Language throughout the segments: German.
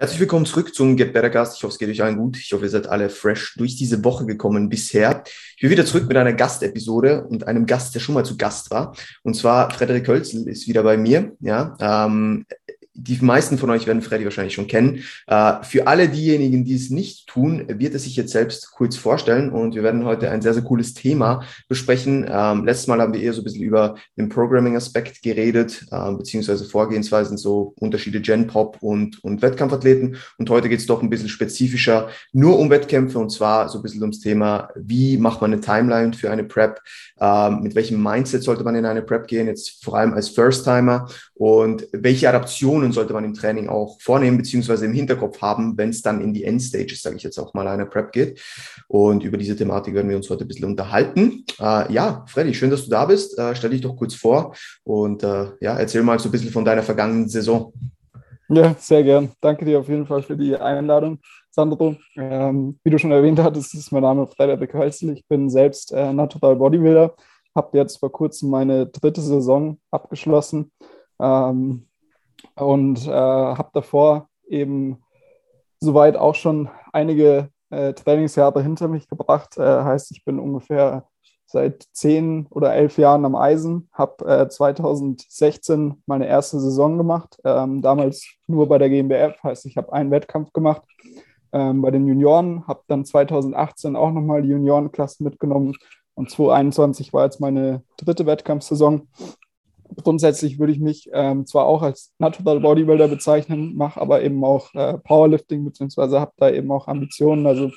Herzlich willkommen zurück zum Get Better Gast. Ich hoffe, es geht euch allen gut. Ich hoffe, ihr seid alle fresh durch diese Woche gekommen bisher. Ich bin wieder zurück mit einer Gastepisode und einem Gast, der schon mal zu Gast war. Und zwar Frederik Hölzel ist wieder bei mir. Ja, ähm, die meisten von euch werden Freddy wahrscheinlich schon kennen. Äh, für alle diejenigen, die es nicht tun, wird er sich jetzt selbst kurz vorstellen und wir werden heute ein sehr, sehr cooles Thema besprechen. Ähm, letztes Mal haben wir eher so ein bisschen über den Programming-Aspekt geredet, äh, beziehungsweise Vorgehensweisen, so Unterschiede Gen-Pop und, und Wettkampfathleten. Und heute geht es doch ein bisschen spezifischer nur um Wettkämpfe und zwar so ein bisschen ums Thema, wie macht man eine Timeline für eine Prep, äh, mit welchem Mindset sollte man in eine Prep gehen, jetzt vor allem als First-Timer und welche Adaptionen sollte man im Training auch vornehmen, beziehungsweise im Hinterkopf haben, wenn es dann in die Endstages, sage ich jetzt auch mal, einer Prep geht. Und über diese Thematik werden wir uns heute ein bisschen unterhalten. Äh, ja, Freddy, schön, dass du da bist. Äh, stell dich doch kurz vor und äh, ja, erzähl mal so ein bisschen von deiner vergangenen Saison. Ja, sehr gern. Danke dir auf jeden Fall für die Einladung, Sandro. Ähm, wie du schon erwähnt hattest, ist mein Name Frederik Hölzel. Ich bin selbst äh, Natural Bodybuilder, habe jetzt vor kurzem meine dritte Saison abgeschlossen ähm, und äh, habe davor eben soweit auch schon einige äh, Trainingsjahre hinter mich gebracht. Äh, heißt, ich bin ungefähr seit zehn oder elf Jahren am Eisen, habe äh, 2016 meine erste Saison gemacht, ähm, damals nur bei der GmbF, heißt, ich habe einen Wettkampf gemacht ähm, bei den Junioren, habe dann 2018 auch nochmal die Juniorenklasse mitgenommen. Und 2021 war jetzt meine dritte Wettkampfsaison grundsätzlich würde ich mich ähm, zwar auch als Natural Bodybuilder bezeichnen, mache aber eben auch äh, Powerlifting, beziehungsweise habe da eben auch Ambitionen. Also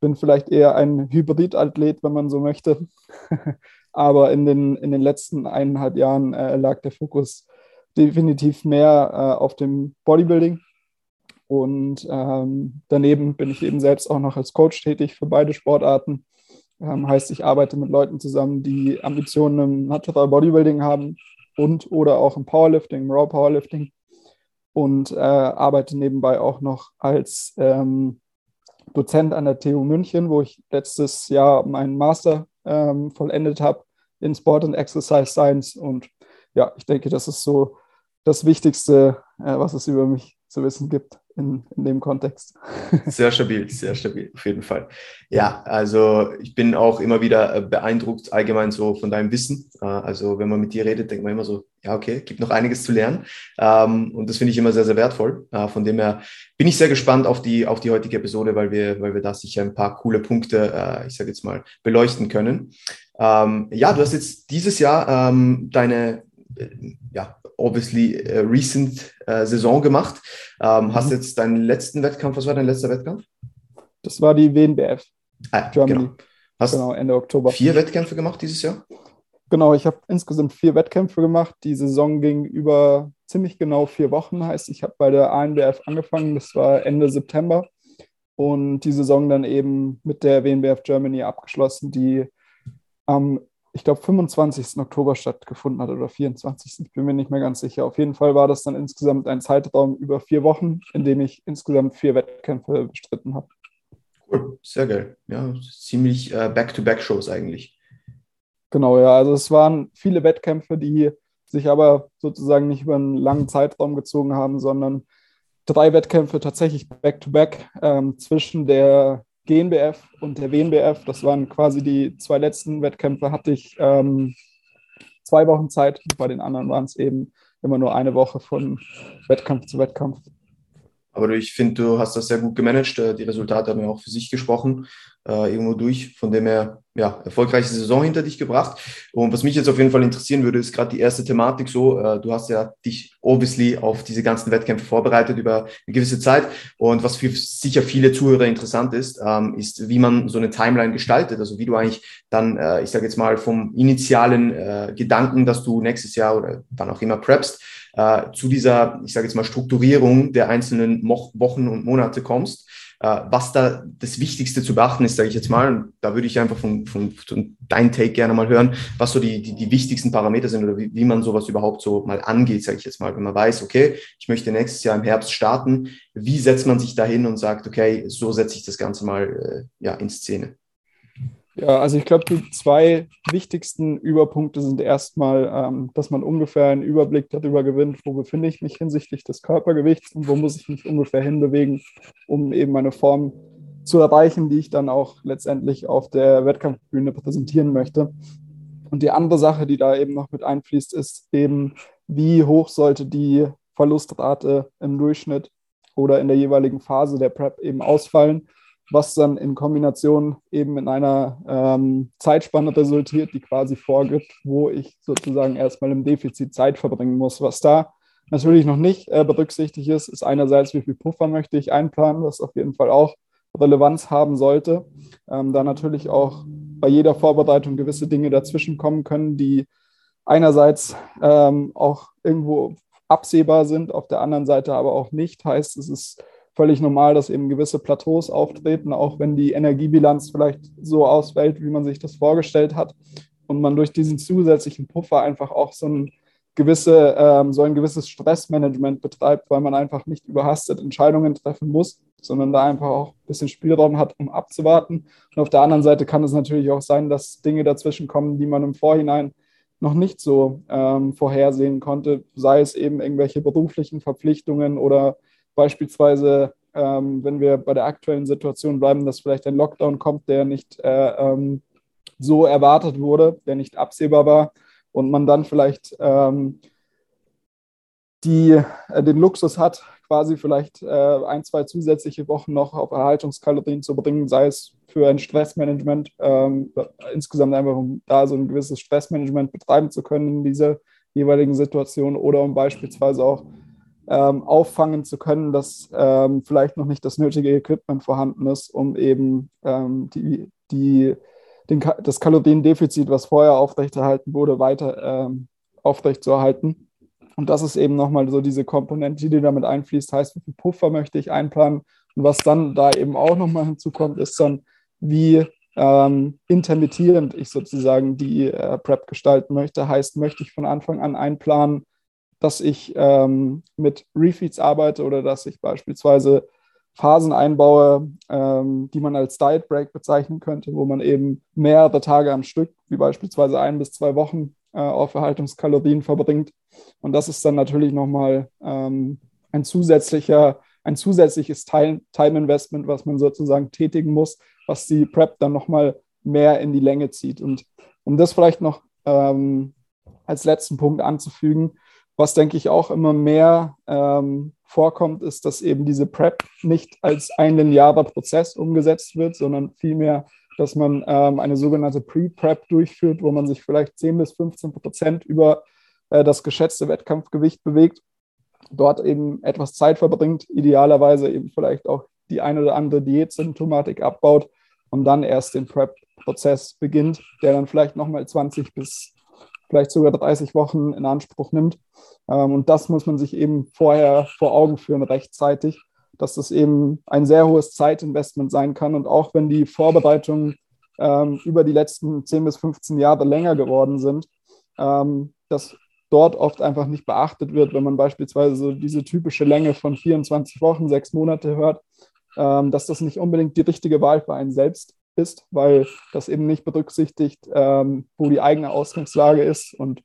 bin vielleicht eher ein Hybridathlet, wenn man so möchte. aber in den, in den letzten eineinhalb Jahren äh, lag der Fokus definitiv mehr äh, auf dem Bodybuilding. Und ähm, daneben bin ich eben selbst auch noch als Coach tätig für beide Sportarten. Ähm, heißt, ich arbeite mit Leuten zusammen, die Ambitionen im Natural Bodybuilding haben, und oder auch im Powerlifting, im Raw Powerlifting und äh, arbeite nebenbei auch noch als ähm, Dozent an der TU München, wo ich letztes Jahr meinen Master ähm, vollendet habe in Sport and Exercise Science. Und ja, ich denke, das ist so das Wichtigste, äh, was es über mich zu wissen gibt in, in dem Kontext. Sehr stabil, sehr stabil, auf jeden Fall. Ja, also ich bin auch immer wieder äh, beeindruckt allgemein so von deinem Wissen. Äh, also wenn man mit dir redet, denkt man immer so, ja, okay, gibt noch einiges zu lernen. Ähm, und das finde ich immer sehr, sehr wertvoll. Äh, von dem her bin ich sehr gespannt auf die, auf die heutige Episode, weil wir, weil wir da sicher ein paar coole Punkte, ich sage jetzt mal, beleuchten können. Ähm, ja, du hast jetzt dieses Jahr ähm, deine ja, obviously äh, recent äh, Saison gemacht. Ähm, mhm. Hast jetzt deinen letzten Wettkampf, was war dein letzter Wettkampf? Das war die WNBF. Ah, Germany. Genau. Hast genau, Ende Oktober. Vier Wettkämpfe gemacht dieses Jahr? Genau, ich habe insgesamt vier Wettkämpfe gemacht. Die Saison ging über ziemlich genau vier Wochen. Heißt, ich habe bei der ANBF angefangen, das war Ende September. Und die Saison dann eben mit der WNBF Germany abgeschlossen, die am ich glaube, 25. Oktober stattgefunden hat oder 24. Ich bin mir nicht mehr ganz sicher. Auf jeden Fall war das dann insgesamt ein Zeitraum über vier Wochen, in dem ich insgesamt vier Wettkämpfe bestritten habe. Cool, sehr geil. Ja, ziemlich äh, Back-to-Back-Shows eigentlich. Genau, ja. Also es waren viele Wettkämpfe, die sich aber sozusagen nicht über einen langen Zeitraum gezogen haben, sondern drei Wettkämpfe tatsächlich back-to-back -back, ähm, zwischen der GNBF und der WNBF. Das waren quasi die zwei letzten Wettkämpfe, hatte ich ähm, zwei Wochen Zeit. Bei den anderen waren es eben immer nur eine Woche von Wettkampf zu Wettkampf. Aber ich finde, du hast das sehr gut gemanagt. Äh, die Resultate haben ja auch für sich gesprochen, äh, irgendwo durch. Von dem her, ja, erfolgreiche Saison hinter dich gebracht. Und was mich jetzt auf jeden Fall interessieren würde, ist gerade die erste Thematik so. Äh, du hast ja dich obviously auf diese ganzen Wettkämpfe vorbereitet über eine gewisse Zeit. Und was für sicher viele Zuhörer interessant ist, ähm, ist, wie man so eine Timeline gestaltet. Also wie du eigentlich dann, äh, ich sage jetzt mal, vom initialen äh, Gedanken, dass du nächstes Jahr oder wann auch immer preppst, äh, zu dieser, ich sage jetzt mal, Strukturierung der einzelnen Mo Wochen und Monate kommst. Äh, was da das Wichtigste zu beachten ist, sage ich jetzt mal, und da würde ich einfach von, von, von dein Take gerne mal hören, was so die, die, die wichtigsten Parameter sind oder wie, wie man sowas überhaupt so mal angeht, sage ich jetzt mal, wenn man weiß, okay, ich möchte nächstes Jahr im Herbst starten, wie setzt man sich da hin und sagt, okay, so setze ich das Ganze mal äh, ja, in Szene? Ja, also ich glaube, die zwei wichtigsten Überpunkte sind erstmal, ähm, dass man ungefähr einen Überblick darüber gewinnt, wo befinde ich mich hinsichtlich des Körpergewichts und wo muss ich mich ungefähr hinbewegen, um eben eine Form zu erreichen, die ich dann auch letztendlich auf der Wettkampfbühne präsentieren möchte. Und die andere Sache, die da eben noch mit einfließt, ist eben, wie hoch sollte die Verlustrate im Durchschnitt oder in der jeweiligen Phase der Prep eben ausfallen was dann in Kombination eben in einer ähm, Zeitspanne resultiert, die quasi vorgibt, wo ich sozusagen erstmal im Defizit Zeit verbringen muss. Was da natürlich noch nicht äh, berücksichtigt ist, ist einerseits, wie viel Puffer möchte ich einplanen, was auf jeden Fall auch Relevanz haben sollte, ähm, da natürlich auch bei jeder Vorbereitung gewisse Dinge dazwischen kommen können, die einerseits ähm, auch irgendwo absehbar sind, auf der anderen Seite aber auch nicht. Heißt, es ist völlig normal, dass eben gewisse Plateaus auftreten, auch wenn die Energiebilanz vielleicht so ausfällt, wie man sich das vorgestellt hat. Und man durch diesen zusätzlichen Puffer einfach auch so ein, gewisse, ähm, so ein gewisses Stressmanagement betreibt, weil man einfach nicht überhastet Entscheidungen treffen muss, sondern da einfach auch ein bisschen Spielraum hat, um abzuwarten. Und auf der anderen Seite kann es natürlich auch sein, dass Dinge dazwischen kommen, die man im Vorhinein noch nicht so ähm, vorhersehen konnte, sei es eben irgendwelche beruflichen Verpflichtungen oder Beispielsweise, ähm, wenn wir bei der aktuellen Situation bleiben, dass vielleicht ein Lockdown kommt, der nicht äh, ähm, so erwartet wurde, der nicht absehbar war und man dann vielleicht ähm, die, äh, den Luxus hat, quasi vielleicht äh, ein, zwei zusätzliche Wochen noch auf Erhaltungskalorien zu bringen, sei es für ein Stressmanagement, ähm, insgesamt einfach um da so ein gewisses Stressmanagement betreiben zu können in dieser jeweiligen Situation oder um beispielsweise auch ähm, auffangen zu können, dass ähm, vielleicht noch nicht das nötige Equipment vorhanden ist, um eben ähm, die, die, den, das Kaloriendefizit, was vorher aufrechterhalten wurde, weiter ähm, aufrechtzuerhalten. Und das ist eben nochmal so diese Komponente, die damit einfließt, heißt, wie viel Puffer möchte ich einplanen. Und was dann da eben auch nochmal hinzukommt, ist dann, wie ähm, intermittierend ich sozusagen die äh, Prep gestalten möchte. Heißt, möchte ich von Anfang an einplanen, dass ich ähm, mit Refeeds arbeite oder dass ich beispielsweise Phasen einbaue, ähm, die man als Diet Break bezeichnen könnte, wo man eben mehrere Tage am Stück, wie beispielsweise ein bis zwei Wochen, äh, auf Erhaltungskalorien verbringt. Und das ist dann natürlich nochmal ähm, ein zusätzlicher, ein zusätzliches Time-Investment, was man sozusagen tätigen muss, was die Prep dann nochmal mehr in die Länge zieht. Und um das vielleicht noch ähm, als letzten Punkt anzufügen, was, denke ich, auch immer mehr ähm, vorkommt, ist, dass eben diese PrEP nicht als ein linearer Prozess umgesetzt wird, sondern vielmehr, dass man ähm, eine sogenannte Pre-PrEP durchführt, wo man sich vielleicht 10 bis 15 Prozent über äh, das geschätzte Wettkampfgewicht bewegt, dort eben etwas Zeit verbringt, idealerweise eben vielleicht auch die eine oder andere Diätsymptomatik abbaut und dann erst den PrEP-Prozess beginnt, der dann vielleicht nochmal 20 bis vielleicht sogar 30 Wochen in Anspruch nimmt. Ähm, und das muss man sich eben vorher vor Augen führen, rechtzeitig, dass das eben ein sehr hohes Zeitinvestment sein kann. Und auch wenn die Vorbereitungen ähm, über die letzten 10 bis 15 Jahre länger geworden sind, ähm, dass dort oft einfach nicht beachtet wird, wenn man beispielsweise so diese typische Länge von 24 Wochen, sechs Monate hört, dass das nicht unbedingt die richtige Wahl für einen selbst ist, weil das eben nicht berücksichtigt, ähm, wo die eigene Ausgangslage ist und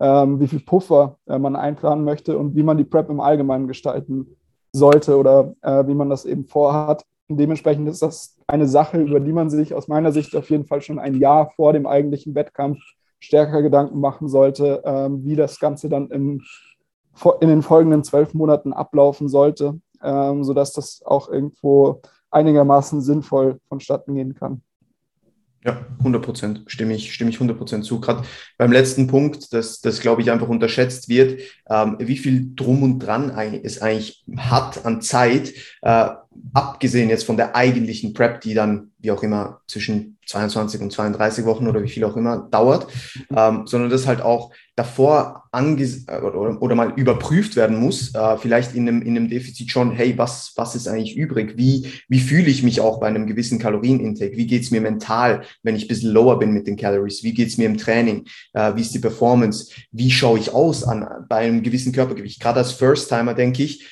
ähm, wie viel Puffer äh, man einplanen möchte und wie man die Prep im Allgemeinen gestalten sollte oder äh, wie man das eben vorhat. Und dementsprechend ist das eine Sache, über die man sich aus meiner Sicht auf jeden Fall schon ein Jahr vor dem eigentlichen Wettkampf stärker Gedanken machen sollte, ähm, wie das Ganze dann im, in den folgenden zwölf Monaten ablaufen sollte, ähm, sodass das auch irgendwo einigermaßen sinnvoll vonstatten gehen kann. Ja, 100 Prozent stimme ich, stimme ich 100 Prozent zu. Gerade beim letzten Punkt, dass das, glaube ich, einfach unterschätzt wird, ähm, wie viel Drum und Dran es eigentlich hat an Zeit, äh, abgesehen jetzt von der eigentlichen Prep, die dann, wie auch immer, zwischen 22 und 32 Wochen oder wie viel auch immer dauert, mhm. ähm, sondern das halt auch davor ange oder, oder, mal überprüft werden muss, äh, vielleicht in einem, in einem Defizit schon, hey, was, was ist eigentlich übrig? Wie, wie fühle ich mich auch bei einem gewissen Kalorienintake? Wie geht's mir mental, wenn ich ein bisschen lower bin mit den Calories? Wie geht's mir im Training? Äh, wie ist die Performance? Wie schaue ich aus an, bei einem gewissen Körpergewicht? Gerade als First-Timer denke ich,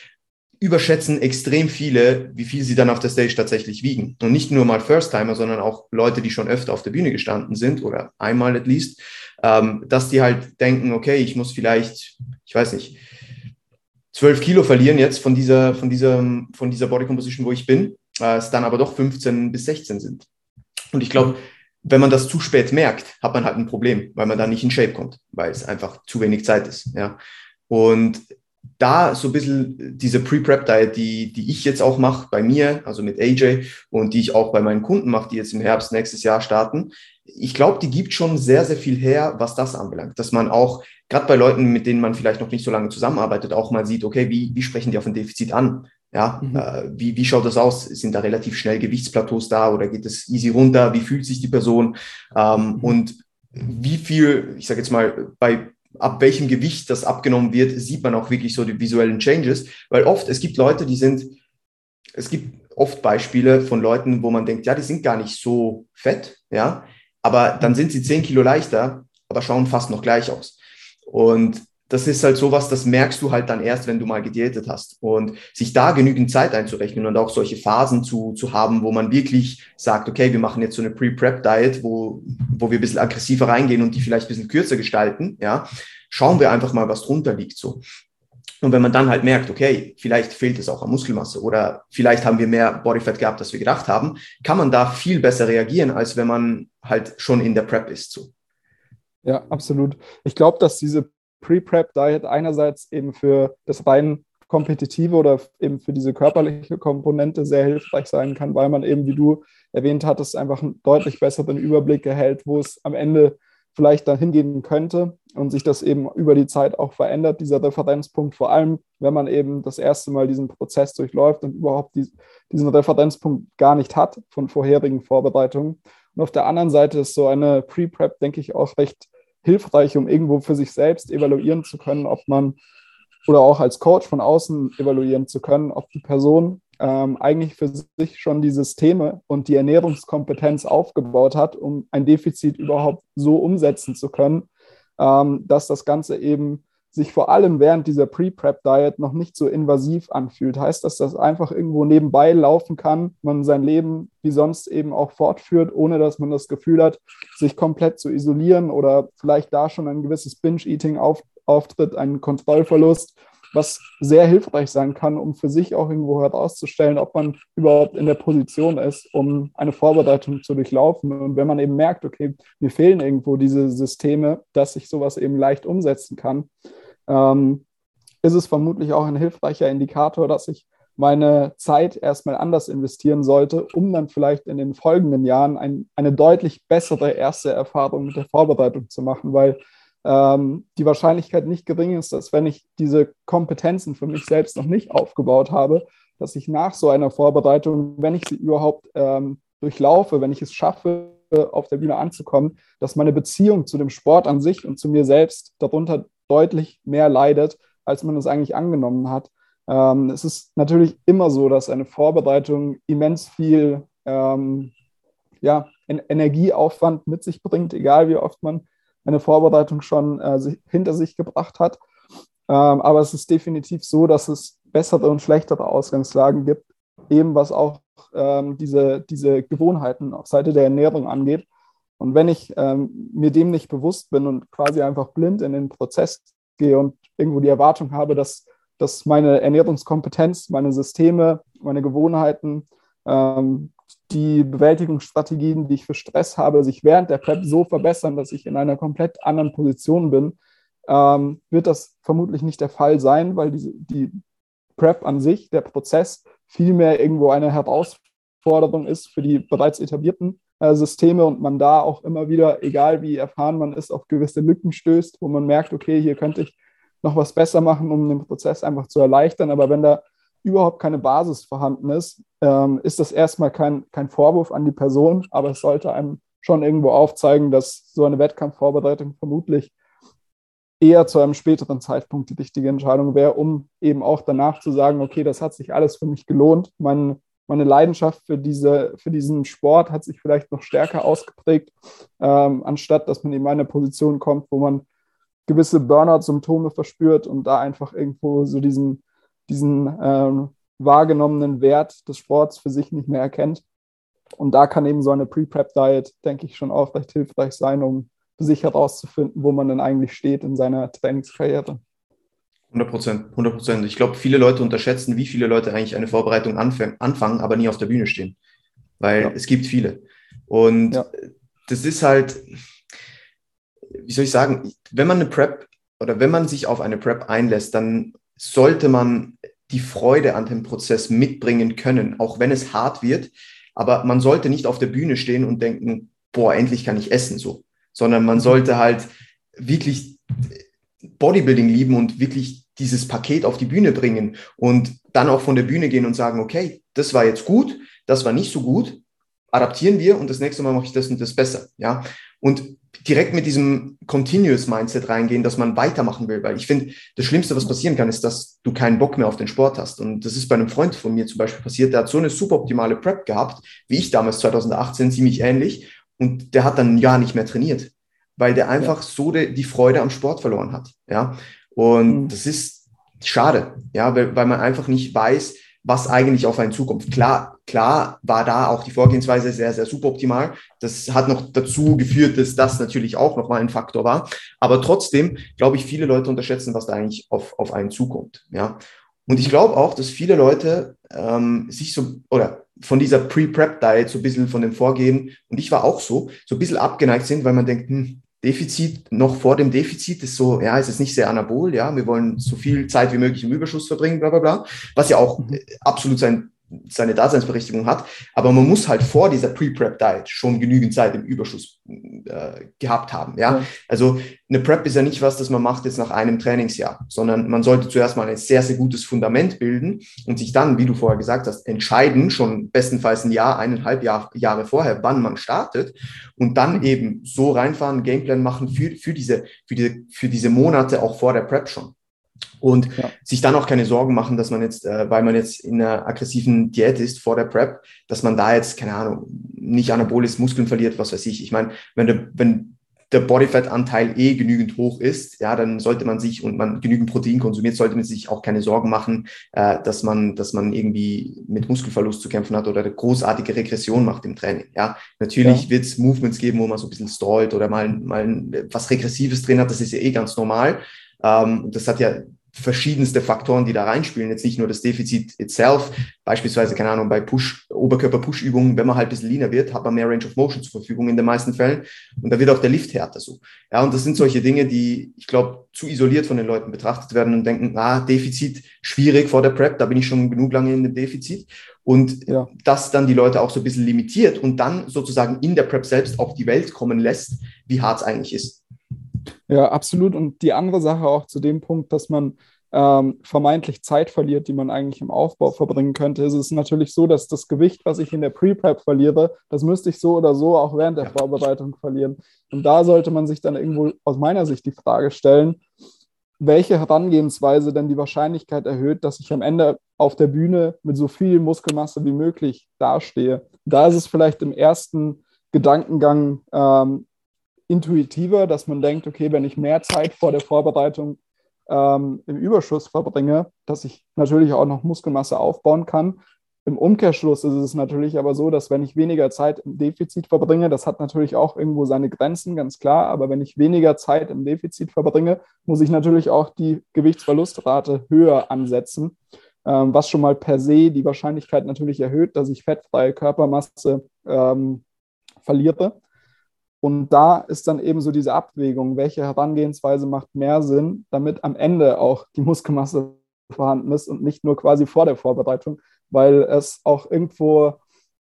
überschätzen extrem viele, wie viel sie dann auf der Stage tatsächlich wiegen. Und nicht nur mal First-Timer, sondern auch Leute, die schon öfter auf der Bühne gestanden sind oder einmal at least, ähm, dass die halt denken, okay, ich muss vielleicht, ich weiß nicht, 12 Kilo verlieren jetzt von dieser, von dieser, von dieser Body Composition, wo ich bin, äh, es dann aber doch 15 bis 16 sind. Und ich glaube, wenn man das zu spät merkt, hat man halt ein Problem, weil man da nicht in Shape kommt, weil es einfach zu wenig Zeit ist. Ja. Und da so ein bisschen diese Pre-Prep-Diet, die, die ich jetzt auch mache bei mir, also mit AJ und die ich auch bei meinen Kunden mache, die jetzt im Herbst nächstes Jahr starten, ich glaube, die gibt schon sehr, sehr viel her, was das anbelangt. Dass man auch, gerade bei Leuten, mit denen man vielleicht noch nicht so lange zusammenarbeitet, auch mal sieht, okay, wie, wie sprechen die auf ein Defizit an? Ja, mhm. äh, wie, wie schaut das aus? Sind da relativ schnell Gewichtsplateaus da oder geht es easy runter? Wie fühlt sich die Person? Ähm, mhm. Und wie viel, ich sage jetzt mal, bei ab welchem Gewicht das abgenommen wird, sieht man auch wirklich so die visuellen Changes, weil oft, es gibt Leute, die sind, es gibt oft Beispiele von Leuten, wo man denkt, ja, die sind gar nicht so fett, ja, aber dann sind sie zehn Kilo leichter, aber schauen fast noch gleich aus. Und das ist halt sowas, das merkst du halt dann erst, wenn du mal gediätet hast. Und sich da genügend Zeit einzurechnen und auch solche Phasen zu, zu haben, wo man wirklich sagt, okay, wir machen jetzt so eine Pre-Prep-Diet, wo, wo wir ein bisschen aggressiver reingehen und die vielleicht ein bisschen kürzer gestalten, ja, schauen wir einfach mal, was drunter liegt so. Und wenn man dann halt merkt, okay, vielleicht fehlt es auch an Muskelmasse oder vielleicht haben wir mehr Bodyfat gehabt, als wir gedacht haben, kann man da viel besser reagieren, als wenn man halt schon in der Prep ist. So. Ja, absolut. Ich glaube, dass diese Pre-Prep-Diet einerseits eben für das rein kompetitive oder eben für diese körperliche Komponente sehr hilfreich sein kann, weil man eben, wie du erwähnt hattest, einfach einen deutlich besseren Überblick erhält, wo es am Ende vielleicht dann hingehen könnte und sich das eben über die Zeit auch verändert, dieser Referenzpunkt, vor allem wenn man eben das erste Mal diesen Prozess durchläuft und überhaupt die, diesen Referenzpunkt gar nicht hat von vorherigen Vorbereitungen. Und auf der anderen Seite ist so eine Pre-Prep, denke ich, auch recht hilfreich, um irgendwo für sich selbst evaluieren zu können, ob man oder auch als Coach von außen evaluieren zu können, ob die Person ähm, eigentlich für sich schon die Systeme und die Ernährungskompetenz aufgebaut hat, um ein Defizit überhaupt so umsetzen zu können, ähm, dass das Ganze eben sich vor allem während dieser Pre-Prep-Diet noch nicht so invasiv anfühlt. Heißt, dass das einfach irgendwo nebenbei laufen kann, man sein Leben wie sonst eben auch fortführt, ohne dass man das Gefühl hat, sich komplett zu isolieren oder vielleicht da schon ein gewisses Binge-Eating auf, auftritt, einen Kontrollverlust, was sehr hilfreich sein kann, um für sich auch irgendwo herauszustellen, ob man überhaupt in der Position ist, um eine Vorbereitung zu durchlaufen. Und wenn man eben merkt, okay, mir fehlen irgendwo diese Systeme, dass ich sowas eben leicht umsetzen kann, ähm, ist es vermutlich auch ein hilfreicher Indikator, dass ich meine Zeit erstmal anders investieren sollte, um dann vielleicht in den folgenden Jahren ein, eine deutlich bessere erste Erfahrung mit der Vorbereitung zu machen, weil ähm, die Wahrscheinlichkeit nicht gering ist, dass wenn ich diese Kompetenzen für mich selbst noch nicht aufgebaut habe, dass ich nach so einer Vorbereitung, wenn ich sie überhaupt ähm, durchlaufe, wenn ich es schaffe, auf der Bühne anzukommen, dass meine Beziehung zu dem Sport an sich und zu mir selbst darunter deutlich mehr leidet, als man es eigentlich angenommen hat. Ähm, es ist natürlich immer so, dass eine Vorbereitung immens viel ähm, ja, Energieaufwand mit sich bringt, egal wie oft man eine Vorbereitung schon äh, sich, hinter sich gebracht hat. Ähm, aber es ist definitiv so, dass es bessere und schlechtere Ausgangslagen gibt, eben was auch ähm, diese, diese Gewohnheiten auf Seite der Ernährung angeht. Und wenn ich ähm, mir dem nicht bewusst bin und quasi einfach blind in den Prozess gehe und irgendwo die Erwartung habe, dass, dass meine Ernährungskompetenz, meine Systeme, meine Gewohnheiten, ähm, die Bewältigungsstrategien, die ich für Stress habe, sich während der Prep so verbessern, dass ich in einer komplett anderen Position bin, ähm, wird das vermutlich nicht der Fall sein, weil diese, die Prep an sich, der Prozess, vielmehr irgendwo eine Herausforderung ist für die bereits etablierten Systeme und man da auch immer wieder, egal wie erfahren man ist, auf gewisse Lücken stößt, wo man merkt, okay, hier könnte ich noch was besser machen, um den Prozess einfach zu erleichtern. Aber wenn da überhaupt keine Basis vorhanden ist, ähm, ist das erstmal kein, kein Vorwurf an die Person, aber es sollte einem schon irgendwo aufzeigen, dass so eine Wettkampfvorbereitung vermutlich eher zu einem späteren Zeitpunkt die richtige Entscheidung wäre, um eben auch danach zu sagen, okay, das hat sich alles für mich gelohnt. Mein, meine Leidenschaft für, diese, für diesen Sport hat sich vielleicht noch stärker ausgeprägt, ähm, anstatt dass man in eine Position kommt, wo man gewisse Burnout-Symptome verspürt und da einfach irgendwo so diesen diesen ähm, wahrgenommenen Wert des Sports für sich nicht mehr erkennt. Und da kann eben so eine Pre-Prep-Diet, denke ich, schon auch recht hilfreich sein, um für sich herauszufinden, wo man denn eigentlich steht in seiner Trainingskarriere. 100 Prozent, 100 Prozent. Ich glaube, viele Leute unterschätzen, wie viele Leute eigentlich eine Vorbereitung anfangen, aber nie auf der Bühne stehen. Weil ja. es gibt viele. Und ja. das ist halt, wie soll ich sagen, wenn man eine Prep oder wenn man sich auf eine Prep einlässt, dann sollte man die Freude an dem Prozess mitbringen können, auch wenn es hart wird. Aber man sollte nicht auf der Bühne stehen und denken, boah, endlich kann ich essen so, sondern man sollte halt wirklich Bodybuilding lieben und wirklich dieses Paket auf die Bühne bringen und dann auch von der Bühne gehen und sagen, okay, das war jetzt gut, das war nicht so gut, adaptieren wir und das nächste Mal mache ich das und das besser, ja. Und direkt mit diesem Continuous Mindset reingehen, dass man weitermachen will, weil ich finde, das Schlimmste, was passieren kann, ist, dass du keinen Bock mehr auf den Sport hast. Und das ist bei einem Freund von mir zum Beispiel passiert, der hat so eine super optimale Prep gehabt, wie ich damals 2018, ziemlich ähnlich. Und der hat dann ein Jahr nicht mehr trainiert, weil der einfach ja. so de, die Freude am Sport verloren hat. Ja. Und mhm. das ist schade, ja, weil, weil man einfach nicht weiß, was eigentlich auf einen zukommt. Klar, klar war da auch die Vorgehensweise sehr, sehr suboptimal. Das hat noch dazu geführt, dass das natürlich auch nochmal ein Faktor war. Aber trotzdem, glaube ich, viele Leute unterschätzen, was da eigentlich auf, auf einen zukommt. Ja. Und ich glaube auch, dass viele Leute ähm, sich so oder von dieser Pre-Prep-Diet so ein bisschen von dem Vorgehen, und ich war auch so, so ein bisschen abgeneigt sind, weil man denkt, hm, Defizit noch vor dem Defizit ist so, ja, es ist nicht sehr anabol, ja, wir wollen so viel Zeit wie möglich im Überschuss verbringen, bla bla bla, was ja auch mhm. absolut sein seine Daseinsberechtigung hat. Aber man muss halt vor dieser Pre-Prep-Diet schon genügend Zeit im Überschuss äh, gehabt haben. Ja? ja? also eine Prep ist ja nicht was, das man macht jetzt nach einem Trainingsjahr, sondern man sollte zuerst mal ein sehr, sehr gutes Fundament bilden und sich dann, wie du vorher gesagt hast, entscheiden, schon bestenfalls ein Jahr, eineinhalb Jahr, Jahre vorher, wann man startet und dann eben so reinfahren, Gameplan machen für, für, diese, für, diese, für diese Monate auch vor der Prep schon und ja. sich dann auch keine Sorgen machen, dass man jetzt, äh, weil man jetzt in einer aggressiven Diät ist vor der Prep, dass man da jetzt, keine Ahnung, nicht anabolis Muskeln verliert, was weiß ich. Ich meine, wenn der, wenn der Bodyfat-Anteil eh genügend hoch ist, ja, dann sollte man sich und man genügend Protein konsumiert, sollte man sich auch keine Sorgen machen, äh, dass man, dass man irgendwie mit Muskelverlust zu kämpfen hat oder eine großartige Regression macht im Training. Ja, natürlich ja. wird es Movements geben, wo man so ein bisschen stallt oder mal, mal was Regressives drin hat. Das ist ja eh ganz normal. Ähm, das hat ja verschiedenste Faktoren, die da reinspielen. Jetzt nicht nur das Defizit itself, beispielsweise, keine Ahnung, bei Push, Oberkörper-Push-Übungen, wenn man halt ein bisschen leaner wird, hat man mehr Range of Motion zur Verfügung in den meisten Fällen. Und da wird auch der Lift härter so. Ja, und das sind solche Dinge, die, ich glaube, zu isoliert von den Leuten betrachtet werden und denken, ah, Defizit schwierig vor der Prep, da bin ich schon genug lange in dem Defizit. Und ja. das dann die Leute auch so ein bisschen limitiert und dann sozusagen in der Prep selbst auf die Welt kommen lässt, wie hart es eigentlich ist. Ja, absolut. Und die andere Sache auch zu dem Punkt, dass man ähm, vermeintlich Zeit verliert, die man eigentlich im Aufbau verbringen könnte, ist es natürlich so, dass das Gewicht, was ich in der Pre-Prep verliere, das müsste ich so oder so auch während der Vorbereitung verlieren. Und da sollte man sich dann irgendwo aus meiner Sicht die Frage stellen, welche Herangehensweise denn die Wahrscheinlichkeit erhöht, dass ich am Ende auf der Bühne mit so viel Muskelmasse wie möglich dastehe. Da ist es vielleicht im ersten Gedankengang ähm, intuitiver, dass man denkt, okay, wenn ich mehr Zeit vor der Vorbereitung ähm, im Überschuss verbringe, dass ich natürlich auch noch Muskelmasse aufbauen kann. Im Umkehrschluss ist es natürlich aber so, dass wenn ich weniger Zeit im Defizit verbringe, das hat natürlich auch irgendwo seine Grenzen, ganz klar, aber wenn ich weniger Zeit im Defizit verbringe, muss ich natürlich auch die Gewichtsverlustrate höher ansetzen, ähm, was schon mal per se die Wahrscheinlichkeit natürlich erhöht, dass ich fettfreie Körpermasse ähm, verliere. Und da ist dann eben so diese Abwägung, welche Herangehensweise macht mehr Sinn, damit am Ende auch die Muskelmasse vorhanden ist und nicht nur quasi vor der Vorbereitung, weil es auch irgendwo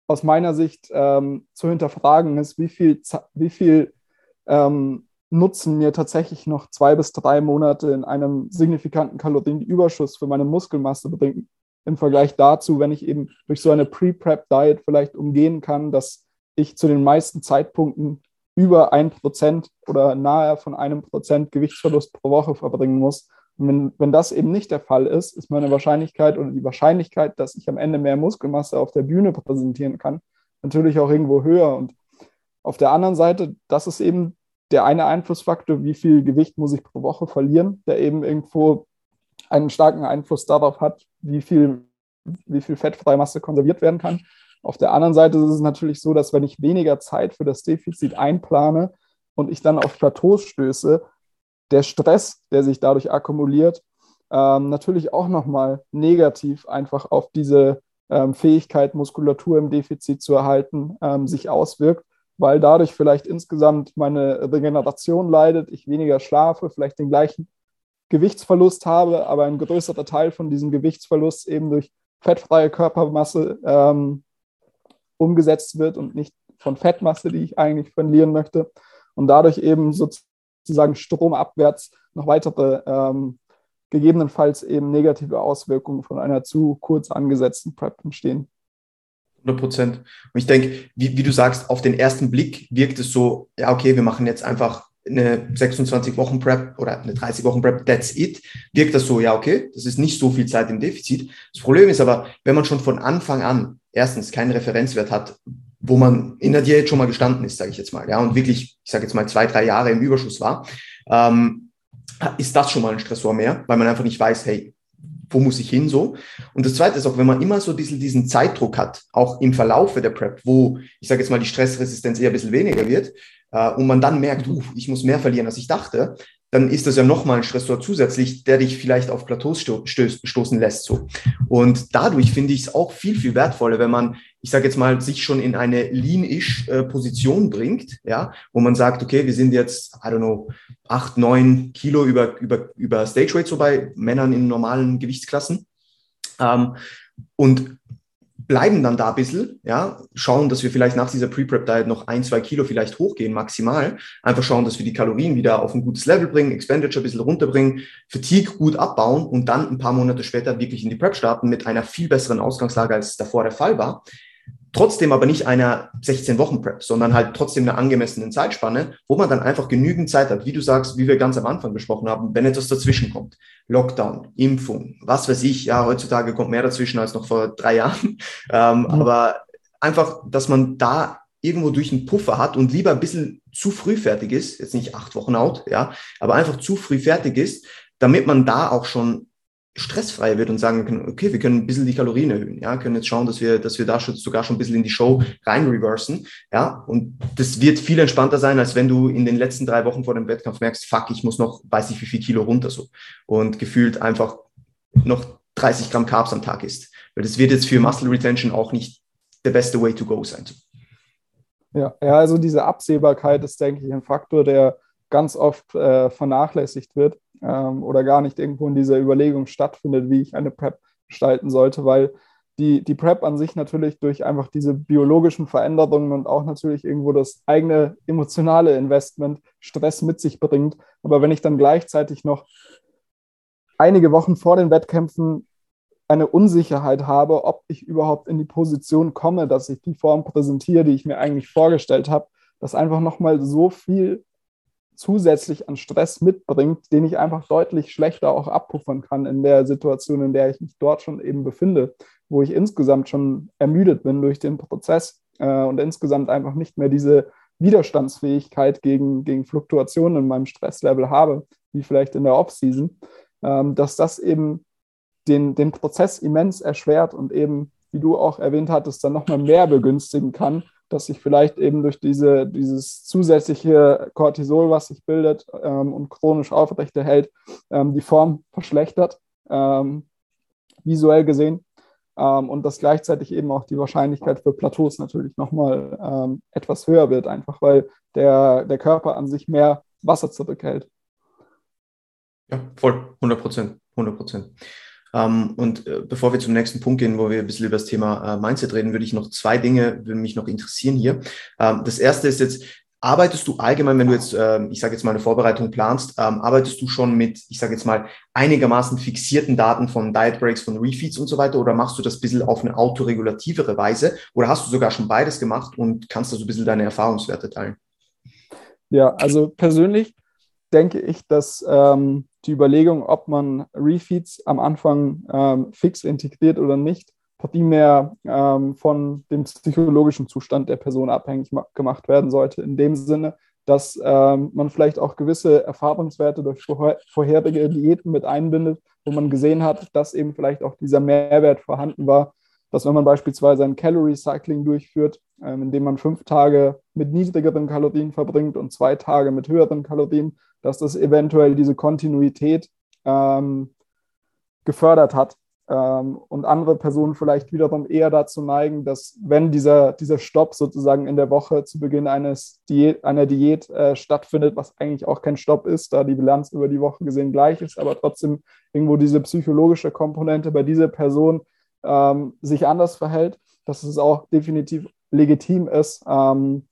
aus meiner Sicht ähm, zu hinterfragen ist, wie viel, wie viel ähm, Nutzen mir tatsächlich noch zwei bis drei Monate in einem signifikanten Kalorienüberschuss für meine Muskelmasse bringt, im Vergleich dazu, wenn ich eben durch so eine Pre-Prep-Diet vielleicht umgehen kann, dass ich zu den meisten Zeitpunkten über ein Prozent oder nahe von einem Prozent Gewichtsverlust pro Woche verbringen muss. Und wenn, wenn das eben nicht der Fall ist, ist meine Wahrscheinlichkeit oder die Wahrscheinlichkeit, dass ich am Ende mehr Muskelmasse auf der Bühne präsentieren kann, natürlich auch irgendwo höher. Und auf der anderen Seite, das ist eben der eine Einflussfaktor, wie viel Gewicht muss ich pro Woche verlieren, der eben irgendwo einen starken Einfluss darauf hat, wie viel, wie viel fettfreie Masse konserviert werden kann. Auf der anderen Seite ist es natürlich so, dass wenn ich weniger Zeit für das Defizit einplane und ich dann auf Plateaus stöße, der Stress, der sich dadurch akkumuliert, ähm, natürlich auch nochmal negativ einfach auf diese ähm, Fähigkeit, Muskulatur im Defizit zu erhalten, ähm, sich auswirkt, weil dadurch vielleicht insgesamt meine Regeneration leidet, ich weniger schlafe, vielleicht den gleichen Gewichtsverlust habe, aber ein größerer Teil von diesem Gewichtsverlust eben durch fettfreie Körpermasse ähm, umgesetzt wird und nicht von Fettmasse, die ich eigentlich verlieren möchte. Und dadurch eben sozusagen stromabwärts noch weitere ähm, gegebenenfalls eben negative Auswirkungen von einer zu kurz angesetzten PrEP entstehen. 100 Prozent. Und ich denke, wie, wie, du sagst, auf den ersten Blick wirkt es so, ja, okay, wir machen jetzt einfach eine 26 Wochen Prep oder eine 30 Wochen Prep, that's it. Wirkt das so, ja, okay, das ist nicht so viel Zeit im Defizit. Das Problem ist aber, wenn man schon von Anfang an erstens keinen Referenzwert hat, wo man in der Diät schon mal gestanden ist, sage ich jetzt mal, ja, und wirklich, ich sage jetzt mal zwei, drei Jahre im Überschuss war, ähm, ist das schon mal ein Stressor mehr, weil man einfach nicht weiß, hey, wo muss ich hin so? Und das Zweite ist auch, wenn man immer so diesen, diesen Zeitdruck hat, auch im Verlaufe der Prep, wo ich sage jetzt mal die Stressresistenz eher ein bisschen weniger wird äh, und man dann merkt, uh, ich muss mehr verlieren, als ich dachte, dann ist das ja nochmal ein Stressor zusätzlich, der dich vielleicht auf Plateaus sto stoßen lässt. So. Und dadurch finde ich es auch viel, viel wertvoller, wenn man, ich sage jetzt mal, sich schon in eine lean-ish äh, Position bringt, ja, wo man sagt, okay, wir sind jetzt, I don't know, acht, neun Kilo über, über, über Stage Weight so bei Männern in normalen Gewichtsklassen. Ähm, und bleiben dann da ein bisschen, ja, schauen, dass wir vielleicht nach dieser Pre-Prep-Diet noch ein, zwei Kilo vielleicht hochgehen, maximal. Einfach schauen, dass wir die Kalorien wieder auf ein gutes Level bringen, Expenditure ein bisschen runterbringen, Fatigue gut abbauen und dann ein paar Monate später wirklich in die Prep starten mit einer viel besseren Ausgangslage, als es davor der Fall war trotzdem aber nicht einer 16-Wochen-Prep, sondern halt trotzdem einer angemessenen Zeitspanne, wo man dann einfach genügend Zeit hat, wie du sagst, wie wir ganz am Anfang besprochen haben, wenn etwas dazwischen kommt. Lockdown, Impfung, was weiß ich, ja, heutzutage kommt mehr dazwischen als noch vor drei Jahren. Ähm, mhm. Aber einfach, dass man da irgendwo durch einen Puffer hat und lieber ein bisschen zu früh fertig ist, jetzt nicht acht Wochen out, ja, aber einfach zu früh fertig ist, damit man da auch schon stressfrei wird und sagen können, okay, wir können ein bisschen die Kalorien erhöhen, ja, können jetzt schauen, dass wir, dass wir da schon, sogar schon ein bisschen in die Show rein reversen, ja, und das wird viel entspannter sein, als wenn du in den letzten drei Wochen vor dem Wettkampf merkst, fuck, ich muss noch, weiß ich wie viel Kilo runter so. Und gefühlt einfach noch 30 Gramm Carbs am Tag ist, weil das wird jetzt für Muscle Retention auch nicht der beste Way to go sein. Ja, ja, also diese Absehbarkeit ist, denke ich, ein Faktor, der ganz oft äh, vernachlässigt wird ähm, oder gar nicht irgendwo in dieser Überlegung stattfindet, wie ich eine PrEP gestalten sollte, weil die, die PrEP an sich natürlich durch einfach diese biologischen Veränderungen und auch natürlich irgendwo das eigene emotionale Investment Stress mit sich bringt. Aber wenn ich dann gleichzeitig noch einige Wochen vor den Wettkämpfen eine Unsicherheit habe, ob ich überhaupt in die Position komme, dass ich die Form präsentiere, die ich mir eigentlich vorgestellt habe, dass einfach nochmal so viel zusätzlich an Stress mitbringt, den ich einfach deutlich schlechter auch abpuffern kann in der Situation, in der ich mich dort schon eben befinde, wo ich insgesamt schon ermüdet bin durch den Prozess äh, und insgesamt einfach nicht mehr diese Widerstandsfähigkeit gegen, gegen Fluktuationen in meinem Stresslevel habe, wie vielleicht in der Off-Season, ähm, dass das eben den, den Prozess immens erschwert und eben, wie du auch erwähnt hattest, dann nochmal mehr begünstigen kann, dass sich vielleicht eben durch diese, dieses zusätzliche Cortisol, was sich bildet ähm, und chronisch aufrechterhält, ähm, die Form verschlechtert, ähm, visuell gesehen. Ähm, und dass gleichzeitig eben auch die Wahrscheinlichkeit für Plateaus natürlich nochmal ähm, etwas höher wird, einfach weil der, der Körper an sich mehr Wasser zurückhält. Ja, voll, 100 Prozent, 100 Prozent. Ähm, und äh, bevor wir zum nächsten Punkt gehen, wo wir ein bisschen über das Thema äh, Mindset reden, würde ich noch zwei Dinge, würde mich noch interessieren hier. Ähm, das erste ist jetzt, arbeitest du allgemein, wenn du jetzt, äh, ich sage jetzt mal eine Vorbereitung planst, ähm, arbeitest du schon mit, ich sage jetzt mal, einigermaßen fixierten Daten von Diet Breaks, von Refeeds und so weiter oder machst du das ein bisschen auf eine autoregulativere Weise oder hast du sogar schon beides gemacht und kannst da so ein bisschen deine Erfahrungswerte teilen? Ja, also persönlich denke ich, dass ähm, die Überlegung, ob man Refeeds am Anfang ähm, fix integriert oder nicht, primär ähm, von dem psychologischen Zustand der Person abhängig gemacht werden sollte. In dem Sinne, dass ähm, man vielleicht auch gewisse Erfahrungswerte durch vorher vorherige Diäten mit einbindet, wo man gesehen hat, dass eben vielleicht auch dieser Mehrwert vorhanden war, dass wenn man beispielsweise ein Calorie Cycling durchführt, ähm, indem man fünf Tage mit niedrigeren Kalorien verbringt und zwei Tage mit höheren Kalorien, dass das eventuell diese Kontinuität ähm, gefördert hat. Ähm, und andere Personen vielleicht wiederum eher dazu neigen, dass wenn dieser, dieser Stopp sozusagen in der Woche zu Beginn eines Diät, einer Diät äh, stattfindet, was eigentlich auch kein Stopp ist, da die Bilanz über die Woche gesehen gleich ist, aber trotzdem irgendwo diese psychologische Komponente bei dieser Person ähm, sich anders verhält, dass es auch definitiv legitim ist, ähm,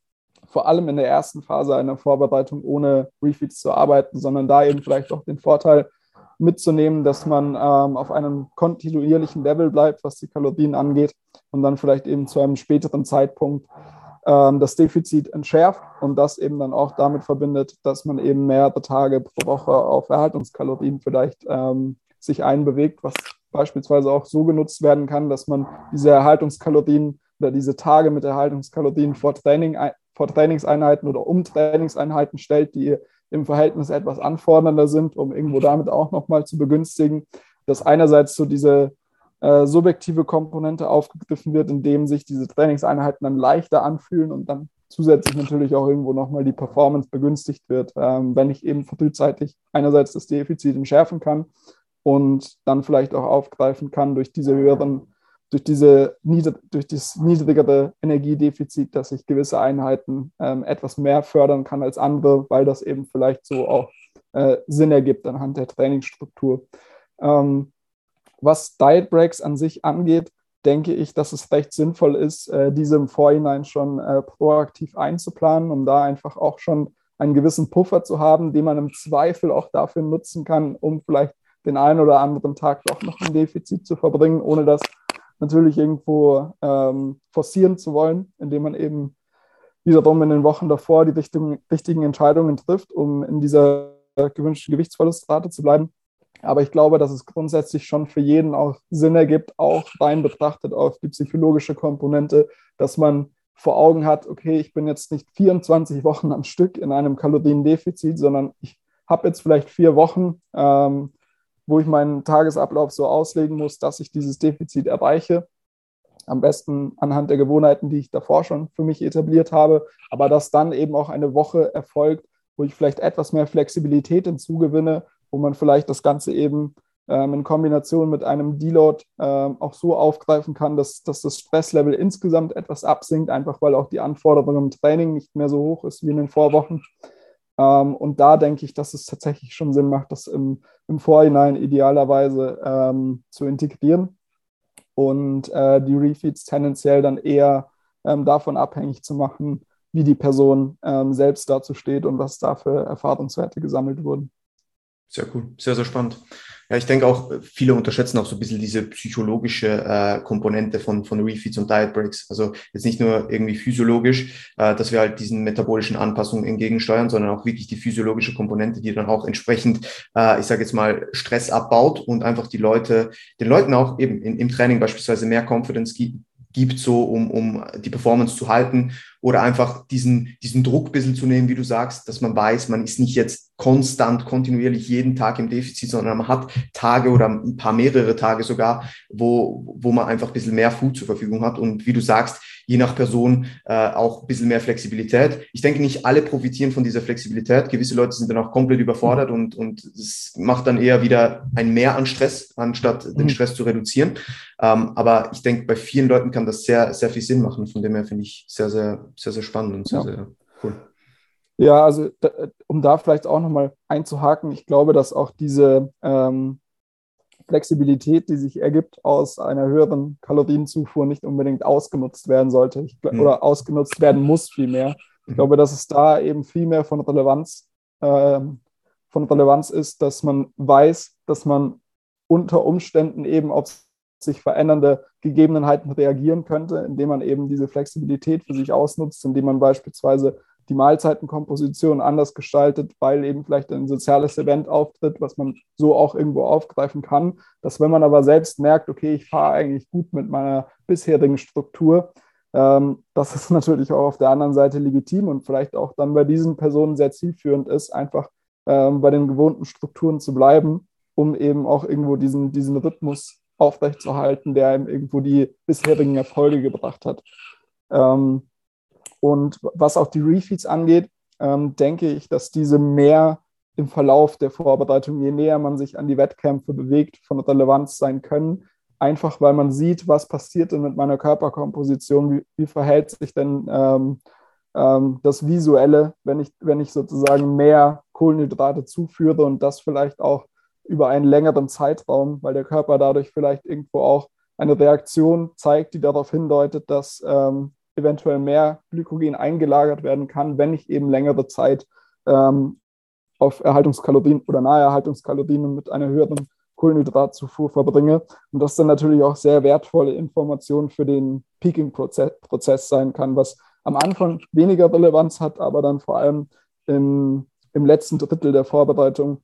vor allem in der ersten Phase einer Vorbereitung ohne Refeeds zu arbeiten, sondern da eben vielleicht auch den Vorteil mitzunehmen, dass man ähm, auf einem kontinuierlichen Level bleibt, was die Kalorien angeht und dann vielleicht eben zu einem späteren Zeitpunkt ähm, das Defizit entschärft und das eben dann auch damit verbindet, dass man eben mehrere Tage pro Woche auf Erhaltungskalorien vielleicht ähm, sich einbewegt, was beispielsweise auch so genutzt werden kann, dass man diese Erhaltungskalorien oder diese Tage mit Erhaltungskalorien vor, Training, vor Trainingseinheiten oder um Trainingseinheiten stellt, die im Verhältnis etwas anfordernder sind, um irgendwo damit auch nochmal zu begünstigen, dass einerseits so diese äh, subjektive Komponente aufgegriffen wird, indem sich diese Trainingseinheiten dann leichter anfühlen und dann zusätzlich natürlich auch irgendwo nochmal die Performance begünstigt wird, ähm, wenn ich eben frühzeitig einerseits das Defizit entschärfen kann und dann vielleicht auch aufgreifen kann durch diese höheren durch, diese, durch das niedrigere Energiedefizit, dass ich gewisse Einheiten ähm, etwas mehr fördern kann als andere, weil das eben vielleicht so auch äh, Sinn ergibt anhand der Trainingsstruktur. Ähm, was Diet Breaks an sich angeht, denke ich, dass es recht sinnvoll ist, äh, diese im Vorhinein schon äh, proaktiv einzuplanen, um da einfach auch schon einen gewissen Puffer zu haben, den man im Zweifel auch dafür nutzen kann, um vielleicht den einen oder anderen Tag doch noch ein Defizit zu verbringen, ohne dass natürlich irgendwo ähm, forcieren zu wollen, indem man eben wiederum in den Wochen davor die richtigen, richtigen Entscheidungen trifft, um in dieser gewünschten Gewichtsverlustrate zu bleiben. Aber ich glaube, dass es grundsätzlich schon für jeden auch Sinn ergibt, auch rein betrachtet auf die psychologische Komponente, dass man vor Augen hat, okay, ich bin jetzt nicht 24 Wochen am Stück in einem Kaloriendefizit, sondern ich habe jetzt vielleicht vier Wochen, ähm, wo ich meinen Tagesablauf so auslegen muss, dass ich dieses Defizit erreiche. Am besten anhand der Gewohnheiten, die ich davor schon für mich etabliert habe, aber dass dann eben auch eine Woche erfolgt, wo ich vielleicht etwas mehr Flexibilität hinzugewinne, wo man vielleicht das Ganze eben ähm, in Kombination mit einem Deload ähm, auch so aufgreifen kann, dass, dass das Stresslevel insgesamt etwas absinkt, einfach weil auch die Anforderung im Training nicht mehr so hoch ist wie in den Vorwochen. Ähm, und da denke ich, dass es tatsächlich schon Sinn macht, das im, im Vorhinein idealerweise ähm, zu integrieren und äh, die Refeeds tendenziell dann eher ähm, davon abhängig zu machen, wie die Person ähm, selbst dazu steht und was da für Erfahrungswerte gesammelt wurden. Sehr cool, sehr, sehr spannend. Ja, ich denke auch, viele unterschätzen auch so ein bisschen diese psychologische äh, Komponente von, von Refeeds und Diet Breaks. Also jetzt nicht nur irgendwie physiologisch, äh, dass wir halt diesen metabolischen Anpassungen entgegensteuern, sondern auch wirklich die physiologische Komponente, die dann auch entsprechend, äh, ich sage jetzt mal, Stress abbaut und einfach die Leute, den Leuten auch eben in, im Training beispielsweise mehr Confidence gibt, so um, um die Performance zu halten oder einfach diesen, diesen Druck ein bisschen zu nehmen, wie du sagst, dass man weiß, man ist nicht jetzt konstant, kontinuierlich jeden Tag im Defizit, sondern man hat Tage oder ein paar mehrere Tage sogar, wo, wo man einfach ein bisschen mehr Food zur Verfügung hat. Und wie du sagst, je nach Person äh, auch ein bisschen mehr Flexibilität. Ich denke, nicht alle profitieren von dieser Flexibilität. Gewisse Leute sind dann auch komplett überfordert und, und es macht dann eher wieder ein Mehr an Stress, anstatt den mhm. Stress zu reduzieren. Ähm, aber ich denke, bei vielen Leuten kann das sehr, sehr viel Sinn machen. Von dem her finde ich sehr, sehr, sehr, sehr spannend und sehr, ja. sehr cool. Ja, also da, um da vielleicht auch nochmal einzuhaken, ich glaube, dass auch diese ähm, Flexibilität, die sich ergibt aus einer höheren Kalorienzufuhr, nicht unbedingt ausgenutzt werden sollte ich, mhm. oder ausgenutzt werden muss vielmehr. Ich mhm. glaube, dass es da eben viel mehr von Relevanz, äh, von Relevanz ist, dass man weiß, dass man unter Umständen eben auf sich verändernde Gegebenheiten reagieren könnte, indem man eben diese Flexibilität für sich ausnutzt, indem man beispielsweise die Mahlzeitenkomposition anders gestaltet, weil eben vielleicht ein soziales Event auftritt, was man so auch irgendwo aufgreifen kann. Dass wenn man aber selbst merkt, okay, ich fahre eigentlich gut mit meiner bisherigen Struktur, ähm, dass es natürlich auch auf der anderen Seite legitim und vielleicht auch dann bei diesen Personen sehr zielführend ist, einfach ähm, bei den gewohnten Strukturen zu bleiben um eben auch irgendwo diesen, diesen Rhythmus aufrechtzuerhalten, der ihm irgendwo die bisherigen Erfolge gebracht hat. Ähm, und was auch die Refeeds angeht, ähm, denke ich, dass diese mehr im Verlauf der Vorbereitung, je näher man sich an die Wettkämpfe bewegt, von Relevanz sein können. Einfach weil man sieht, was passiert denn mit meiner Körperkomposition, wie, wie verhält sich denn ähm, ähm, das Visuelle, wenn ich, wenn ich sozusagen mehr Kohlenhydrate zuführe und das vielleicht auch über einen längeren Zeitraum, weil der Körper dadurch vielleicht irgendwo auch eine Reaktion zeigt, die darauf hindeutet, dass ähm, eventuell mehr Glykogen eingelagert werden kann, wenn ich eben längere Zeit ähm, auf Erhaltungskalorien oder nahe Erhaltungskalorien mit einer höheren Kohlenhydratzufuhr verbringe. Und das dann natürlich auch sehr wertvolle Information für den Peaking-Prozess sein kann, was am Anfang weniger Relevanz hat, aber dann vor allem im, im letzten Drittel der Vorbereitung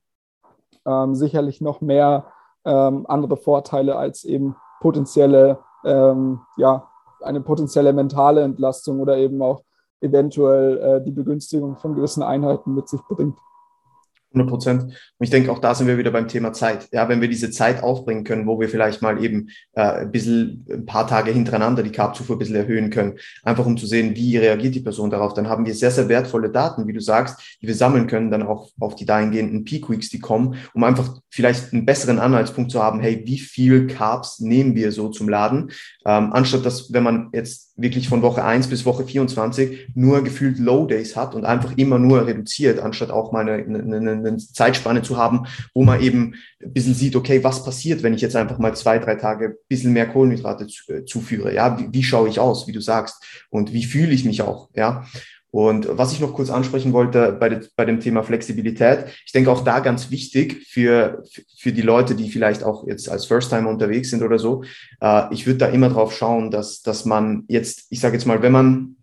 ähm, sicherlich noch mehr ähm, andere Vorteile als eben potenzielle, ähm, ja, eine potenzielle mentale Entlastung oder eben auch eventuell äh, die Begünstigung von gewissen Einheiten mit sich bringt. 100 Prozent. Und ich denke, auch da sind wir wieder beim Thema Zeit. Ja, wenn wir diese Zeit aufbringen können, wo wir vielleicht mal eben äh, ein bisschen, ein paar Tage hintereinander die Carbzufuhr ein bisschen erhöhen können, einfach um zu sehen, wie reagiert die Person darauf, dann haben wir sehr, sehr wertvolle Daten, wie du sagst, die wir sammeln können, dann auch auf die dahingehenden Peak Weeks, die kommen, um einfach vielleicht einen besseren Anhaltspunkt zu haben, hey, wie viel Carbs nehmen wir so zum Laden, ähm, anstatt dass, wenn man jetzt wirklich von Woche 1 bis Woche 24 nur gefühlt Low Days hat und einfach immer nur reduziert, anstatt auch mal eine, eine, eine Zeitspanne zu haben, wo man eben ein bisschen sieht, okay, was passiert, wenn ich jetzt einfach mal zwei, drei Tage ein bisschen mehr Kohlenhydrate äh, zuführe? Ja, wie, wie schaue ich aus, wie du sagst? Und wie fühle ich mich auch? Ja. Und was ich noch kurz ansprechen wollte bei, de, bei dem Thema Flexibilität, ich denke auch da ganz wichtig für, für die Leute, die vielleicht auch jetzt als First-Timer unterwegs sind oder so, äh, ich würde da immer drauf schauen, dass, dass man jetzt, ich sage jetzt mal, wenn man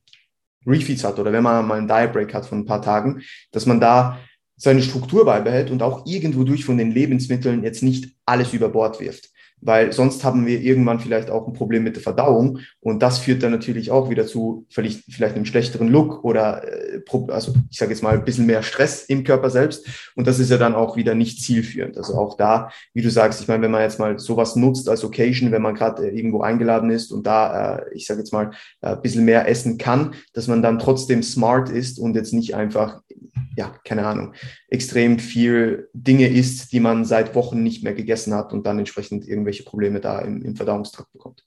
Refeeds hat oder wenn man mal einen Diet Break hat von ein paar Tagen, dass man da seine Struktur beibehält und auch irgendwo durch von den Lebensmitteln jetzt nicht alles über Bord wirft weil sonst haben wir irgendwann vielleicht auch ein Problem mit der Verdauung und das führt dann natürlich auch wieder zu vielleicht, vielleicht einem schlechteren Look oder äh, also ich sage jetzt mal ein bisschen mehr Stress im Körper selbst und das ist ja dann auch wieder nicht zielführend. Also auch da, wie du sagst, ich meine, wenn man jetzt mal sowas nutzt als Occasion, wenn man gerade äh, irgendwo eingeladen ist und da, äh, ich sage jetzt mal, ein bisschen mehr essen kann, dass man dann trotzdem smart ist und jetzt nicht einfach ja, keine Ahnung, extrem viel Dinge isst, die man seit Wochen nicht mehr gegessen hat und dann entsprechend irgendwelche Probleme da im, im Verdauungstrakt bekommt.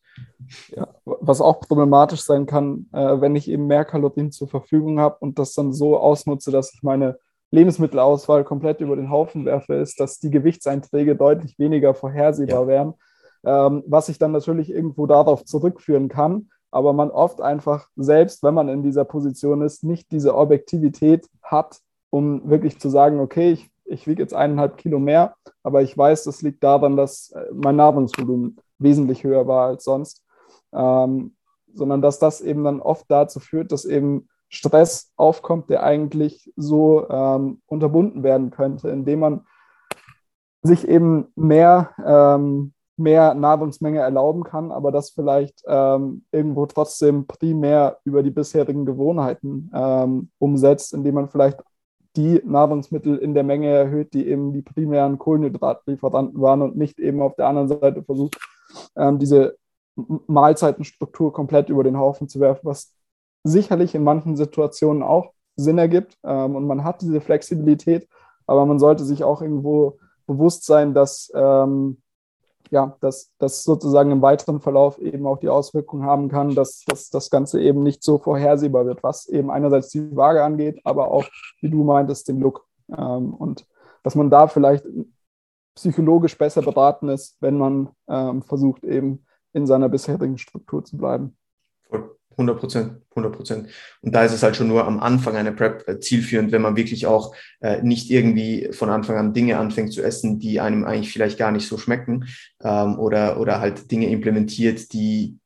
Ja, was auch problematisch sein kann, äh, wenn ich eben mehr Kalorien zur Verfügung habe und das dann so ausnutze, dass ich meine Lebensmittelauswahl komplett über den Haufen werfe, ist, dass die Gewichtseinträge deutlich weniger vorhersehbar ja. wären, ähm, was ich dann natürlich irgendwo darauf zurückführen kann, aber man oft einfach selbst, wenn man in dieser Position ist, nicht diese Objektivität hat, um wirklich zu sagen, okay, ich, ich wiege jetzt eineinhalb Kilo mehr, aber ich weiß, das liegt daran, dass äh, mein Nahrungsvolumen wesentlich höher war als sonst, ähm, sondern dass das eben dann oft dazu führt, dass eben Stress aufkommt, der eigentlich so ähm, unterbunden werden könnte, indem man sich eben mehr, ähm, mehr Nahrungsmenge erlauben kann, aber das vielleicht ähm, irgendwo trotzdem primär über die bisherigen Gewohnheiten ähm, umsetzt, indem man vielleicht die Nahrungsmittel in der Menge erhöht, die eben die primären Kohlenhydratlieferanten waren und nicht eben auf der anderen Seite versucht, ähm, diese Mahlzeitenstruktur komplett über den Haufen zu werfen, was sicherlich in manchen Situationen auch Sinn ergibt ähm, und man hat diese Flexibilität, aber man sollte sich auch irgendwo bewusst sein, dass ähm, ja, dass das sozusagen im weiteren Verlauf eben auch die Auswirkung haben kann, dass, dass das Ganze eben nicht so vorhersehbar wird, was eben einerseits die Waage angeht, aber auch, wie du meintest, den Look. Ähm, und dass man da vielleicht psychologisch besser beraten ist, wenn man ähm, versucht, eben in seiner bisherigen Struktur zu bleiben. 100 Prozent, 100 Prozent. Und da ist es halt schon nur am Anfang einer Prep äh, zielführend, wenn man wirklich auch äh, nicht irgendwie von Anfang an Dinge anfängt zu essen, die einem eigentlich vielleicht gar nicht so schmecken ähm, oder, oder halt Dinge implementiert, die,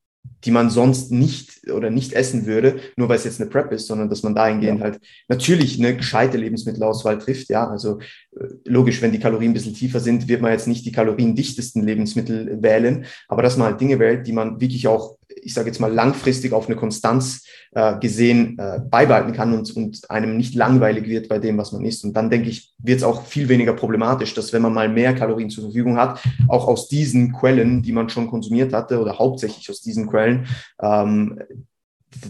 die man sonst nicht oder nicht essen würde, nur weil es jetzt eine Prep ist, sondern dass man dahingehend ja. halt natürlich eine gescheite Lebensmittelauswahl trifft. Ja, also äh, logisch, wenn die Kalorien ein bisschen tiefer sind, wird man jetzt nicht die kaloriendichtesten Lebensmittel wählen, aber dass man halt Dinge wählt, die man wirklich auch ich sage jetzt mal, langfristig auf eine Konstanz äh, gesehen äh, beibehalten kann und, und einem nicht langweilig wird bei dem, was man isst. Und dann denke ich, wird es auch viel weniger problematisch, dass wenn man mal mehr Kalorien zur Verfügung hat, auch aus diesen Quellen, die man schon konsumiert hatte oder hauptsächlich aus diesen Quellen, ähm,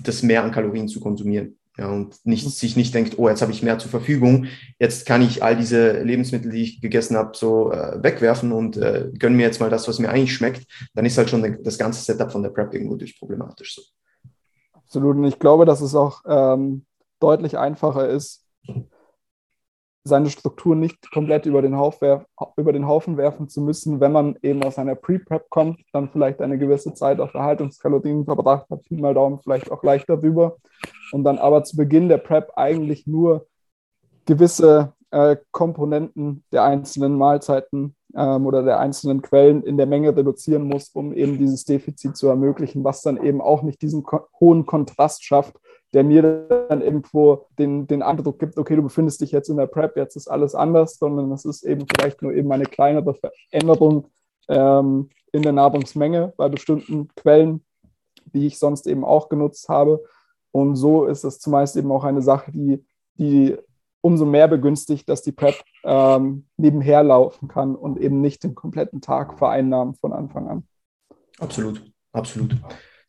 das mehr an Kalorien zu konsumieren. Ja, und nicht, sich nicht denkt, oh, jetzt habe ich mehr zur Verfügung, jetzt kann ich all diese Lebensmittel, die ich gegessen habe, so äh, wegwerfen und äh, gönne mir jetzt mal das, was mir eigentlich schmeckt, dann ist halt schon das ganze Setup von der Prep irgendwo durchproblematisch. So. Absolut. Und ich glaube, dass es auch ähm, deutlich einfacher ist, seine Struktur nicht komplett über den, über den, Haufen werfen zu müssen, wenn man eben aus einer Pre-Prep kommt, dann vielleicht eine gewisse Zeit auf Erhaltungskalorien verbracht hat, viel mal Daumen vielleicht auch leicht darüber und dann aber zu Beginn der Prep eigentlich nur gewisse äh, Komponenten der einzelnen Mahlzeiten ähm, oder der einzelnen Quellen in der Menge reduzieren muss, um eben dieses Defizit zu ermöglichen, was dann eben auch nicht diesen ko hohen Kontrast schafft der mir dann irgendwo den, den Eindruck gibt, okay, du befindest dich jetzt in der Prep, jetzt ist alles anders, sondern es ist eben vielleicht nur eben eine kleinere Veränderung ähm, in der Nahrungsmenge bei bestimmten Quellen, die ich sonst eben auch genutzt habe. Und so ist es zumeist eben auch eine Sache, die, die umso mehr begünstigt, dass die Prep ähm, nebenher laufen kann und eben nicht den kompletten Tag vereinnahmen von Anfang an. Absolut, absolut.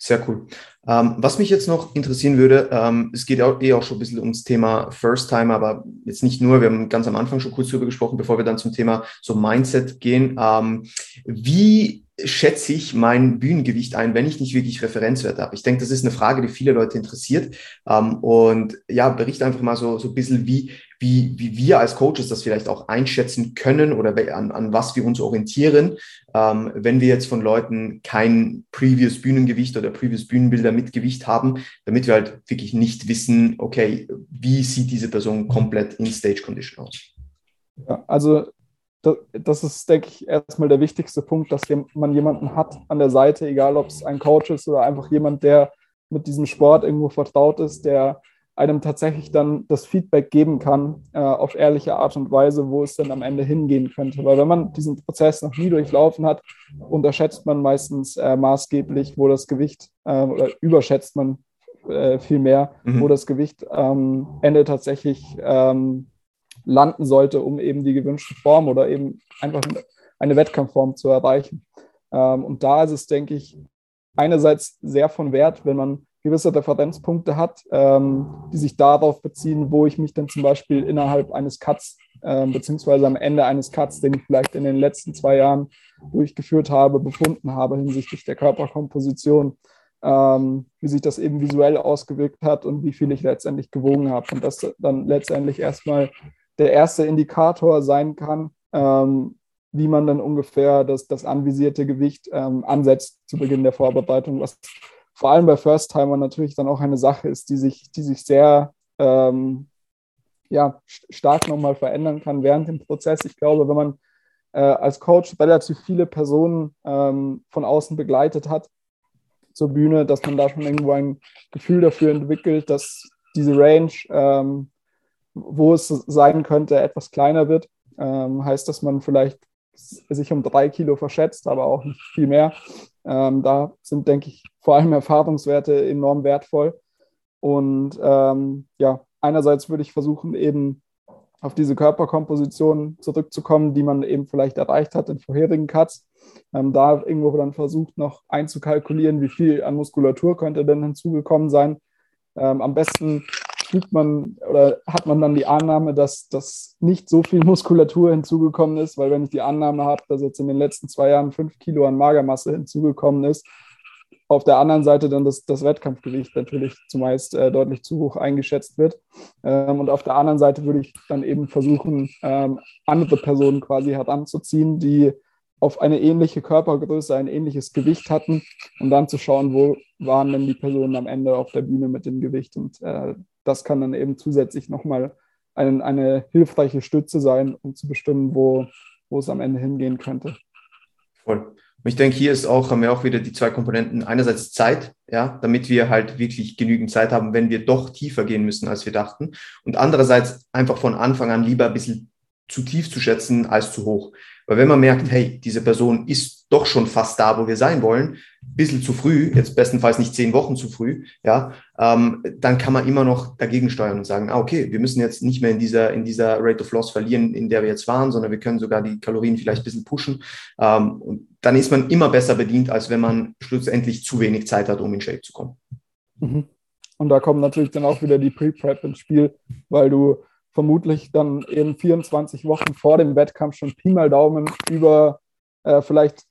Sehr cool. Ähm, was mich jetzt noch interessieren würde, ähm, es geht auch, eh auch schon ein bisschen ums Thema First Time, aber jetzt nicht nur, wir haben ganz am Anfang schon kurz drüber gesprochen, bevor wir dann zum Thema so Mindset gehen. Ähm, wie schätze ich mein Bühnengewicht ein, wenn ich nicht wirklich Referenzwerte habe? Ich denke, das ist eine Frage, die viele Leute interessiert. Ähm, und ja, berichte einfach mal so, so ein bisschen, wie, wie, wie wir als Coaches das vielleicht auch einschätzen können oder an, an was wir uns orientieren, ähm, wenn wir jetzt von Leuten kein Previous Bühnengewicht oder Previous Bühnenbilder mit Gewicht haben, damit wir halt wirklich nicht wissen, okay, wie sieht diese Person komplett in Stage Condition aus? Ja, also das ist, denke ich, erstmal der wichtigste Punkt, dass man jemanden hat an der Seite, egal ob es ein Coach ist oder einfach jemand, der mit diesem Sport irgendwo vertraut ist, der einem tatsächlich dann das Feedback geben kann äh, auf ehrliche Art und Weise, wo es dann am Ende hingehen könnte. Weil wenn man diesen Prozess noch nie durchlaufen hat, unterschätzt man meistens äh, maßgeblich, wo das Gewicht äh, oder überschätzt man äh, viel mehr, mhm. wo das Gewicht am Ende tatsächlich ähm, landen sollte, um eben die gewünschte Form oder eben einfach eine Wettkampfform zu erreichen. Ähm, und da ist es, denke ich, einerseits sehr von Wert, wenn man gewisse Referenzpunkte hat, ähm, die sich darauf beziehen, wo ich mich dann zum Beispiel innerhalb eines Cuts äh, beziehungsweise am Ende eines Cuts, den ich vielleicht in den letzten zwei Jahren durchgeführt habe, befunden habe hinsichtlich der Körperkomposition, ähm, wie sich das eben visuell ausgewirkt hat und wie viel ich letztendlich gewogen habe. Und das dann letztendlich erstmal der erste Indikator sein kann, ähm, wie man dann ungefähr das, das anvisierte Gewicht ähm, ansetzt zu Beginn der Vorbereitung, was vor allem bei First-Timer natürlich dann auch eine Sache ist, die sich, die sich sehr ähm, ja, stark nochmal verändern kann während dem Prozess. Ich glaube, wenn man äh, als Coach relativ viele Personen ähm, von außen begleitet hat zur Bühne, dass man da schon irgendwo ein Gefühl dafür entwickelt, dass diese Range, ähm, wo es sein könnte, etwas kleiner wird. Ähm, heißt, dass man vielleicht sich um drei Kilo verschätzt, aber auch nicht viel mehr. Ähm, da sind, denke ich, vor allem Erfahrungswerte enorm wertvoll. Und ähm, ja, einerseits würde ich versuchen, eben auf diese Körperkomposition zurückzukommen, die man eben vielleicht erreicht hat in vorherigen Cuts. Ähm, da irgendwo dann versucht, noch einzukalkulieren, wie viel an Muskulatur könnte denn hinzugekommen sein. Ähm, am besten fügt man oder hat man dann die Annahme, dass, dass nicht so viel Muskulatur hinzugekommen ist, weil wenn ich die Annahme habe, dass jetzt in den letzten zwei Jahren fünf Kilo an Magermasse hinzugekommen ist, auf der anderen Seite dann das, das Wettkampfgewicht natürlich zumeist äh, deutlich zu hoch eingeschätzt wird. Ähm, und auf der anderen Seite würde ich dann eben versuchen, ähm, andere Personen quasi heranzuziehen, die auf eine ähnliche Körpergröße, ein ähnliches Gewicht hatten und dann zu schauen, wo waren denn die Personen am Ende auf der Bühne mit dem Gewicht. Und äh, das kann dann eben zusätzlich nochmal ein, eine hilfreiche Stütze sein, um zu bestimmen, wo, wo es am Ende hingehen könnte. Voll. Und ich denke, hier ist auch, haben wir auch wieder die zwei Komponenten. Einerseits Zeit, ja, damit wir halt wirklich genügend Zeit haben, wenn wir doch tiefer gehen müssen, als wir dachten. Und andererseits einfach von Anfang an lieber ein bisschen zu tief zu schätzen als zu hoch. Weil wenn man merkt, hey, diese Person ist doch schon fast da, wo wir sein wollen, bisschen zu früh, jetzt bestenfalls nicht zehn Wochen zu früh, ja, ähm, dann kann man immer noch dagegen steuern und sagen, ah, okay, wir müssen jetzt nicht mehr in dieser, in dieser Rate of Loss verlieren, in der wir jetzt waren, sondern wir können sogar die Kalorien vielleicht ein bisschen pushen. Ähm, und dann ist man immer besser bedient, als wenn man schlussendlich zu wenig Zeit hat, um in Shape zu kommen. Mhm. Und da kommt natürlich dann auch wieder die Pre-Prep ins Spiel, weil du vermutlich dann eben 24 Wochen vor dem Wettkampf schon Pi mal Daumen über äh, vielleicht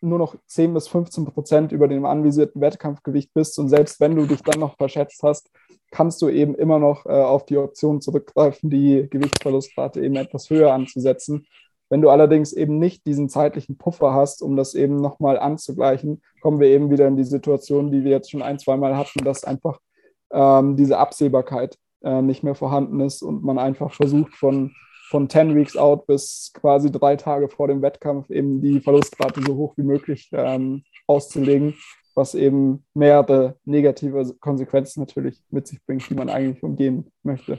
nur noch 10 bis 15 Prozent über dem anvisierten Wettkampfgewicht bist. Und selbst wenn du dich dann noch verschätzt hast, kannst du eben immer noch äh, auf die Option zurückgreifen, die Gewichtsverlustrate eben etwas höher anzusetzen. Wenn du allerdings eben nicht diesen zeitlichen Puffer hast, um das eben nochmal anzugleichen, kommen wir eben wieder in die Situation, die wir jetzt schon ein, zwei Mal hatten, dass einfach ähm, diese Absehbarkeit äh, nicht mehr vorhanden ist und man einfach versucht von, von 10 Weeks out bis quasi drei Tage vor dem Wettkampf eben die Verlustrate so hoch wie möglich ähm, auszulegen, was eben mehrere negative Konsequenzen natürlich mit sich bringt, die man eigentlich umgehen möchte.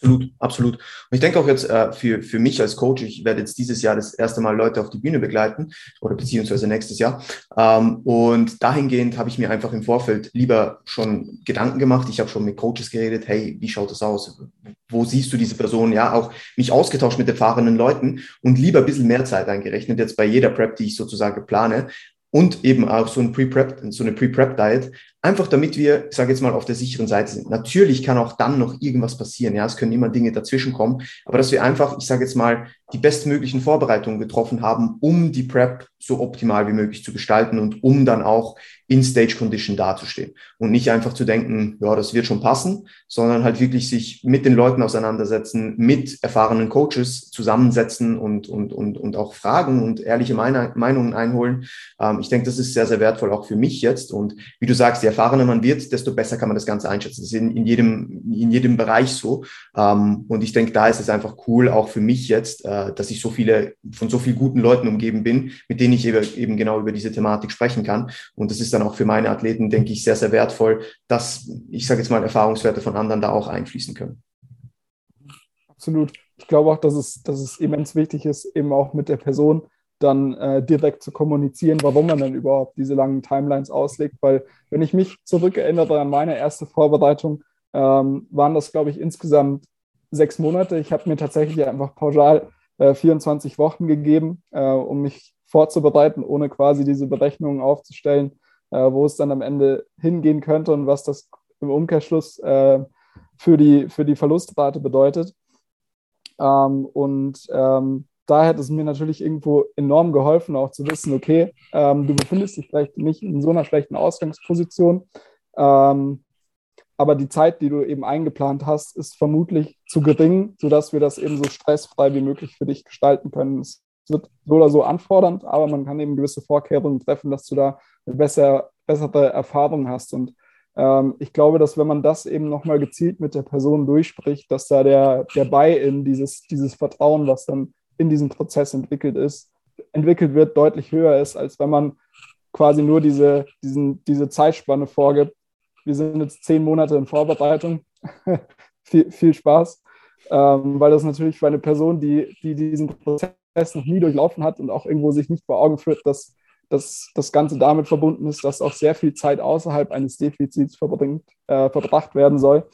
Absolut, absolut. Und ich denke auch jetzt äh, für, für mich als Coach, ich werde jetzt dieses Jahr das erste Mal Leute auf die Bühne begleiten oder beziehungsweise nächstes Jahr. Ähm, und dahingehend habe ich mir einfach im Vorfeld lieber schon Gedanken gemacht. Ich habe schon mit Coaches geredet, hey, wie schaut das aus? Wo siehst du diese Person? Ja, auch mich ausgetauscht mit erfahrenen Leuten und lieber ein bisschen mehr Zeit eingerechnet, jetzt bei jeder Prep, die ich sozusagen plane. Und eben auch so ein Pre-Prep, so eine Pre-Prep-Diet, Einfach damit wir, ich sage jetzt mal, auf der sicheren Seite sind. Natürlich kann auch dann noch irgendwas passieren. Ja, es können immer Dinge dazwischen kommen. Aber dass wir einfach, ich sage jetzt mal, die bestmöglichen Vorbereitungen getroffen haben, um die Prep so optimal wie möglich zu gestalten und um dann auch in Stage Condition dazustehen. Und nicht einfach zu denken, ja, das wird schon passen, sondern halt wirklich sich mit den Leuten auseinandersetzen, mit erfahrenen Coaches zusammensetzen und, und, und, und auch fragen und ehrliche Meinungen einholen. Ähm, ich denke, das ist sehr, sehr wertvoll auch für mich jetzt. Und wie du sagst, je erfahrener man wird, desto besser kann man das Ganze einschätzen. Das ist in, in, jedem, in jedem Bereich so. Ähm, und ich denke, da ist es einfach cool, auch für mich jetzt, äh, dass ich so viele, von so vielen guten Leuten umgeben bin, mit denen ich eben, eben genau über diese Thematik sprechen kann. Und das ist dann auch für meine Athleten, denke ich, sehr, sehr wertvoll, dass, ich sage jetzt mal, Erfahrungswerte von anderen da auch einfließen können. Absolut. Ich glaube auch, dass es, dass es immens wichtig ist, eben auch mit der Person dann äh, direkt zu kommunizieren, warum man dann überhaupt diese langen Timelines auslegt. Weil wenn ich mich zurückerinnere an meine erste Vorbereitung, ähm, waren das, glaube ich, insgesamt sechs Monate. Ich habe mir tatsächlich einfach pauschal äh, 24 Wochen gegeben, äh, um mich vorzubereiten, ohne quasi diese Berechnungen aufzustellen, äh, wo es dann am Ende hingehen könnte und was das im Umkehrschluss äh, für, die, für die Verlustrate bedeutet. Ähm, und ähm, da hätte es mir natürlich irgendwo enorm geholfen, auch zu wissen, okay, ähm, du befindest dich vielleicht nicht in so einer schlechten Ausgangsposition, ähm, aber die Zeit, die du eben eingeplant hast, ist vermutlich zu gering, sodass wir das eben so stressfrei wie möglich für dich gestalten können. Es wird so oder so anfordernd, aber man kann eben gewisse Vorkehrungen treffen, dass du da eine bessere, bessere Erfahrung hast. Und ähm, ich glaube, dass wenn man das eben nochmal gezielt mit der Person durchspricht, dass da der, der Buy-in, dieses, dieses Vertrauen, was dann in diesem Prozess entwickelt ist, entwickelt wird, deutlich höher ist, als wenn man quasi nur diese, diesen, diese Zeitspanne vorgibt. Wir sind jetzt zehn Monate in Vorbereitung. viel, viel Spaß. Ähm, weil das natürlich für eine Person, die, die diesen Prozess noch nie durchlaufen hat und auch irgendwo sich nicht vor Augen führt, dass, dass das Ganze damit verbunden ist, dass auch sehr viel Zeit außerhalb eines Defizits verbringt, äh, verbracht werden soll,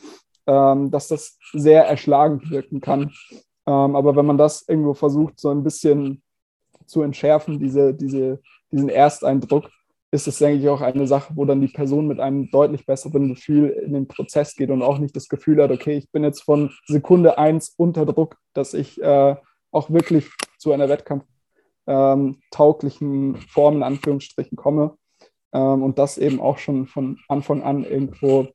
ähm, dass das sehr erschlagend wirken kann. Ähm, aber wenn man das irgendwo versucht, so ein bisschen zu entschärfen, diese, diese, diesen Ersteindruck, ist es, denke ich, auch eine Sache, wo dann die Person mit einem deutlich besseren Gefühl in den Prozess geht und auch nicht das Gefühl hat, okay, ich bin jetzt von Sekunde eins unter Druck, dass ich äh, auch wirklich zu einer wettkampftauglichen ähm, Form in Anführungsstrichen komme. Ähm, und das eben auch schon von Anfang an irgendwo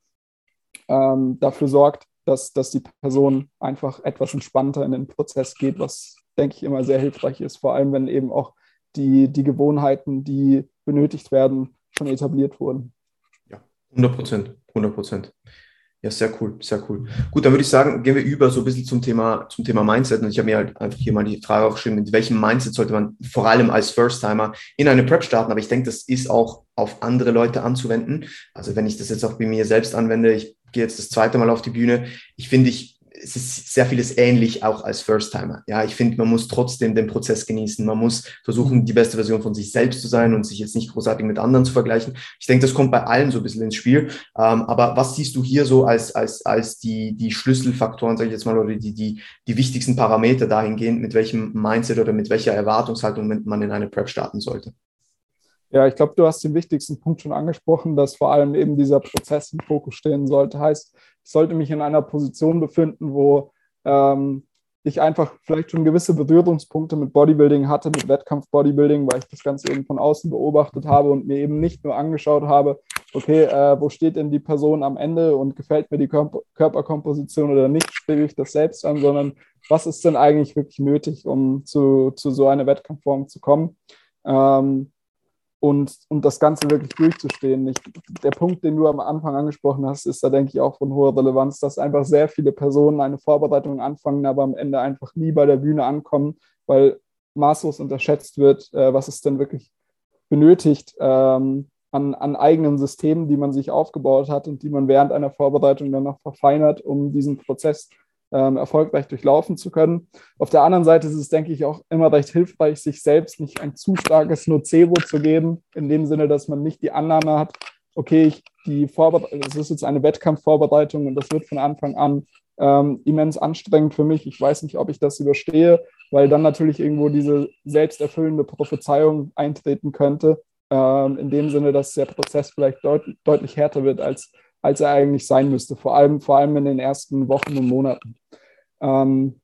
ähm, dafür sorgt, dass, dass die Person einfach etwas entspannter in den Prozess geht, was, denke ich, immer sehr hilfreich ist, vor allem wenn eben auch die, die Gewohnheiten, die benötigt werden, schon etabliert wurden. Ja, 100 Prozent, 100 Prozent. Ja, sehr cool, sehr cool. Gut, dann würde ich sagen, gehen wir über so ein bisschen zum Thema, zum Thema Mindset. Und ich habe mir halt einfach hier mal die Frage aufgeschrieben, mit welchem Mindset sollte man vor allem als First-Timer in eine Prep starten? Aber ich denke, das ist auch auf andere Leute anzuwenden. Also wenn ich das jetzt auch bei mir selbst anwende, ich gehe jetzt das zweite Mal auf die Bühne. Ich finde, ich es ist sehr vieles ähnlich auch als First-Timer. Ja, ich finde, man muss trotzdem den Prozess genießen. Man muss versuchen, die beste Version von sich selbst zu sein und sich jetzt nicht großartig mit anderen zu vergleichen. Ich denke, das kommt bei allen so ein bisschen ins Spiel. Ähm, aber was siehst du hier so als, als, als die, die Schlüsselfaktoren, sage ich jetzt mal, oder die, die, die wichtigsten Parameter dahingehend, mit welchem Mindset oder mit welcher Erwartungshaltung man in eine Prep starten sollte? Ja, ich glaube, du hast den wichtigsten Punkt schon angesprochen, dass vor allem eben dieser Prozess im Fokus stehen sollte. Heißt, ich sollte mich in einer Position befinden, wo ähm, ich einfach vielleicht schon gewisse Berührungspunkte mit Bodybuilding hatte, mit Wettkampf-Bodybuilding, weil ich das Ganze eben von außen beobachtet habe und mir eben nicht nur angeschaut habe, okay, äh, wo steht denn die Person am Ende und gefällt mir die Körper Körperkomposition oder nicht, strebe ich das selbst an, sondern was ist denn eigentlich wirklich nötig, um zu, zu so einer Wettkampfform zu kommen? Ähm, und, und das Ganze wirklich durchzustehen. Ich, der Punkt, den du am Anfang angesprochen hast, ist da, denke ich, auch von hoher Relevanz, dass einfach sehr viele Personen eine Vorbereitung anfangen, aber am Ende einfach nie bei der Bühne ankommen, weil maßlos unterschätzt wird, äh, was es denn wirklich benötigt ähm, an, an eigenen Systemen, die man sich aufgebaut hat und die man während einer Vorbereitung dann noch verfeinert, um diesen Prozess ähm, erfolgreich durchlaufen zu können. Auf der anderen Seite ist es, denke ich, auch immer recht hilfreich, sich selbst nicht ein zu starkes Nocebo zu geben, in dem Sinne, dass man nicht die Annahme hat, okay, ich, die Vorbereitung, das ist jetzt eine Wettkampfvorbereitung und das wird von Anfang an ähm, immens anstrengend für mich. Ich weiß nicht, ob ich das überstehe, weil dann natürlich irgendwo diese selbsterfüllende Prophezeiung eintreten könnte, ähm, in dem Sinne, dass der Prozess vielleicht deut deutlich härter wird, als als er eigentlich sein müsste, vor allem, vor allem in den ersten Wochen und Monaten. Ähm,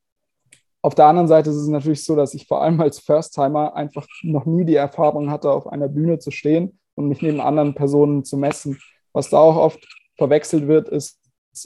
auf der anderen Seite ist es natürlich so, dass ich vor allem als First-Timer einfach noch nie die Erfahrung hatte, auf einer Bühne zu stehen und mich neben anderen Personen zu messen. Was da auch oft verwechselt wird, ist,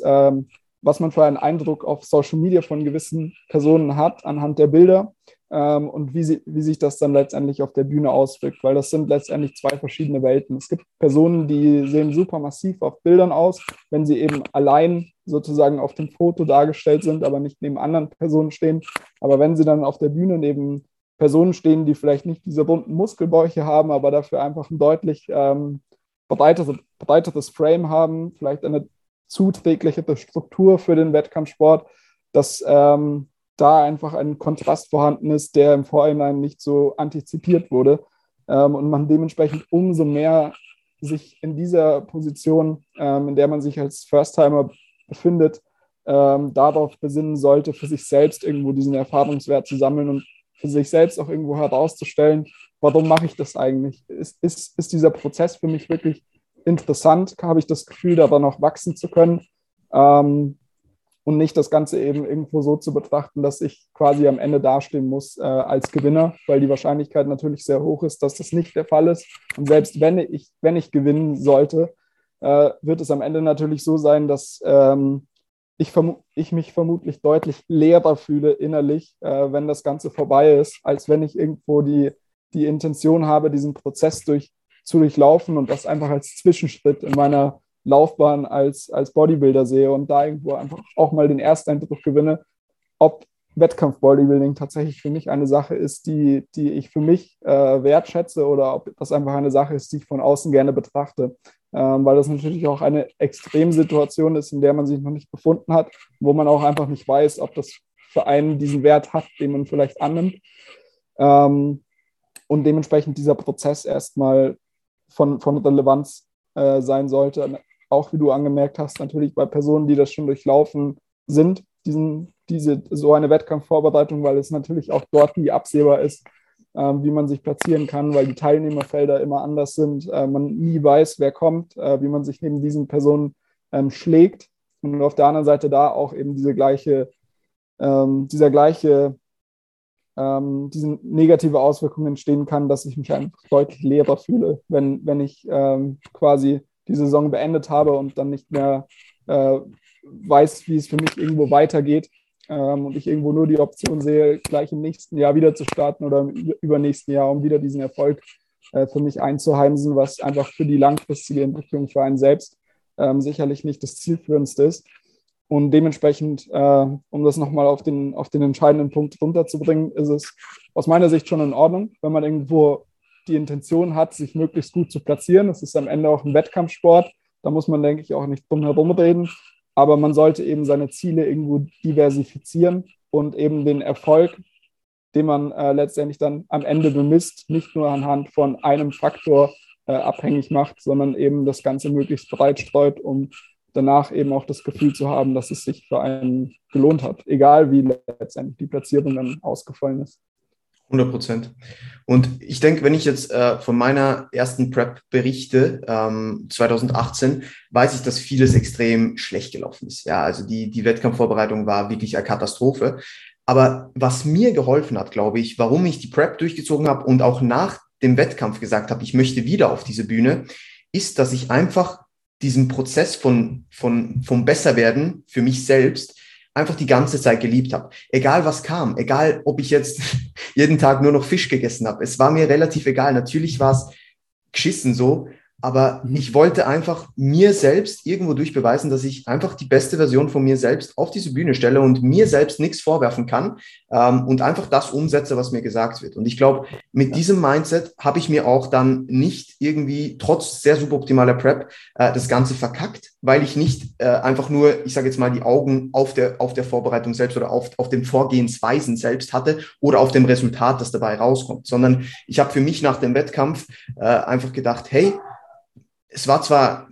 ähm, was man für einen Eindruck auf Social Media von gewissen Personen hat anhand der Bilder und wie, sie, wie sich das dann letztendlich auf der Bühne auswirkt, weil das sind letztendlich zwei verschiedene Welten. Es gibt Personen, die sehen super massiv auf Bildern aus, wenn sie eben allein sozusagen auf dem Foto dargestellt sind, aber nicht neben anderen Personen stehen. Aber wenn sie dann auf der Bühne neben Personen stehen, die vielleicht nicht diese bunten Muskelbäuche haben, aber dafür einfach ein deutlich ähm, breiteres, breiteres Frame haben, vielleicht eine zuträglichere Struktur für den Wettkampfsport, dass ähm, da einfach ein Kontrast vorhanden ist, der im Vorhinein nicht so antizipiert wurde ähm, und man dementsprechend umso mehr sich in dieser Position, ähm, in der man sich als First-Timer befindet, ähm, darauf besinnen sollte, für sich selbst irgendwo diesen Erfahrungswert zu sammeln und für sich selbst auch irgendwo herauszustellen, warum mache ich das eigentlich? Ist, ist, ist dieser Prozess für mich wirklich interessant? Habe ich das Gefühl, daran noch wachsen zu können? Ähm, und nicht das Ganze eben irgendwo so zu betrachten, dass ich quasi am Ende dastehen muss äh, als Gewinner, weil die Wahrscheinlichkeit natürlich sehr hoch ist, dass das nicht der Fall ist. Und selbst wenn ich, wenn ich gewinnen sollte, äh, wird es am Ende natürlich so sein, dass ähm, ich, ich, mich vermutlich deutlich leerer fühle innerlich, äh, wenn das Ganze vorbei ist, als wenn ich irgendwo die, die Intention habe, diesen Prozess durch, zu durchlaufen und das einfach als Zwischenschritt in meiner Laufbahn als, als Bodybuilder sehe und da irgendwo einfach auch mal den Ersteindruck gewinne, ob Wettkampf-Bodybuilding tatsächlich für mich eine Sache ist, die, die ich für mich äh, wertschätze oder ob das einfach eine Sache ist, die ich von außen gerne betrachte. Ähm, weil das natürlich auch eine Extremsituation ist, in der man sich noch nicht befunden hat, wo man auch einfach nicht weiß, ob das für einen diesen Wert hat, den man vielleicht annimmt. Ähm, und dementsprechend dieser Prozess erstmal von, von Relevanz äh, sein sollte, auch wie du angemerkt hast, natürlich bei Personen, die das schon durchlaufen sind, diesen, diese, so eine Wettkampfvorbereitung, weil es natürlich auch dort nie absehbar ist, ähm, wie man sich platzieren kann, weil die Teilnehmerfelder immer anders sind, äh, man nie weiß, wer kommt, äh, wie man sich neben diesen Personen ähm, schlägt. Und auf der anderen Seite da auch eben diese gleiche, ähm, dieser gleiche, ähm, diese negative Auswirkungen entstehen kann, dass ich mich einfach deutlich leerer fühle, wenn, wenn ich ähm, quasi die Saison beendet habe und dann nicht mehr äh, weiß, wie es für mich irgendwo weitergeht ähm, und ich irgendwo nur die Option sehe, gleich im nächsten Jahr wieder zu starten oder im übernächsten Jahr, um wieder diesen Erfolg äh, für mich einzuheimsen, was einfach für die langfristige Entwicklung für einen selbst ähm, sicherlich nicht das zielführendste ist. Und dementsprechend, äh, um das nochmal auf den, auf den entscheidenden Punkt runterzubringen, ist es aus meiner Sicht schon in Ordnung, wenn man irgendwo die Intention hat, sich möglichst gut zu platzieren. Es ist am Ende auch ein Wettkampfsport. Da muss man, denke ich, auch nicht drum herum reden. aber man sollte eben seine Ziele irgendwo diversifizieren und eben den Erfolg, den man äh, letztendlich dann am Ende bemisst, nicht nur anhand von einem Faktor äh, abhängig macht, sondern eben das Ganze möglichst breit streut, um danach eben auch das Gefühl zu haben, dass es sich für einen gelohnt hat, egal wie letztendlich die Platzierung dann ausgefallen ist. 100 Prozent. Und ich denke, wenn ich jetzt äh, von meiner ersten Prep berichte, ähm, 2018, weiß ich, dass vieles extrem schlecht gelaufen ist. Ja, also die, die Wettkampfvorbereitung war wirklich eine Katastrophe. Aber was mir geholfen hat, glaube ich, warum ich die Prep durchgezogen habe und auch nach dem Wettkampf gesagt habe, ich möchte wieder auf diese Bühne, ist, dass ich einfach diesen Prozess von, von, vom Besserwerden für mich selbst einfach die ganze Zeit geliebt habe. Egal was kam, egal ob ich jetzt jeden Tag nur noch Fisch gegessen habe. Es war mir relativ egal. Natürlich war es geschissen so, aber mhm. ich wollte einfach mir selbst irgendwo durchbeweisen, dass ich einfach die beste Version von mir selbst auf diese Bühne stelle und mir selbst nichts vorwerfen kann ähm, und einfach das umsetze, was mir gesagt wird. Und ich glaube, mit ja. diesem Mindset habe ich mir auch dann nicht irgendwie trotz sehr suboptimaler Prep äh, das Ganze verkackt, weil ich nicht äh, einfach nur, ich sage jetzt mal, die Augen auf der, auf der Vorbereitung selbst oder auf, auf den Vorgehensweisen selbst hatte oder auf dem Resultat, das dabei rauskommt, sondern ich habe für mich nach dem Wettkampf äh, einfach gedacht, hey, es war zwar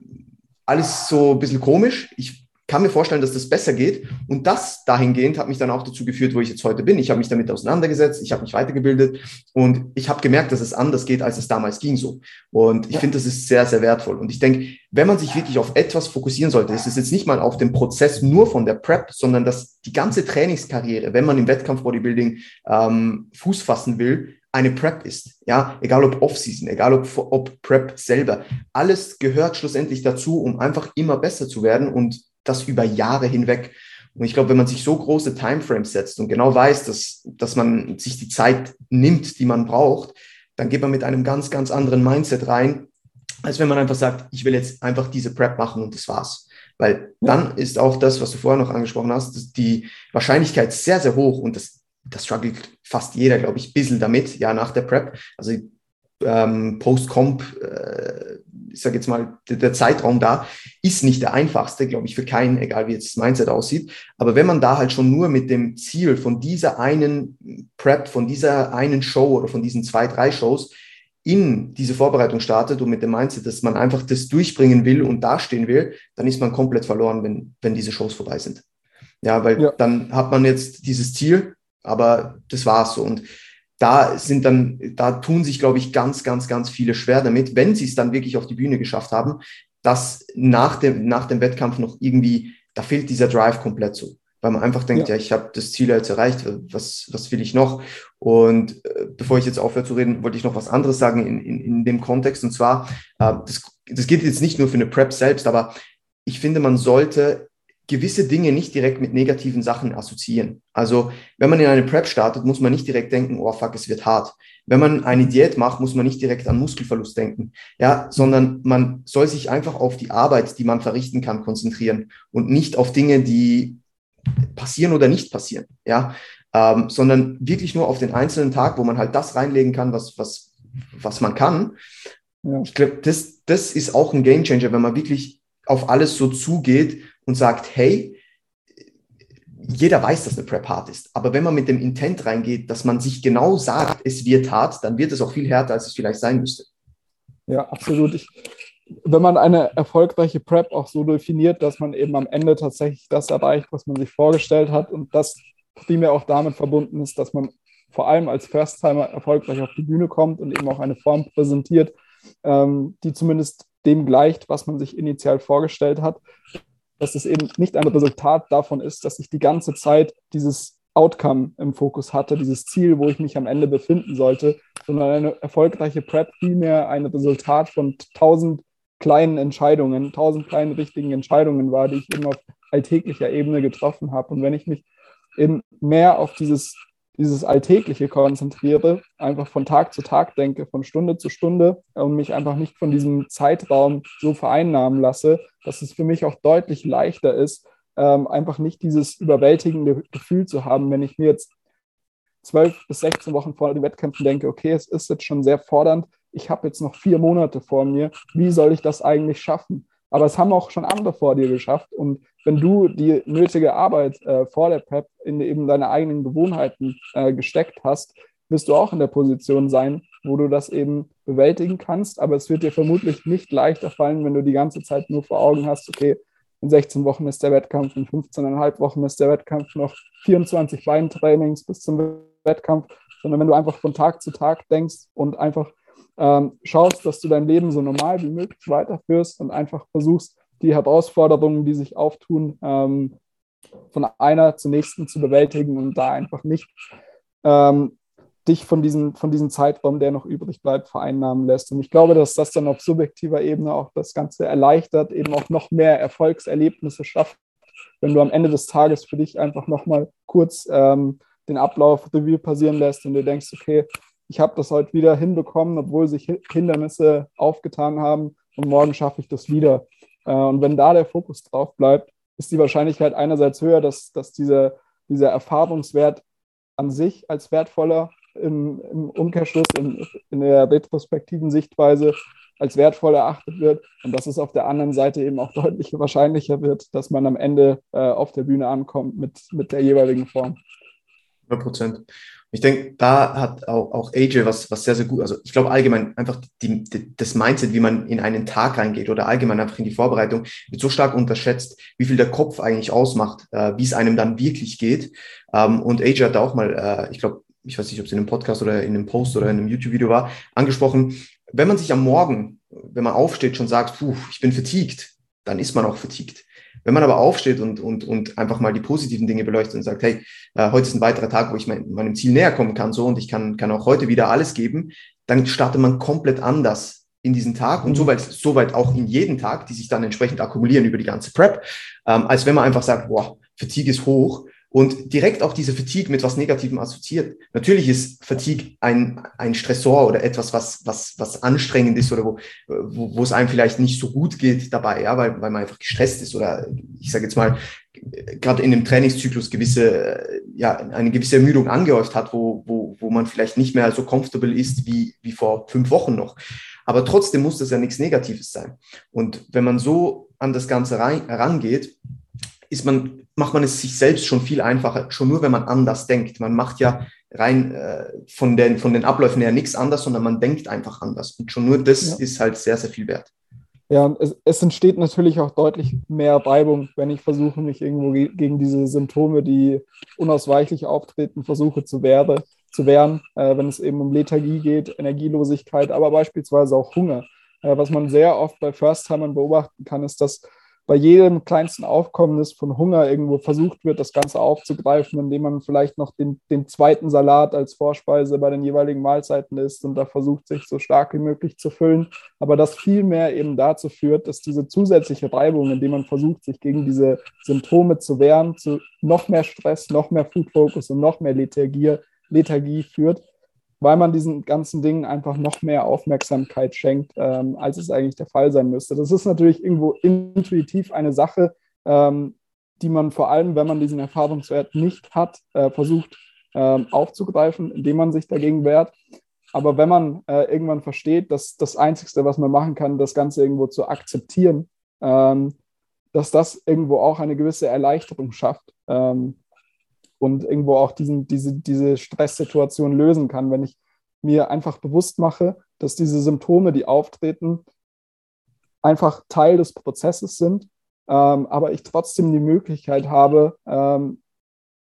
alles so ein bisschen komisch. Ich kann mir vorstellen, dass das besser geht. Und das dahingehend hat mich dann auch dazu geführt, wo ich jetzt heute bin. Ich habe mich damit auseinandergesetzt, ich habe mich weitergebildet und ich habe gemerkt, dass es anders geht, als es damals ging so. Und ich finde, das ist sehr, sehr wertvoll. Und ich denke, wenn man sich wirklich auf etwas fokussieren sollte, ist es jetzt nicht mal auf den Prozess nur von der Prep, sondern dass die ganze Trainingskarriere, wenn man im Wettkampf-Bodybuilding ähm, Fuß fassen will, eine Prep ist. Ja, egal ob Off-Season, egal ob, ob Prep selber. Alles gehört schlussendlich dazu, um einfach immer besser zu werden und das über Jahre hinweg. Und ich glaube, wenn man sich so große Timeframes setzt und genau weiß, dass, dass man sich die Zeit nimmt, die man braucht, dann geht man mit einem ganz, ganz anderen Mindset rein, als wenn man einfach sagt, ich will jetzt einfach diese Prep machen und das war's. Weil dann ist auch das, was du vorher noch angesprochen hast, die Wahrscheinlichkeit sehr, sehr hoch und das das struggelt fast jeder, glaube ich, ein bisschen damit, ja, nach der Prep. Also ähm, Post-Comp, äh, ich sage jetzt mal, der, der, Zeitraum da ist nicht der einfachste, glaube ich, für keinen, egal wie jetzt das Mindset aussieht. Aber wenn man da halt schon nur mit dem Ziel von dieser einen Prep, von dieser einen Show oder von diesen zwei, drei Shows in diese Vorbereitung startet und mit dem Mindset, dass man einfach das durchbringen will und dastehen will, dann ist man komplett verloren, wenn, wenn diese Shows vorbei sind. Ja, weil ja. dann hat man jetzt dieses Ziel, aber das war's so. Und da sind dann, da tun sich, glaube ich, ganz, ganz, ganz viele schwer damit, wenn sie es dann wirklich auf die Bühne geschafft haben, dass nach dem, nach dem Wettkampf noch irgendwie, da fehlt dieser Drive komplett so. Weil man einfach denkt, ja, ja ich habe das Ziel jetzt erreicht, was, was will ich noch? Und äh, bevor ich jetzt aufhöre zu reden, wollte ich noch was anderes sagen in, in, in dem Kontext. Und zwar, äh, das, das geht jetzt nicht nur für eine Prep selbst, aber ich finde, man sollte gewisse Dinge nicht direkt mit negativen Sachen assoziieren. Also wenn man in eine Prep startet, muss man nicht direkt denken, oh fuck, es wird hart. Wenn man eine Diät macht, muss man nicht direkt an Muskelverlust denken, ja, sondern man soll sich einfach auf die Arbeit, die man verrichten kann, konzentrieren und nicht auf Dinge, die passieren oder nicht passieren, ja, ähm, sondern wirklich nur auf den einzelnen Tag, wo man halt das reinlegen kann, was was was man kann. Ja. Ich glaube, das das ist auch ein Gamechanger, wenn man wirklich auf alles so zugeht und sagt, hey, jeder weiß, dass eine Prep hart ist. Aber wenn man mit dem Intent reingeht, dass man sich genau sagt, es wird hart, dann wird es auch viel härter, als es vielleicht sein müsste. Ja, absolut. Ich, wenn man eine erfolgreiche Prep auch so definiert, dass man eben am Ende tatsächlich das erreicht, was man sich vorgestellt hat und das primär auch damit verbunden ist, dass man vor allem als First-Timer erfolgreich auf die Bühne kommt und eben auch eine Form präsentiert, ähm, die zumindest dem gleicht, was man sich initial vorgestellt hat, dass es eben nicht ein Resultat davon ist, dass ich die ganze Zeit dieses Outcome im Fokus hatte, dieses Ziel, wo ich mich am Ende befinden sollte, sondern eine erfolgreiche Prep vielmehr ein Resultat von tausend kleinen Entscheidungen, tausend kleinen richtigen Entscheidungen war, die ich eben auf alltäglicher Ebene getroffen habe. Und wenn ich mich eben mehr auf dieses dieses Alltägliche konzentriere, einfach von Tag zu Tag denke, von Stunde zu Stunde und mich einfach nicht von diesem Zeitraum so vereinnahmen lasse, dass es für mich auch deutlich leichter ist, ähm, einfach nicht dieses überwältigende Gefühl zu haben, wenn ich mir jetzt zwölf bis 16 Wochen vor den Wettkämpfen denke, okay, es ist jetzt schon sehr fordernd, ich habe jetzt noch vier Monate vor mir, wie soll ich das eigentlich schaffen? Aber es haben auch schon andere vor dir geschafft. Und wenn du die nötige Arbeit äh, vor der Prep in eben deine eigenen Gewohnheiten äh, gesteckt hast, wirst du auch in der Position sein, wo du das eben bewältigen kannst. Aber es wird dir vermutlich nicht leichter fallen, wenn du die ganze Zeit nur vor Augen hast, okay, in 16 Wochen ist der Wettkampf, in 15,5 Wochen ist der Wettkampf, noch 24 Beintrainings bis zum Wettkampf, sondern wenn du einfach von Tag zu Tag denkst und einfach ähm, schaust, dass du dein Leben so normal wie möglich weiterführst und einfach versuchst, die Herausforderungen, die sich auftun, ähm, von einer zur nächsten zu bewältigen und da einfach nicht ähm, dich von diesem, von diesem Zeitraum, der noch übrig bleibt, vereinnahmen lässt. Und ich glaube, dass das dann auf subjektiver Ebene auch das Ganze erleichtert, eben auch noch mehr Erfolgserlebnisse schafft, wenn du am Ende des Tages für dich einfach nochmal kurz ähm, den Ablauf Review passieren lässt und du denkst, okay, ich habe das heute wieder hinbekommen, obwohl sich Hindernisse aufgetan haben und morgen schaffe ich das wieder. Äh, und wenn da der Fokus drauf bleibt, ist die Wahrscheinlichkeit einerseits höher, dass, dass dieser, dieser Erfahrungswert an sich als wertvoller im, im Umkehrschluss, in, in der retrospektiven Sichtweise als wertvoll erachtet wird und dass es auf der anderen Seite eben auch deutlich wahrscheinlicher wird, dass man am Ende äh, auf der Bühne ankommt mit, mit der jeweiligen Form. 100 Prozent. Ich denke, da hat auch, auch AJ was, was sehr, sehr gut. Also ich glaube allgemein einfach die, die, das Mindset, wie man in einen Tag reingeht oder allgemein einfach in die Vorbereitung, wird so stark unterschätzt, wie viel der Kopf eigentlich ausmacht, äh, wie es einem dann wirklich geht. Ähm, und AJ hat da auch mal, äh, ich glaube, ich weiß nicht, ob es in einem Podcast oder in einem Post oder in einem YouTube-Video war, angesprochen, wenn man sich am Morgen, wenn man aufsteht, schon sagt, puh, ich bin fatigued, dann ist man auch fatigued. Wenn man aber aufsteht und, und, und einfach mal die positiven Dinge beleuchtet und sagt, hey, äh, heute ist ein weiterer Tag, wo ich mein, meinem Ziel näher kommen kann, so und ich kann, kann auch heute wieder alles geben, dann startet man komplett anders in diesen Tag und mhm. soweit, soweit auch in jeden Tag, die sich dann entsprechend akkumulieren über die ganze Prep, ähm, als wenn man einfach sagt, boah, Fatigue ist hoch und direkt auch diese Fatigue mit was Negativem assoziiert. Natürlich ist Fatigue ein, ein Stressor oder etwas, was, was, was anstrengend ist oder wo, wo, wo es einem vielleicht nicht so gut geht dabei, ja, weil, weil man einfach gestresst ist oder ich sage jetzt mal, gerade in dem Trainingszyklus gewisse, ja, eine gewisse Ermüdung angehäuft hat, wo, wo, wo man vielleicht nicht mehr so comfortable ist wie, wie vor fünf Wochen noch. Aber trotzdem muss das ja nichts Negatives sein. Und wenn man so an das Ganze rein, herangeht, ist man, macht man es sich selbst schon viel einfacher, schon nur wenn man anders denkt. Man macht ja rein äh, von, den, von den Abläufen her nichts anders, sondern man denkt einfach anders. Und schon nur das ja. ist halt sehr, sehr viel wert. Ja, es, es, entsteht natürlich auch deutlich mehr Reibung, wenn ich versuche, mich irgendwo ge gegen diese Symptome, die unausweichlich auftreten, versuche zu, werde, zu wehren, äh, wenn es eben um Lethargie geht, Energielosigkeit, aber beispielsweise auch Hunger. Äh, was man sehr oft bei First-Timern beobachten kann, ist, dass bei jedem kleinsten Aufkommnis von Hunger irgendwo versucht wird, das Ganze aufzugreifen, indem man vielleicht noch den, den zweiten Salat als Vorspeise bei den jeweiligen Mahlzeiten isst und da versucht, sich so stark wie möglich zu füllen. Aber das vielmehr eben dazu führt, dass diese zusätzliche Reibung, indem man versucht, sich gegen diese Symptome zu wehren, zu noch mehr Stress, noch mehr Food Focus und noch mehr Lethargie, Lethargie führt weil man diesen ganzen Dingen einfach noch mehr Aufmerksamkeit schenkt, ähm, als es eigentlich der Fall sein müsste. Das ist natürlich irgendwo intuitiv eine Sache, ähm, die man vor allem, wenn man diesen Erfahrungswert nicht hat, äh, versucht ähm, aufzugreifen, indem man sich dagegen wehrt. Aber wenn man äh, irgendwann versteht, dass das Einzige, was man machen kann, das Ganze irgendwo zu akzeptieren, ähm, dass das irgendwo auch eine gewisse Erleichterung schafft, ähm, und irgendwo auch diesen, diese, diese Stresssituation lösen kann, wenn ich mir einfach bewusst mache, dass diese Symptome, die auftreten, einfach Teil des Prozesses sind, ähm, aber ich trotzdem die Möglichkeit habe, ähm,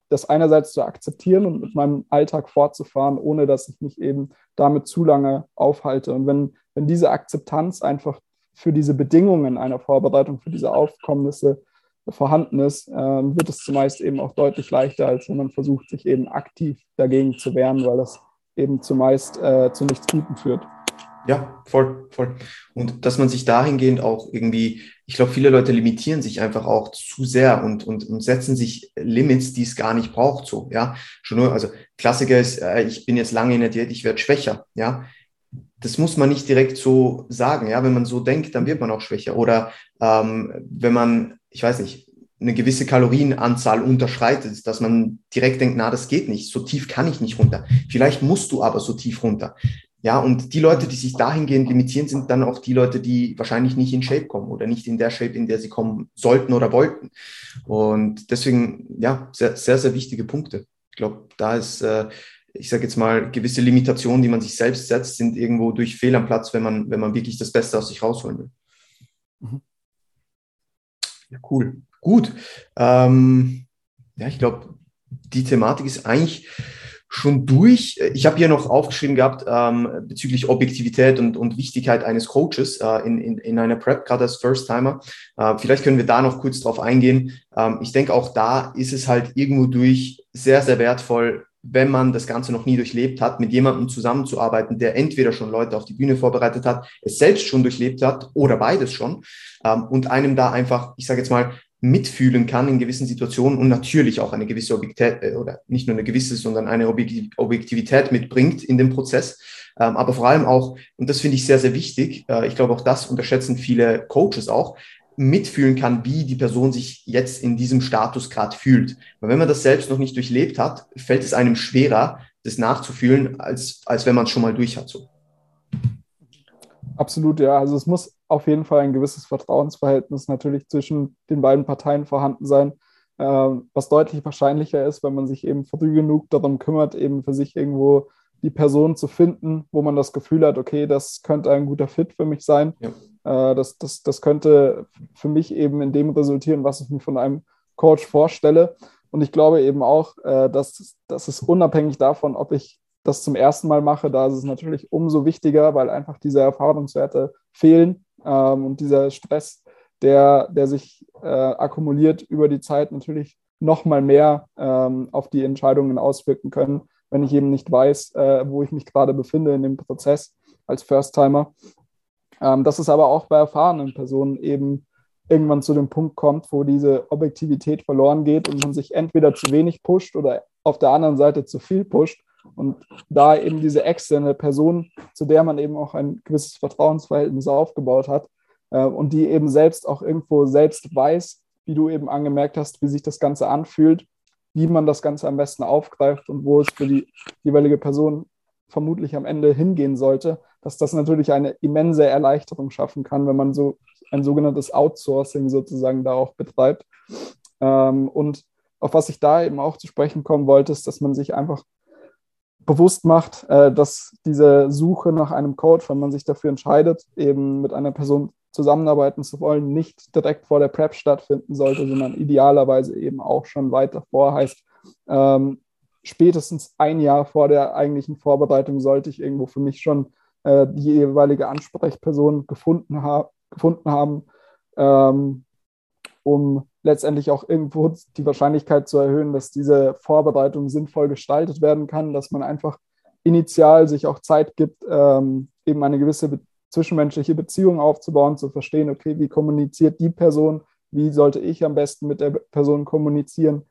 das einerseits zu akzeptieren und mit meinem Alltag fortzufahren, ohne dass ich mich eben damit zu lange aufhalte. Und wenn, wenn diese Akzeptanz einfach für diese Bedingungen einer Vorbereitung, für diese Aufkommnisse vorhanden ist, ähm, wird es zumeist eben auch deutlich leichter, als wenn man versucht, sich eben aktiv dagegen zu wehren, weil das eben zumeist äh, zu nichts Guten führt. Ja, voll, voll. Und dass man sich dahingehend auch irgendwie, ich glaube, viele Leute limitieren sich einfach auch zu sehr und, und, und setzen sich Limits, die es gar nicht braucht, so, ja. Schon nur, also Klassiker ist, äh, ich bin jetzt lange in der Diät, ich werde schwächer, ja. Das muss man nicht direkt so sagen, ja. Wenn man so denkt, dann wird man auch schwächer. Oder ähm, wenn man ich weiß nicht, eine gewisse Kalorienanzahl unterschreitet, dass man direkt denkt, na, das geht nicht, so tief kann ich nicht runter. Vielleicht musst du aber so tief runter. Ja, und die Leute, die sich dahingehend limitieren, sind dann auch die Leute, die wahrscheinlich nicht in Shape kommen oder nicht in der Shape, in der sie kommen sollten oder wollten. Und deswegen, ja, sehr, sehr, sehr wichtige Punkte. Ich glaube, da ist, äh, ich sage jetzt mal, gewisse Limitationen, die man sich selbst setzt, sind irgendwo durch Fehl am Platz, wenn man, wenn man wirklich das Beste aus sich rausholen will. Mhm. Cool. Gut. Ähm, ja, ich glaube, die Thematik ist eigentlich schon durch. Ich habe hier noch aufgeschrieben gehabt ähm, bezüglich Objektivität und, und Wichtigkeit eines Coaches äh, in, in, in einer Prep, gerade als First-Timer. Äh, vielleicht können wir da noch kurz drauf eingehen. Ähm, ich denke, auch da ist es halt irgendwo durch sehr, sehr wertvoll, wenn man das Ganze noch nie durchlebt hat, mit jemandem zusammenzuarbeiten, der entweder schon Leute auf die Bühne vorbereitet hat, es selbst schon durchlebt hat oder beides schon ähm, und einem da einfach, ich sage jetzt mal, mitfühlen kann in gewissen Situationen und natürlich auch eine gewisse Objektivität äh, oder nicht nur eine gewisse, sondern eine Objektivität mitbringt in dem Prozess. Ähm, aber vor allem auch, und das finde ich sehr, sehr wichtig, äh, ich glaube auch das unterschätzen viele Coaches auch, mitfühlen kann, wie die Person sich jetzt in diesem Status gerade fühlt. Weil wenn man das selbst noch nicht durchlebt hat, fällt es einem schwerer, das nachzufühlen, als, als wenn man es schon mal durch hat. So. Absolut, ja. Also es muss auf jeden Fall ein gewisses Vertrauensverhältnis natürlich zwischen den beiden Parteien vorhanden sein, äh, was deutlich wahrscheinlicher ist, wenn man sich eben früh genug darum kümmert, eben für sich irgendwo die Person zu finden, wo man das Gefühl hat, okay, das könnte ein guter Fit für mich sein. Ja. Äh, das, das, das könnte für mich eben in dem resultieren, was ich mir von einem Coach vorstelle. Und ich glaube eben auch, äh, dass, dass es unabhängig davon, ob ich das zum ersten Mal mache, da ist es natürlich umso wichtiger, weil einfach diese Erfahrungswerte fehlen ähm, und dieser Stress, der, der sich äh, akkumuliert über die Zeit, natürlich noch mal mehr ähm, auf die Entscheidungen auswirken können, wenn ich eben nicht weiß, äh, wo ich mich gerade befinde in dem Prozess als First-Timer. Ähm, dass es aber auch bei erfahrenen Personen eben irgendwann zu dem Punkt kommt, wo diese Objektivität verloren geht und man sich entweder zu wenig pusht oder auf der anderen Seite zu viel pusht. Und da eben diese externe Person, zu der man eben auch ein gewisses Vertrauensverhältnis aufgebaut hat äh, und die eben selbst auch irgendwo selbst weiß, wie du eben angemerkt hast, wie sich das Ganze anfühlt, wie man das Ganze am besten aufgreift und wo es für die jeweilige Person vermutlich am Ende hingehen sollte, dass das natürlich eine immense Erleichterung schaffen kann, wenn man so ein sogenanntes Outsourcing sozusagen da auch betreibt. Ähm, und auf was ich da eben auch zu sprechen kommen wollte, ist, dass man sich einfach bewusst macht, äh, dass diese Suche nach einem Coach, wenn man sich dafür entscheidet, eben mit einer Person zusammenarbeiten zu wollen, nicht direkt vor der Prep stattfinden sollte, sondern idealerweise eben auch schon weiter vor. Heißt, ähm, spätestens ein Jahr vor der eigentlichen Vorbereitung sollte ich irgendwo für mich schon äh, die jeweilige Ansprechperson gefunden, ha gefunden haben, ähm, um letztendlich auch irgendwo die Wahrscheinlichkeit zu erhöhen, dass diese Vorbereitung sinnvoll gestaltet werden kann, dass man einfach initial sich auch Zeit gibt, ähm, eben eine gewisse be zwischenmenschliche Beziehung aufzubauen, zu verstehen, okay, wie kommuniziert die Person, wie sollte ich am besten mit der Person kommunizieren.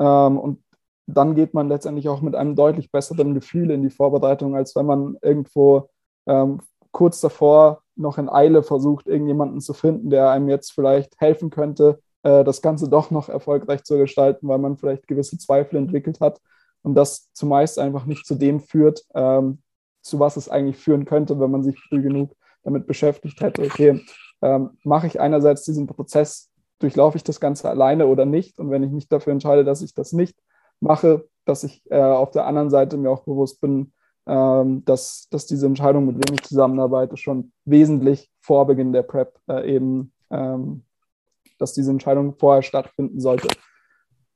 Ähm, und dann geht man letztendlich auch mit einem deutlich besseren Gefühl in die Vorbereitung, als wenn man irgendwo ähm, kurz davor noch in Eile versucht, irgendjemanden zu finden, der einem jetzt vielleicht helfen könnte, äh, das Ganze doch noch erfolgreich zu gestalten, weil man vielleicht gewisse Zweifel entwickelt hat und das zumeist einfach nicht zu dem führt, ähm, zu was es eigentlich führen könnte, wenn man sich früh genug damit beschäftigt hätte, okay, ähm, mache ich einerseits diesen Prozess, durchlaufe ich das Ganze alleine oder nicht? Und wenn ich mich dafür entscheide, dass ich das nicht mache, dass ich äh, auf der anderen Seite mir auch bewusst bin, ähm, dass, dass diese Entscheidung, mit wem ich zusammenarbeite, schon wesentlich vor Beginn der Prep äh, eben ähm, dass diese Entscheidung vorher stattfinden sollte.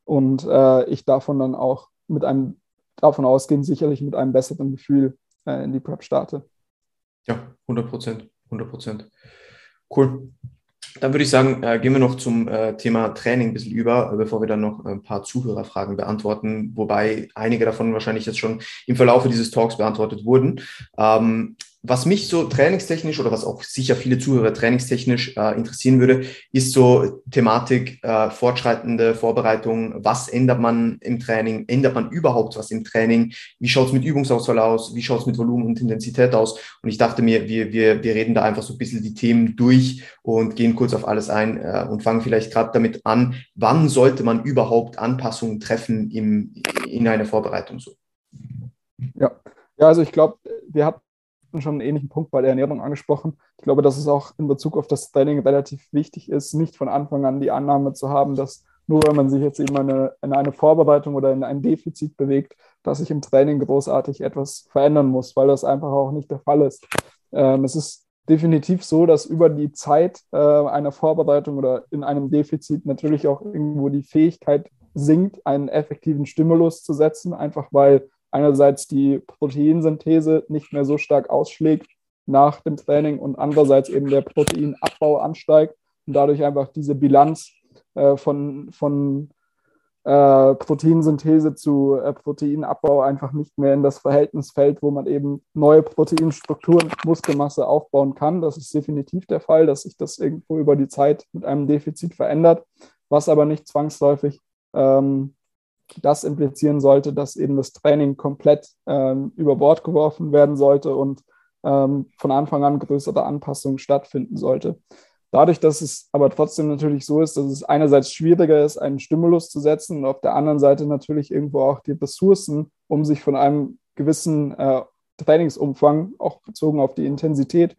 Und äh, ich davon dann auch mit einem, davon ausgehend sicherlich mit einem besseren Gefühl äh, in die Prep starte. Ja, 100 Prozent, 100 Prozent. Cool. Dann würde ich sagen, äh, gehen wir noch zum äh, Thema Training ein bisschen über, bevor wir dann noch ein paar Zuhörerfragen beantworten, wobei einige davon wahrscheinlich jetzt schon im Verlauf dieses Talks beantwortet wurden. Ähm, was mich so trainingstechnisch oder was auch sicher viele Zuhörer trainingstechnisch äh, interessieren würde, ist so Thematik äh, fortschreitende Vorbereitung. Was ändert man im Training? Ändert man überhaupt was im Training? Wie schaut es mit Übungsauswahl aus? Wie schaut es mit Volumen und Intensität aus? Und ich dachte mir, wir, wir, wir reden da einfach so ein bisschen die Themen durch und gehen kurz auf alles ein äh, und fangen vielleicht gerade damit an, wann sollte man überhaupt Anpassungen treffen im, in einer Vorbereitung so? Ja, ja also ich glaube, wir hatten schon einen ähnlichen Punkt bei der Ernährung angesprochen. Ich glaube, dass es auch in Bezug auf das Training relativ wichtig ist, nicht von Anfang an die Annahme zu haben, dass nur wenn man sich jetzt eben eine, in eine Vorbereitung oder in ein Defizit bewegt, dass sich im Training großartig etwas verändern muss, weil das einfach auch nicht der Fall ist. Ähm, es ist definitiv so, dass über die Zeit äh, einer Vorbereitung oder in einem Defizit natürlich auch irgendwo die Fähigkeit sinkt, einen effektiven Stimulus zu setzen, einfach weil einerseits die Proteinsynthese nicht mehr so stark ausschlägt nach dem Training und andererseits eben der Proteinabbau ansteigt und dadurch einfach diese Bilanz äh, von, von äh, Proteinsynthese zu äh, Proteinabbau einfach nicht mehr in das Verhältnis fällt, wo man eben neue Proteinstrukturen, Muskelmasse aufbauen kann. Das ist definitiv der Fall, dass sich das irgendwo über die Zeit mit einem Defizit verändert, was aber nicht zwangsläufig ähm, das implizieren sollte, dass eben das Training komplett ähm, über Bord geworfen werden sollte und ähm, von Anfang an größere Anpassungen stattfinden sollte. Dadurch, dass es aber trotzdem natürlich so ist, dass es einerseits schwieriger ist, einen Stimulus zu setzen und auf der anderen Seite natürlich irgendwo auch die Ressourcen, um sich von einem gewissen äh, Trainingsumfang, auch bezogen auf die Intensität,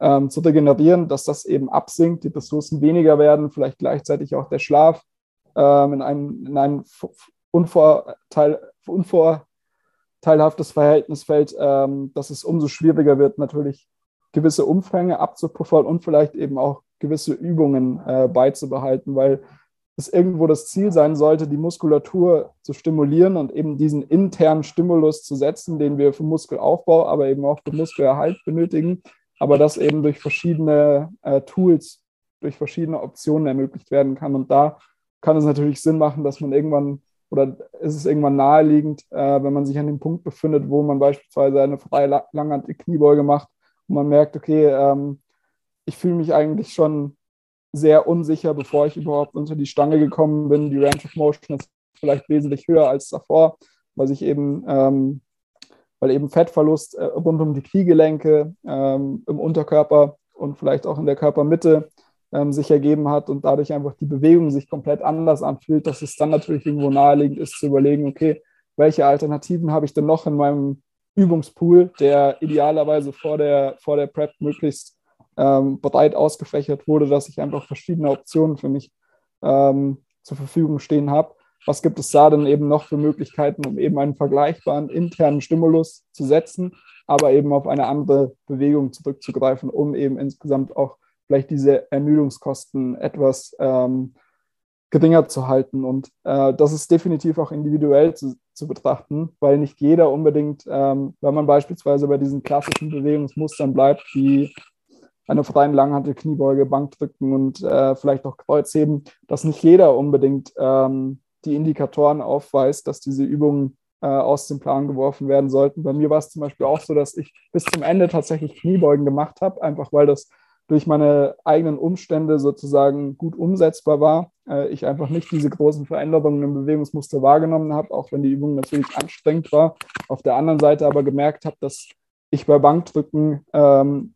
ähm, zu regenerieren, dass das eben absinkt, die Ressourcen weniger werden, vielleicht gleichzeitig auch der Schlaf ähm, in ein, in ein unvorteil, unvorteilhaftes Verhältnis fällt, ähm, dass es umso schwieriger wird, natürlich gewisse Umfänge abzupuffern und vielleicht eben auch gewisse Übungen äh, beizubehalten, weil es irgendwo das Ziel sein sollte, die Muskulatur zu stimulieren und eben diesen internen Stimulus zu setzen, den wir für Muskelaufbau, aber eben auch für Muskelerhalt benötigen, aber das eben durch verschiedene äh, Tools, durch verschiedene Optionen ermöglicht werden kann. Und da kann es natürlich Sinn machen, dass man irgendwann oder ist es irgendwann naheliegend, äh, wenn man sich an dem Punkt befindet, wo man beispielsweise eine freie langhantige Kniebeuge macht und man merkt, okay, ähm, ich fühle mich eigentlich schon sehr unsicher, bevor ich überhaupt unter die Stange gekommen bin. Die Range of Motion ist vielleicht wesentlich höher als davor, weil sich eben, ähm, weil eben Fettverlust äh, rund um die Kniegelenke ähm, im Unterkörper und vielleicht auch in der Körpermitte ähm, sich ergeben hat und dadurch einfach die Bewegung sich komplett anders anfühlt, dass es dann natürlich irgendwo naheliegend ist zu überlegen, okay, welche Alternativen habe ich denn noch in meinem Übungspool, der idealerweise vor der, vor der Prep möglichst ähm, breit ausgefächert wurde, dass ich einfach verschiedene Optionen für mich ähm, zur Verfügung stehen habe. Was gibt es da denn eben noch für Möglichkeiten, um eben einen vergleichbaren internen Stimulus zu setzen, aber eben auf eine andere Bewegung zurückzugreifen, um eben insgesamt auch vielleicht diese Ermüdungskosten etwas ähm, geringer zu halten. Und äh, das ist definitiv auch individuell zu, zu betrachten, weil nicht jeder unbedingt, ähm, wenn man beispielsweise bei diesen klassischen Bewegungsmustern bleibt, wie eine freien Langhantel, Kniebeuge, Bankdrücken und äh, vielleicht auch Kreuzheben, dass nicht jeder unbedingt ähm, die Indikatoren aufweist, dass diese Übungen äh, aus dem Plan geworfen werden sollten. Bei mir war es zum Beispiel auch so, dass ich bis zum Ende tatsächlich Kniebeugen gemacht habe, einfach weil das durch meine eigenen Umstände sozusagen gut umsetzbar war. Äh, ich einfach nicht diese großen Veränderungen im Bewegungsmuster wahrgenommen habe, auch wenn die Übung natürlich anstrengend war. Auf der anderen Seite aber gemerkt habe, dass ich bei Bankdrücken ähm,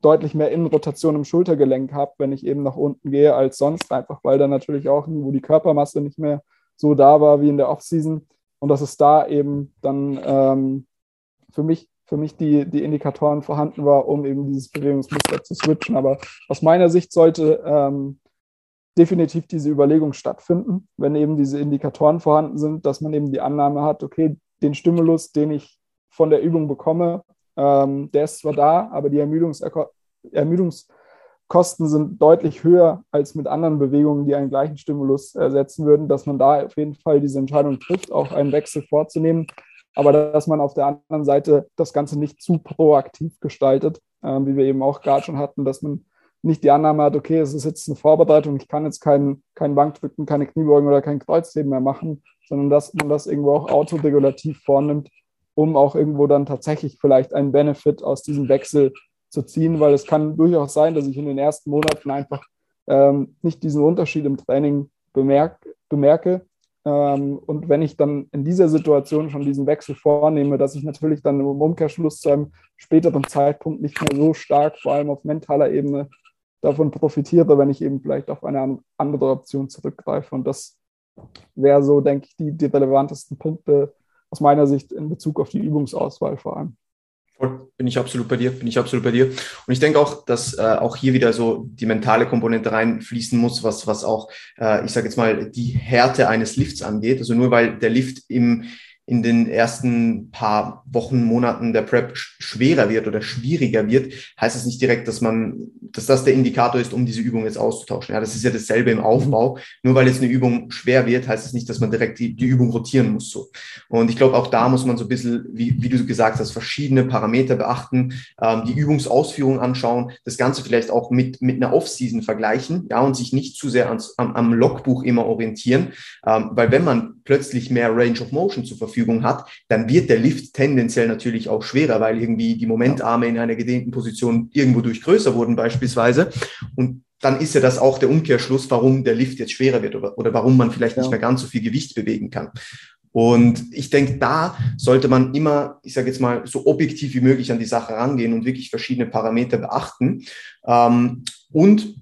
deutlich mehr Innenrotation im Schultergelenk habe, wenn ich eben nach unten gehe, als sonst, einfach weil dann natürlich auch irgendwo die Körpermasse nicht mehr so da war wie in der Offseason. Und dass es da eben dann ähm, für mich für mich die, die Indikatoren vorhanden war, um eben dieses Bewegungsmuster zu switchen. Aber aus meiner Sicht sollte ähm, definitiv diese Überlegung stattfinden, wenn eben diese Indikatoren vorhanden sind, dass man eben die Annahme hat, okay, den Stimulus, den ich von der Übung bekomme, ähm, der ist zwar da, aber die Ermüdungs Ermüdungskosten sind deutlich höher als mit anderen Bewegungen, die einen gleichen Stimulus ersetzen würden, dass man da auf jeden Fall diese Entscheidung trifft, auch einen Wechsel vorzunehmen aber dass man auf der anderen Seite das Ganze nicht zu proaktiv gestaltet, äh, wie wir eben auch gerade schon hatten, dass man nicht die Annahme hat, okay, es ist jetzt eine Vorbereitung, ich kann jetzt keinen kein Bankdrücken, keine Kniebeugen oder kein Kreuzheben mehr machen, sondern dass man das irgendwo auch autoregulativ vornimmt, um auch irgendwo dann tatsächlich vielleicht einen Benefit aus diesem Wechsel zu ziehen, weil es kann durchaus sein, dass ich in den ersten Monaten einfach ähm, nicht diesen Unterschied im Training bemerk, bemerke ähm, und wenn ich dann in dieser Situation schon diesen Wechsel vornehme, dass ich natürlich dann im Umkehrschluss zu einem späteren Zeitpunkt nicht mehr so stark, vor allem auf mentaler Ebene, davon profitiere, wenn ich eben vielleicht auf eine andere Option zurückgreife. Und das wäre so, denke ich, die, die relevantesten Punkte aus meiner Sicht in Bezug auf die Übungsauswahl vor allem. Bin ich absolut bei dir, bin ich absolut bei dir. Und ich denke auch, dass äh, auch hier wieder so die mentale Komponente reinfließen muss, was, was auch, äh, ich sage jetzt mal, die Härte eines Lifts angeht. Also nur weil der Lift im, in den ersten paar Wochen, Monaten der Prep schwerer wird oder schwieriger wird, heißt es nicht direkt, dass man, dass das der Indikator ist, um diese Übung jetzt auszutauschen. Ja, das ist ja dasselbe im Aufbau. Nur weil jetzt eine Übung schwer wird, heißt es nicht, dass man direkt die, die Übung rotieren muss. So. Und ich glaube, auch da muss man so ein bisschen, wie, wie du gesagt hast, verschiedene Parameter beachten, ähm, die Übungsausführung anschauen, das Ganze vielleicht auch mit, mit einer Off-Season vergleichen, ja, und sich nicht zu sehr ans, am, am Logbuch immer orientieren, ähm, weil wenn man plötzlich mehr Range of Motion zur Verfügung hat, dann wird der Lift tendenziell natürlich auch schwerer, weil irgendwie die Momentarme in einer gedehnten Position irgendwo durch größer wurden beispielsweise. Und dann ist ja das auch der Umkehrschluss, warum der Lift jetzt schwerer wird oder, oder warum man vielleicht ja. nicht mehr ganz so viel Gewicht bewegen kann. Und ich denke, da sollte man immer, ich sage jetzt mal, so objektiv wie möglich an die Sache rangehen und wirklich verschiedene Parameter beachten. Ähm, und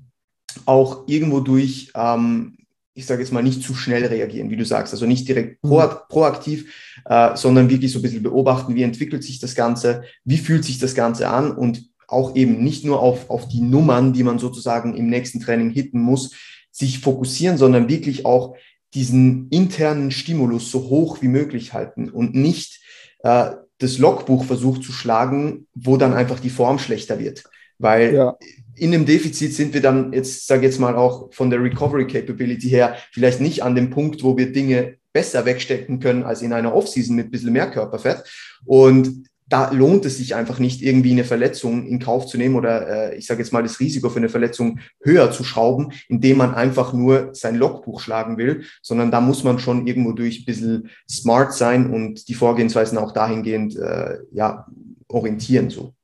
auch irgendwo durch ähm, ich sage jetzt mal, nicht zu schnell reagieren, wie du sagst. Also nicht direkt mhm. proaktiv, äh, sondern wirklich so ein bisschen beobachten, wie entwickelt sich das Ganze, wie fühlt sich das Ganze an und auch eben nicht nur auf, auf die Nummern, die man sozusagen im nächsten Training hitten muss, sich fokussieren, sondern wirklich auch diesen internen Stimulus so hoch wie möglich halten und nicht äh, das Logbuch versucht zu schlagen, wo dann einfach die Form schlechter wird. Weil ja in dem Defizit sind wir dann jetzt, sage jetzt mal auch von der Recovery Capability her, vielleicht nicht an dem Punkt, wo wir Dinge besser wegstecken können als in einer Offseason mit ein bisschen mehr Körperfett. Und da lohnt es sich einfach nicht, irgendwie eine Verletzung in Kauf zu nehmen oder äh, ich sage jetzt mal das Risiko für eine Verletzung höher zu schrauben, indem man einfach nur sein Logbuch schlagen will, sondern da muss man schon irgendwo durch ein bisschen smart sein und die Vorgehensweisen auch dahingehend äh, ja, orientieren. So.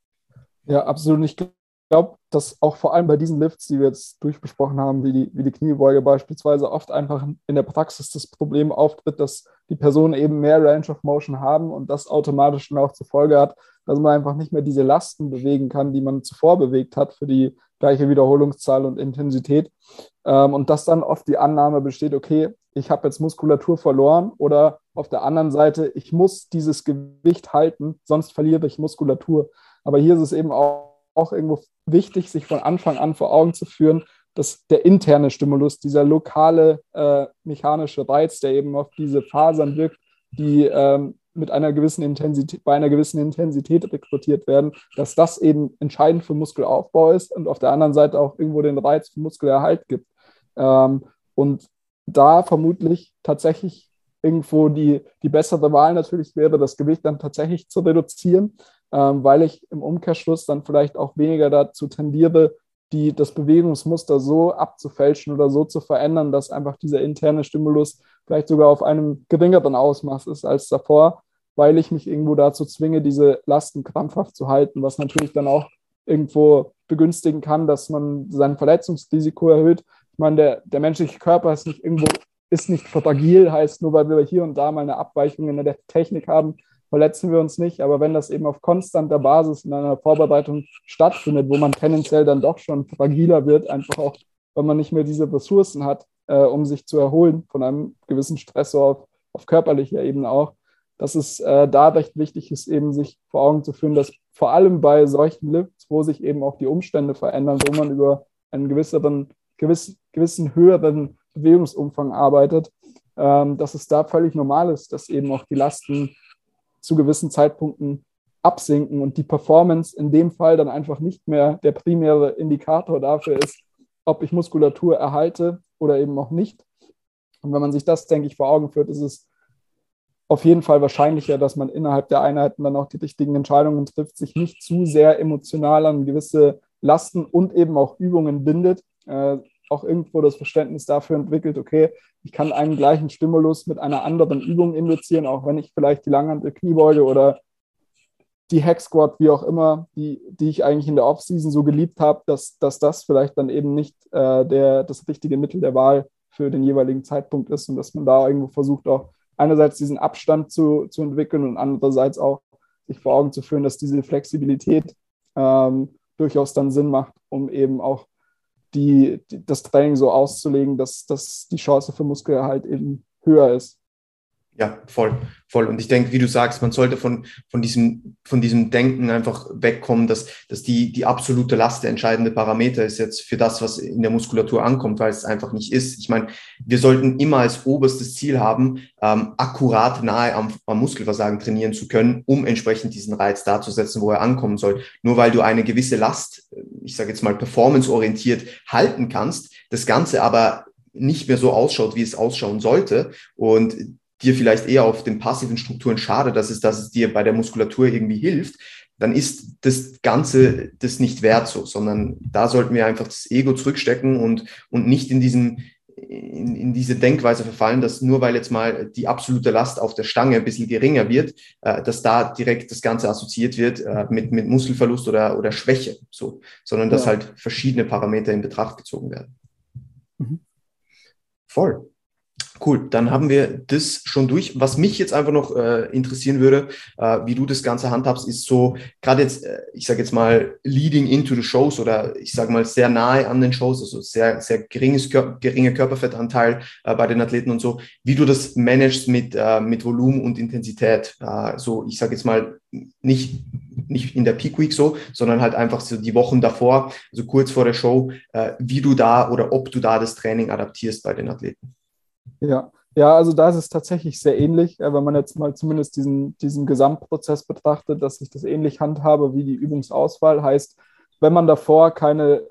Ja, absolut. Ich glaube, dass auch vor allem bei diesen Lifts, die wir jetzt durchbesprochen haben, wie die, wie die Kniebeuge beispielsweise, oft einfach in der Praxis das Problem auftritt, dass die Personen eben mehr Range of Motion haben und das automatisch dann auch zur Folge hat, dass man einfach nicht mehr diese Lasten bewegen kann, die man zuvor bewegt hat für die gleiche Wiederholungszahl und Intensität. Ähm, und dass dann oft die Annahme besteht, okay, ich habe jetzt Muskulatur verloren oder auf der anderen Seite, ich muss dieses Gewicht halten, sonst verliere ich Muskulatur. Aber hier ist es eben auch auch irgendwo wichtig, sich von Anfang an vor Augen zu führen, dass der interne Stimulus, dieser lokale äh, mechanische Reiz, der eben auf diese Fasern wirkt, die ähm, mit einer gewissen Intensität, bei einer gewissen Intensität rekrutiert werden, dass das eben entscheidend für Muskelaufbau ist und auf der anderen Seite auch irgendwo den Reiz für Muskelerhalt gibt. Ähm, und da vermutlich tatsächlich irgendwo die, die bessere Wahl natürlich wäre, das Gewicht dann tatsächlich zu reduzieren, weil ich im Umkehrschluss dann vielleicht auch weniger dazu tendiere, die, das Bewegungsmuster so abzufälschen oder so zu verändern, dass einfach dieser interne Stimulus vielleicht sogar auf einem geringeren Ausmaß ist als davor, weil ich mich irgendwo dazu zwinge, diese Lasten krampfhaft zu halten, was natürlich dann auch irgendwo begünstigen kann, dass man sein Verletzungsrisiko erhöht. Ich meine, der, der menschliche Körper ist nicht irgendwo, ist nicht fragil, heißt nur, weil wir hier und da mal eine Abweichung in der Technik haben, verletzen wir uns nicht. Aber wenn das eben auf konstanter Basis in einer Vorbereitung stattfindet, wo man tendenziell dann doch schon fragiler wird, einfach auch, weil man nicht mehr diese Ressourcen hat, äh, um sich zu erholen von einem gewissen Stressor auf, auf körperlicher Ebene auch, dass es äh, da recht wichtig ist, eben sich vor Augen zu führen, dass vor allem bei solchen Lifts, wo sich eben auch die Umstände verändern, wo man über einen gewisseren, gewiss, gewissen höheren Bewegungsumfang arbeitet, ähm, dass es da völlig normal ist, dass eben auch die Lasten zu gewissen Zeitpunkten absinken und die Performance in dem Fall dann einfach nicht mehr der primäre Indikator dafür ist, ob ich Muskulatur erhalte oder eben auch nicht. Und wenn man sich das, denke ich, vor Augen führt, ist es auf jeden Fall wahrscheinlicher, dass man innerhalb der Einheiten dann auch die richtigen Entscheidungen trifft, sich nicht zu sehr emotional an gewisse Lasten und eben auch Übungen bindet, äh, auch irgendwo das Verständnis dafür entwickelt, okay, ich kann einen gleichen Stimulus mit einer anderen Übung induzieren, auch wenn ich vielleicht die Langhantel Kniebeuge oder die Hack Squat, wie auch immer, die, die ich eigentlich in der Offseason so geliebt habe, dass, dass das vielleicht dann eben nicht äh, der, das richtige Mittel der Wahl für den jeweiligen Zeitpunkt ist und dass man da irgendwo versucht, auch einerseits diesen Abstand zu, zu entwickeln und andererseits auch sich vor Augen zu führen, dass diese Flexibilität ähm, durchaus dann Sinn macht, um eben auch die, die, das Training so auszulegen, dass, dass die Chance für Muskelerhalt eben höher ist. Ja, voll, voll. Und ich denke, wie du sagst, man sollte von, von, diesem, von diesem Denken einfach wegkommen, dass, dass die, die absolute Last der entscheidende Parameter ist jetzt für das, was in der Muskulatur ankommt, weil es einfach nicht ist. Ich meine, wir sollten immer als oberstes Ziel haben, ähm, akkurat nahe am, am Muskelversagen trainieren zu können, um entsprechend diesen Reiz darzusetzen, wo er ankommen soll. Nur weil du eine gewisse Last, ich sage jetzt mal performanceorientiert halten kannst, das Ganze aber nicht mehr so ausschaut, wie es ausschauen sollte und dir vielleicht eher auf den passiven Strukturen schadet, dass es, dass es dir bei der Muskulatur irgendwie hilft, dann ist das Ganze das nicht wert so, sondern da sollten wir einfach das Ego zurückstecken und, und nicht in diesen, in, in diese Denkweise verfallen, dass nur weil jetzt mal die absolute Last auf der Stange ein bisschen geringer wird, äh, dass da direkt das Ganze assoziiert wird äh, mit, mit Muskelverlust oder, oder Schwäche, so, sondern dass ja. halt verschiedene Parameter in Betracht gezogen werden. Mhm. Voll. Cool, dann haben wir das schon durch. Was mich jetzt einfach noch äh, interessieren würde, äh, wie du das Ganze handhabst, ist so, gerade jetzt, äh, ich sage jetzt mal, leading into the shows oder ich sage mal sehr nahe an den Shows, also sehr, sehr geringes, geringer Körperfettanteil äh, bei den Athleten und so, wie du das managst mit, äh, mit Volumen und Intensität. Äh, so, ich sage jetzt mal, nicht, nicht in der Peak Week so, sondern halt einfach so die Wochen davor, also kurz vor der Show, wie du da oder ob du da das Training adaptierst bei den Athleten. Ja. Ja, also da ist es tatsächlich sehr ähnlich, wenn man jetzt mal zumindest diesen, diesen Gesamtprozess betrachtet, dass ich das ähnlich handhabe wie die Übungsauswahl. Heißt, wenn man davor keine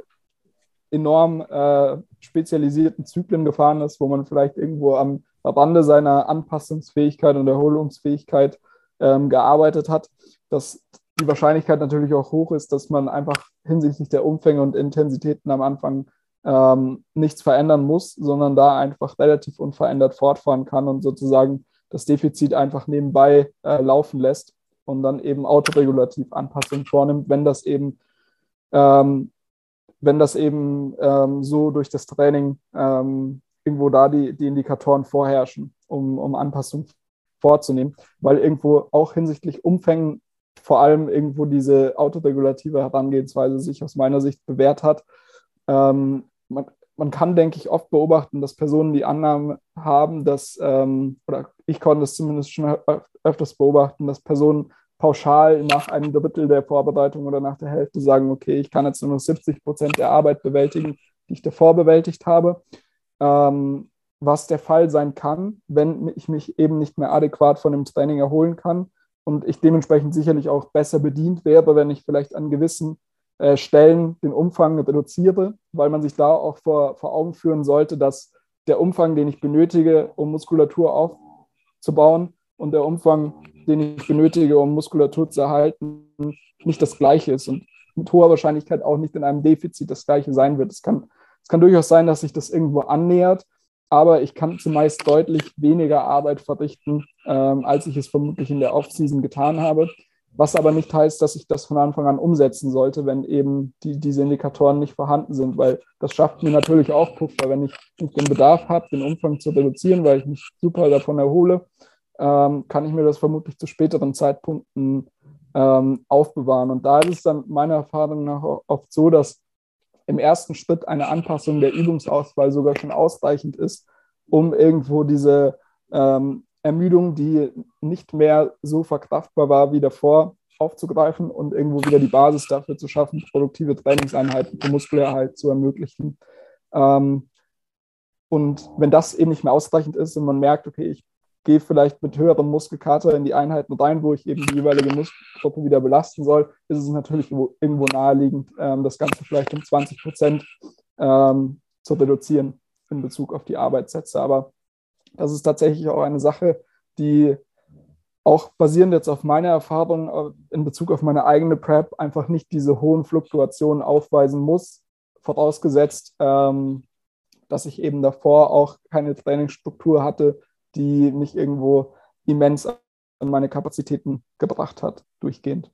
enorm äh, spezialisierten Zyklen gefahren ist, wo man vielleicht irgendwo am Rande seiner Anpassungsfähigkeit und Erholungsfähigkeit ähm, gearbeitet hat, dass die Wahrscheinlichkeit natürlich auch hoch ist, dass man einfach hinsichtlich der Umfänge und Intensitäten am Anfang ähm, nichts verändern muss, sondern da einfach relativ unverändert fortfahren kann und sozusagen das Defizit einfach nebenbei äh, laufen lässt und dann eben autoregulativ Anpassungen vornimmt, wenn das eben, ähm, wenn das eben ähm, so durch das Training ähm, irgendwo da die, die Indikatoren vorherrschen, um, um Anpassungen vorzunehmen, weil irgendwo auch hinsichtlich Umfängen vor allem irgendwo diese autoregulative Herangehensweise sich aus meiner Sicht bewährt hat, ähm, man, man kann, denke ich, oft beobachten, dass Personen die Annahme haben, dass, ähm, oder ich konnte es zumindest schon öfters beobachten, dass Personen pauschal nach einem Drittel der Vorbereitung oder nach der Hälfte sagen, okay, ich kann jetzt nur noch 70 Prozent der Arbeit bewältigen, die ich davor bewältigt habe. Ähm, was der Fall sein kann, wenn ich mich eben nicht mehr adäquat von dem Training erholen kann und ich dementsprechend sicherlich auch besser bedient wäre, wenn ich vielleicht an gewissen Stellen den Umfang reduziere, weil man sich da auch vor, vor Augen führen sollte, dass der Umfang, den ich benötige, um Muskulatur aufzubauen und der Umfang, den ich benötige, um Muskulatur zu erhalten, nicht das gleiche ist und mit hoher Wahrscheinlichkeit auch nicht in einem Defizit das gleiche sein wird. Es kann, es kann durchaus sein, dass sich das irgendwo annähert, aber ich kann zumeist deutlich weniger Arbeit verrichten, ähm, als ich es vermutlich in der Offseason getan habe. Was aber nicht heißt, dass ich das von Anfang an umsetzen sollte, wenn eben die, diese Indikatoren nicht vorhanden sind, weil das schafft mir natürlich auch Puffer. Wenn ich nicht den Bedarf habe, den Umfang zu reduzieren, weil ich mich super davon erhole, ähm, kann ich mir das vermutlich zu späteren Zeitpunkten ähm, aufbewahren. Und da ist es dann meiner Erfahrung nach oft so, dass im ersten Schritt eine Anpassung der Übungsauswahl sogar schon ausreichend ist, um irgendwo diese ähm, Ermüdung, die nicht mehr so verkraftbar war wie davor, aufzugreifen und irgendwo wieder die Basis dafür zu schaffen, produktive Trainingseinheiten für Muskelerhalt zu ermöglichen. Ähm, und wenn das eben nicht mehr ausreichend ist und man merkt, okay, ich gehe vielleicht mit höherem Muskelkater in die Einheiten rein, wo ich eben die jeweilige Muskelgruppe wieder belasten soll, ist es natürlich irgendwo naheliegend, ähm, das Ganze vielleicht um 20 Prozent ähm, zu reduzieren in Bezug auf die Arbeitssätze. Aber das ist tatsächlich auch eine Sache, die auch basierend jetzt auf meiner Erfahrung äh, in Bezug auf meine eigene Prep einfach nicht diese hohen Fluktuationen aufweisen muss, vorausgesetzt, ähm, dass ich eben davor auch keine Trainingsstruktur hatte, die mich irgendwo immens an meine Kapazitäten gebracht hat, durchgehend.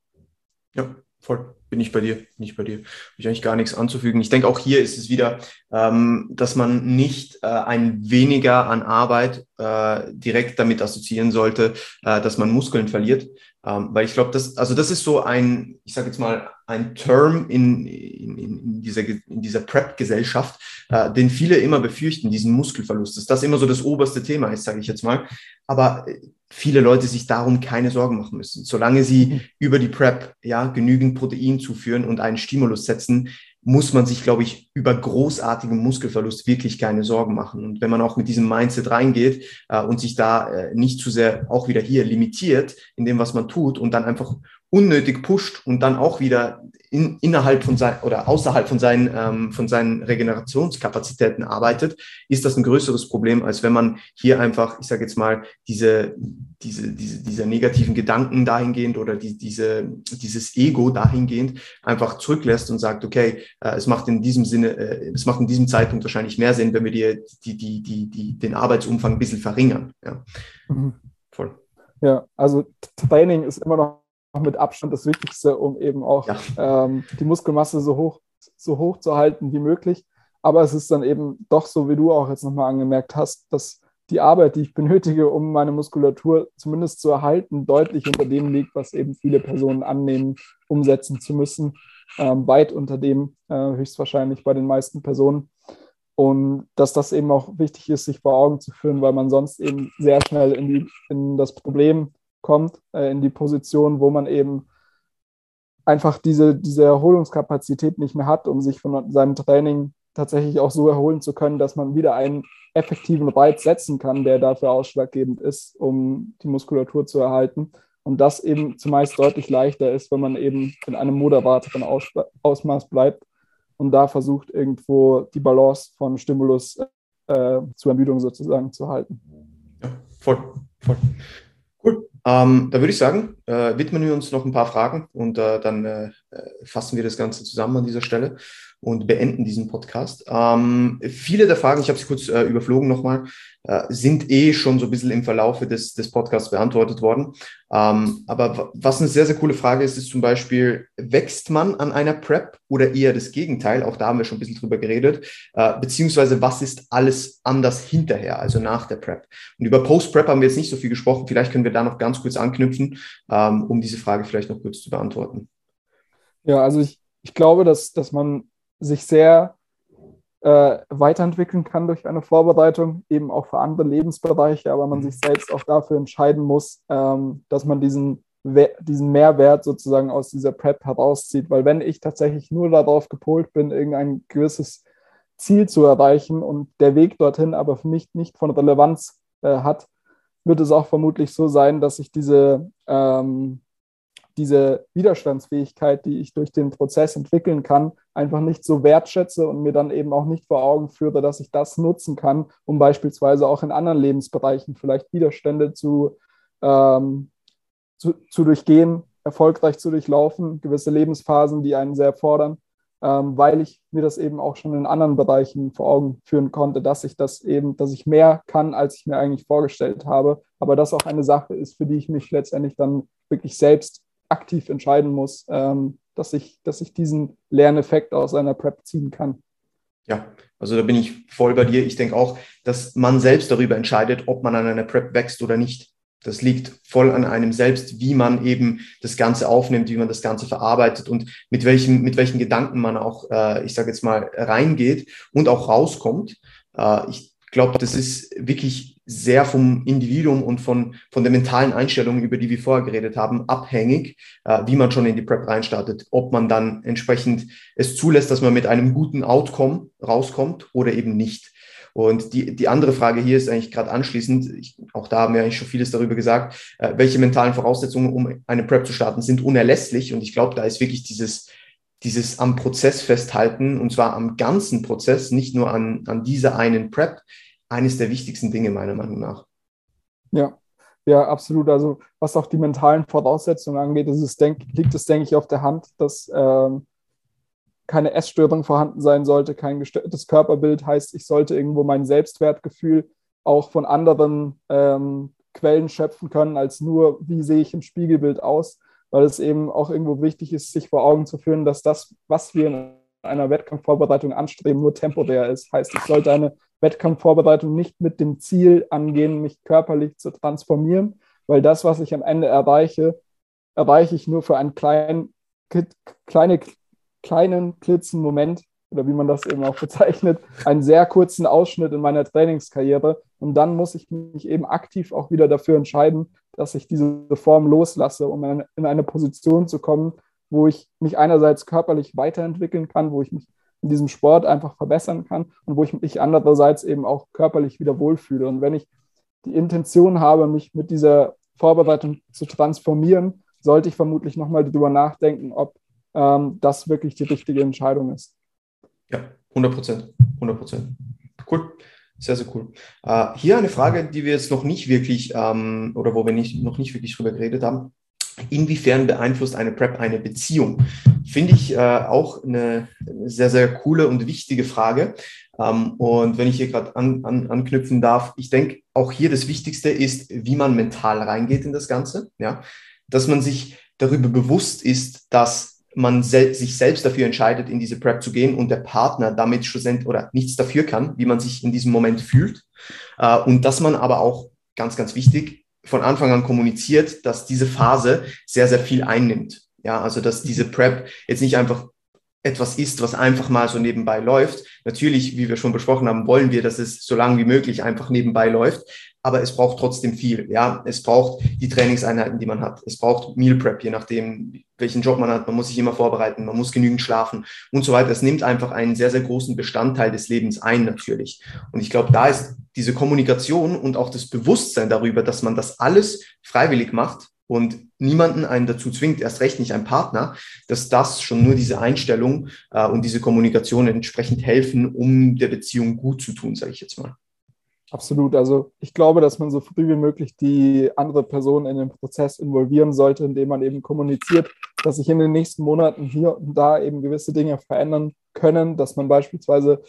Ja, voll. Bin ich bei dir, bin ich bei dir. Habe ich eigentlich gar nichts anzufügen. Ich denke, auch hier ist es wieder, ähm, dass man nicht äh, ein weniger an Arbeit äh, direkt damit assoziieren sollte, äh, dass man Muskeln verliert. Ähm, weil ich glaube, das, also das ist so ein, ich sage jetzt mal, ein Term in, in, in dieser, in dieser Prep-Gesellschaft, äh, den viele immer befürchten, diesen Muskelverlust. Dass das immer so das oberste Thema ist, sage ich jetzt mal. Aber äh, viele Leute sich darum keine Sorgen machen müssen. Solange sie mhm. über die Prep ja genügend Protein zuführen und einen Stimulus setzen, muss man sich, glaube ich, über großartigen Muskelverlust wirklich keine Sorgen machen. Und wenn man auch mit diesem Mindset reingeht äh, und sich da äh, nicht zu sehr auch wieder hier limitiert in dem, was man tut und dann einfach unnötig pusht und dann auch wieder in, innerhalb von sein oder außerhalb von seinen, ähm, von seinen Regenerationskapazitäten arbeitet, ist das ein größeres Problem, als wenn man hier einfach, ich sage jetzt mal, diese, diese, diese, diese negativen Gedanken dahingehend oder die, diese, dieses Ego dahingehend einfach zurücklässt und sagt, okay, äh, es macht in diesem Sinne, äh, es macht in diesem Zeitpunkt wahrscheinlich mehr Sinn, wenn wir dir die, die, die, die, den Arbeitsumfang ein bisschen verringern. Ja. Mhm. Voll. Ja, also Training ist immer noch mit Abstand das Wichtigste, um eben auch ja. ähm, die Muskelmasse so hoch, so hoch zu halten wie möglich. Aber es ist dann eben doch so, wie du auch jetzt nochmal angemerkt hast, dass die Arbeit, die ich benötige, um meine Muskulatur zumindest zu erhalten, deutlich unter dem liegt, was eben viele Personen annehmen, umsetzen zu müssen. Ähm, weit unter dem, äh, höchstwahrscheinlich bei den meisten Personen. Und dass das eben auch wichtig ist, sich vor Augen zu führen, weil man sonst eben sehr schnell in, die, in das Problem kommt, äh, in die Position, wo man eben einfach diese, diese Erholungskapazität nicht mehr hat, um sich von seinem Training tatsächlich auch so erholen zu können, dass man wieder einen effektiven Reiz setzen kann, der dafür ausschlaggebend ist, um die Muskulatur zu erhalten. Und das eben zumeist deutlich leichter ist, wenn man eben in einem moderateren Ausmaß bleibt und da versucht, irgendwo die Balance von Stimulus äh, zur Ermüdung sozusagen zu halten. Ja, voll, voll. Ähm, da würde ich sagen, äh, widmen wir uns noch ein paar Fragen und äh, dann äh, fassen wir das Ganze zusammen an dieser Stelle und beenden diesen Podcast. Ähm, viele der Fragen, ich habe sie kurz äh, überflogen nochmal, äh, sind eh schon so ein bisschen im Verlaufe des, des Podcasts beantwortet worden. Ähm, aber was eine sehr, sehr coole Frage ist, ist zum Beispiel, wächst man an einer Prep oder eher das Gegenteil? Auch da haben wir schon ein bisschen drüber geredet. Äh, beziehungsweise was ist alles anders hinterher, also nach der Prep? Und über Post-Prep haben wir jetzt nicht so viel gesprochen. Vielleicht können wir da noch ganz kurz anknüpfen, ähm, um diese Frage vielleicht noch kurz zu beantworten. Ja, also ich, ich glaube, dass, dass man sich sehr äh, weiterentwickeln kann durch eine Vorbereitung, eben auch für andere Lebensbereiche, aber man sich selbst auch dafür entscheiden muss, ähm, dass man diesen, diesen Mehrwert sozusagen aus dieser Prep herauszieht. Weil wenn ich tatsächlich nur darauf gepolt bin, irgendein gewisses Ziel zu erreichen und der Weg dorthin aber für mich nicht von Relevanz äh, hat, wird es auch vermutlich so sein, dass ich diese ähm, diese Widerstandsfähigkeit, die ich durch den Prozess entwickeln kann, einfach nicht so wertschätze und mir dann eben auch nicht vor Augen führe, dass ich das nutzen kann, um beispielsweise auch in anderen Lebensbereichen vielleicht Widerstände zu, ähm, zu, zu durchgehen, erfolgreich zu durchlaufen, gewisse Lebensphasen, die einen sehr fordern, ähm, weil ich mir das eben auch schon in anderen Bereichen vor Augen führen konnte, dass ich das eben, dass ich mehr kann, als ich mir eigentlich vorgestellt habe, aber das auch eine Sache ist, für die ich mich letztendlich dann wirklich selbst aktiv entscheiden muss, ähm, dass, ich, dass ich diesen Lerneffekt aus einer Prep ziehen kann. Ja, also da bin ich voll bei dir. Ich denke auch, dass man selbst darüber entscheidet, ob man an einer Prep wächst oder nicht. Das liegt voll an einem selbst, wie man eben das Ganze aufnimmt, wie man das Ganze verarbeitet und mit welchen, mit welchen Gedanken man auch, äh, ich sage jetzt mal, reingeht und auch rauskommt. Äh, ich glaube, das ist wirklich sehr vom Individuum und von, von der mentalen Einstellung, über die wir vorher geredet haben, abhängig, äh, wie man schon in die Prep reinstartet. Ob man dann entsprechend es zulässt, dass man mit einem guten Outcome rauskommt oder eben nicht. Und die, die andere Frage hier ist eigentlich gerade anschließend, ich, auch da haben wir eigentlich schon vieles darüber gesagt, äh, welche mentalen Voraussetzungen, um eine Prep zu starten, sind unerlässlich. Und ich glaube, da ist wirklich dieses, dieses am Prozess festhalten, und zwar am ganzen Prozess, nicht nur an, an dieser einen Prep, eines der wichtigsten Dinge meiner Meinung nach. Ja, ja, absolut. Also was auch die mentalen Voraussetzungen angeht, ist es, denk, liegt es, denke ich, auf der Hand, dass ähm, keine Essstörung vorhanden sein sollte, kein gestörtes Körperbild heißt, ich sollte irgendwo mein Selbstwertgefühl auch von anderen ähm, Quellen schöpfen können, als nur, wie sehe ich im Spiegelbild aus. Weil es eben auch irgendwo wichtig ist, sich vor Augen zu führen, dass das, was wir in einer Wettkampfvorbereitung anstreben, nur temporär ist. Heißt, ich sollte eine Wettkampfvorbereitung nicht mit dem Ziel angehen, mich körperlich zu transformieren, weil das, was ich am Ende erreiche, erreiche ich nur für einen kleinen, kleine, kleinen, klitzen Moment oder wie man das eben auch bezeichnet, einen sehr kurzen Ausschnitt in meiner Trainingskarriere. Und dann muss ich mich eben aktiv auch wieder dafür entscheiden, dass ich diese Form loslasse, um in eine Position zu kommen, wo ich mich einerseits körperlich weiterentwickeln kann, wo ich mich in diesem Sport einfach verbessern kann und wo ich mich andererseits eben auch körperlich wieder wohlfühle. Und wenn ich die Intention habe, mich mit dieser Vorbereitung zu transformieren, sollte ich vermutlich nochmal darüber nachdenken, ob ähm, das wirklich die richtige Entscheidung ist. Ja, 100 Prozent. 100 Prozent. Cool. Sehr, sehr cool. Uh, hier eine Frage, die wir jetzt noch nicht wirklich ähm, oder wo wir nicht, noch nicht wirklich drüber geredet haben. Inwiefern beeinflusst eine Prep eine Beziehung? Finde ich äh, auch eine sehr, sehr coole und wichtige Frage. Ähm, und wenn ich hier gerade an, an, anknüpfen darf, ich denke, auch hier das Wichtigste ist, wie man mental reingeht in das Ganze. Ja? Dass man sich darüber bewusst ist, dass man sel sich selbst dafür entscheidet, in diese Prep zu gehen und der Partner damit schlussendlich oder nichts dafür kann, wie man sich in diesem Moment fühlt. Äh, und dass man aber auch, ganz, ganz wichtig, von Anfang an kommuniziert, dass diese Phase sehr, sehr viel einnimmt. Ja, also dass diese Prep jetzt nicht einfach etwas ist, was einfach mal so nebenbei läuft. Natürlich, wie wir schon besprochen haben, wollen wir, dass es so lange wie möglich einfach nebenbei läuft aber es braucht trotzdem viel. Ja, es braucht die Trainingseinheiten, die man hat. Es braucht Meal Prep, je nachdem, welchen Job man hat. Man muss sich immer vorbereiten, man muss genügend schlafen und so weiter. Es nimmt einfach einen sehr, sehr großen Bestandteil des Lebens ein, natürlich. Und ich glaube, da ist diese Kommunikation und auch das Bewusstsein darüber, dass man das alles freiwillig macht und niemanden einen dazu zwingt, erst recht nicht ein Partner, dass das schon nur diese Einstellung äh, und diese Kommunikation entsprechend helfen, um der Beziehung gut zu tun, sage ich jetzt mal. Absolut. Also ich glaube, dass man so früh wie möglich die andere Person in den Prozess involvieren sollte, indem man eben kommuniziert, dass sich in den nächsten Monaten hier und da eben gewisse Dinge verändern können, dass man beispielsweise,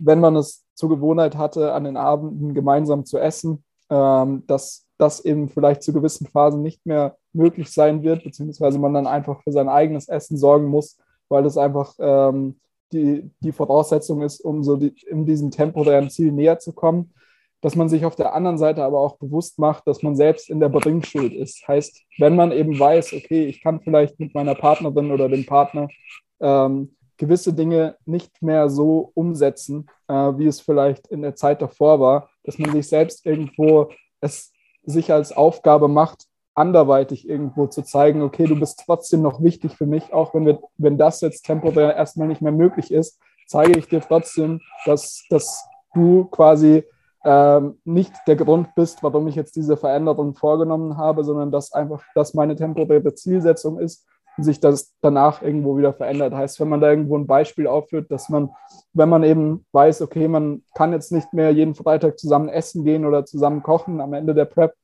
wenn man es zur Gewohnheit hatte, an den Abenden gemeinsam zu essen, ähm, dass das eben vielleicht zu gewissen Phasen nicht mehr möglich sein wird, beziehungsweise man dann einfach für sein eigenes Essen sorgen muss, weil es einfach ähm, die, die Voraussetzung ist, um so die, in diesem temporären Ziel näher zu kommen dass man sich auf der anderen Seite aber auch bewusst macht, dass man selbst in der Bringschuld ist. Heißt, wenn man eben weiß, okay, ich kann vielleicht mit meiner Partnerin oder dem Partner ähm, gewisse Dinge nicht mehr so umsetzen, äh, wie es vielleicht in der Zeit davor war, dass man sich selbst irgendwo es sich als Aufgabe macht, anderweitig irgendwo zu zeigen, okay, du bist trotzdem noch wichtig für mich, auch wenn wir, wenn das jetzt temporär erstmal nicht mehr möglich ist, zeige ich dir trotzdem, dass, dass du quasi ähm, nicht der Grund bist, warum ich jetzt diese Veränderung vorgenommen habe, sondern dass einfach das meine temporäre Zielsetzung ist und sich das danach irgendwo wieder verändert. Heißt, wenn man da irgendwo ein Beispiel aufführt, dass man, wenn man eben weiß, okay, man kann jetzt nicht mehr jeden Freitag zusammen essen gehen oder zusammen kochen am Ende der Prep,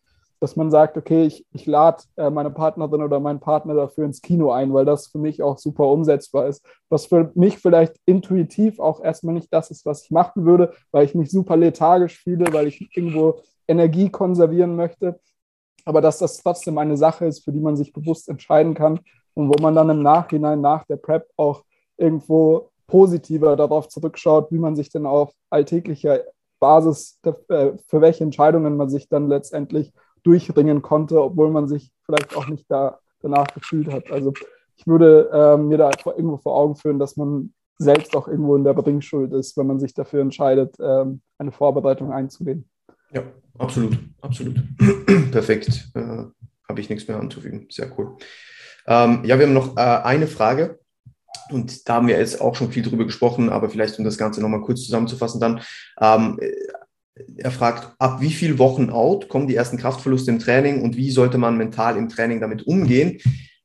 dass man sagt, okay, ich, ich lade äh, meine Partnerin oder meinen Partner dafür ins Kino ein, weil das für mich auch super umsetzbar ist. Was für mich vielleicht intuitiv auch erstmal nicht das ist, was ich machen würde, weil ich mich super lethargisch fühle, weil ich irgendwo Energie konservieren möchte. Aber dass das trotzdem eine Sache ist, für die man sich bewusst entscheiden kann und wo man dann im Nachhinein nach der Prep auch irgendwo positiver darauf zurückschaut, wie man sich denn auf alltäglicher Basis, äh, für welche Entscheidungen man sich dann letztendlich durchringen konnte, obwohl man sich vielleicht auch nicht da danach gefühlt hat. Also ich würde ähm, mir da irgendwo vor Augen führen, dass man selbst auch irgendwo in der Bringschuld ist, wenn man sich dafür entscheidet, ähm, eine Vorbereitung einzugehen. Ja, absolut, absolut. Perfekt. Äh, Habe ich nichts mehr anzufügen. Sehr cool. Ähm, ja, wir haben noch äh, eine Frage. Und da haben wir jetzt auch schon viel drüber gesprochen, aber vielleicht um das Ganze nochmal kurz zusammenzufassen, dann ähm, er fragt, ab wie viel Wochen out kommen die ersten Kraftverluste im Training und wie sollte man mental im Training damit umgehen?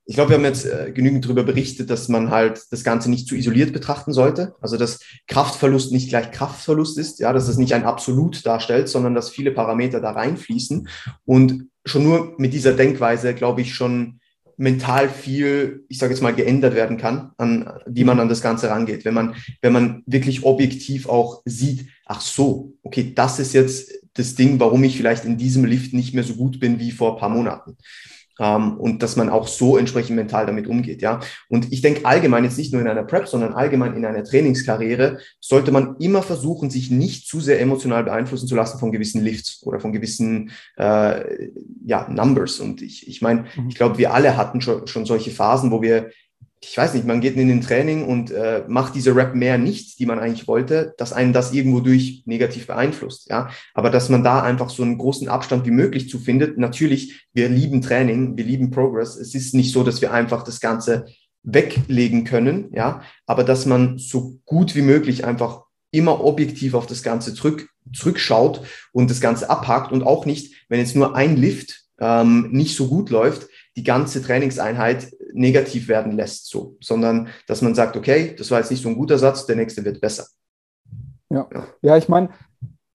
Ich glaube, wir haben jetzt äh, genügend darüber berichtet, dass man halt das Ganze nicht zu isoliert betrachten sollte. Also, dass Kraftverlust nicht gleich Kraftverlust ist, ja, dass es nicht ein Absolut darstellt, sondern dass viele Parameter da reinfließen. Und schon nur mit dieser Denkweise, glaube ich, schon mental viel, ich sage jetzt mal, geändert werden kann, an wie man an das Ganze rangeht. Wenn man, wenn man wirklich objektiv auch sieht, ach so, okay, das ist jetzt das Ding, warum ich vielleicht in diesem Lift nicht mehr so gut bin wie vor ein paar Monaten. ähm, und dass man auch so entsprechend mental damit umgeht, ja. Und ich denke allgemein jetzt nicht nur in einer Prep, sondern allgemein in einer Trainingskarriere sollte man immer versuchen, sich nicht zu sehr emotional beeinflussen zu lassen von gewissen Lifts oder von gewissen äh, ja, Numbers. Und ich, ich meine, mhm. ich glaube, wir alle hatten schon, schon solche Phasen, wo wir ich weiß nicht, man geht in den Training und äh, macht diese Rap mehr nicht, die man eigentlich wollte, dass einen das irgendwo durch negativ beeinflusst, ja. Aber dass man da einfach so einen großen Abstand wie möglich zu findet. Natürlich, wir lieben Training, wir lieben Progress. Es ist nicht so, dass wir einfach das Ganze weglegen können, ja. Aber dass man so gut wie möglich einfach immer objektiv auf das Ganze zurück, zurückschaut und das Ganze abhakt und auch nicht, wenn jetzt nur ein Lift ähm, nicht so gut läuft, die ganze Trainingseinheit negativ werden lässt, so, sondern dass man sagt, okay, das war jetzt nicht so ein guter Satz, der nächste wird besser. Ja, ja, ja ich meine,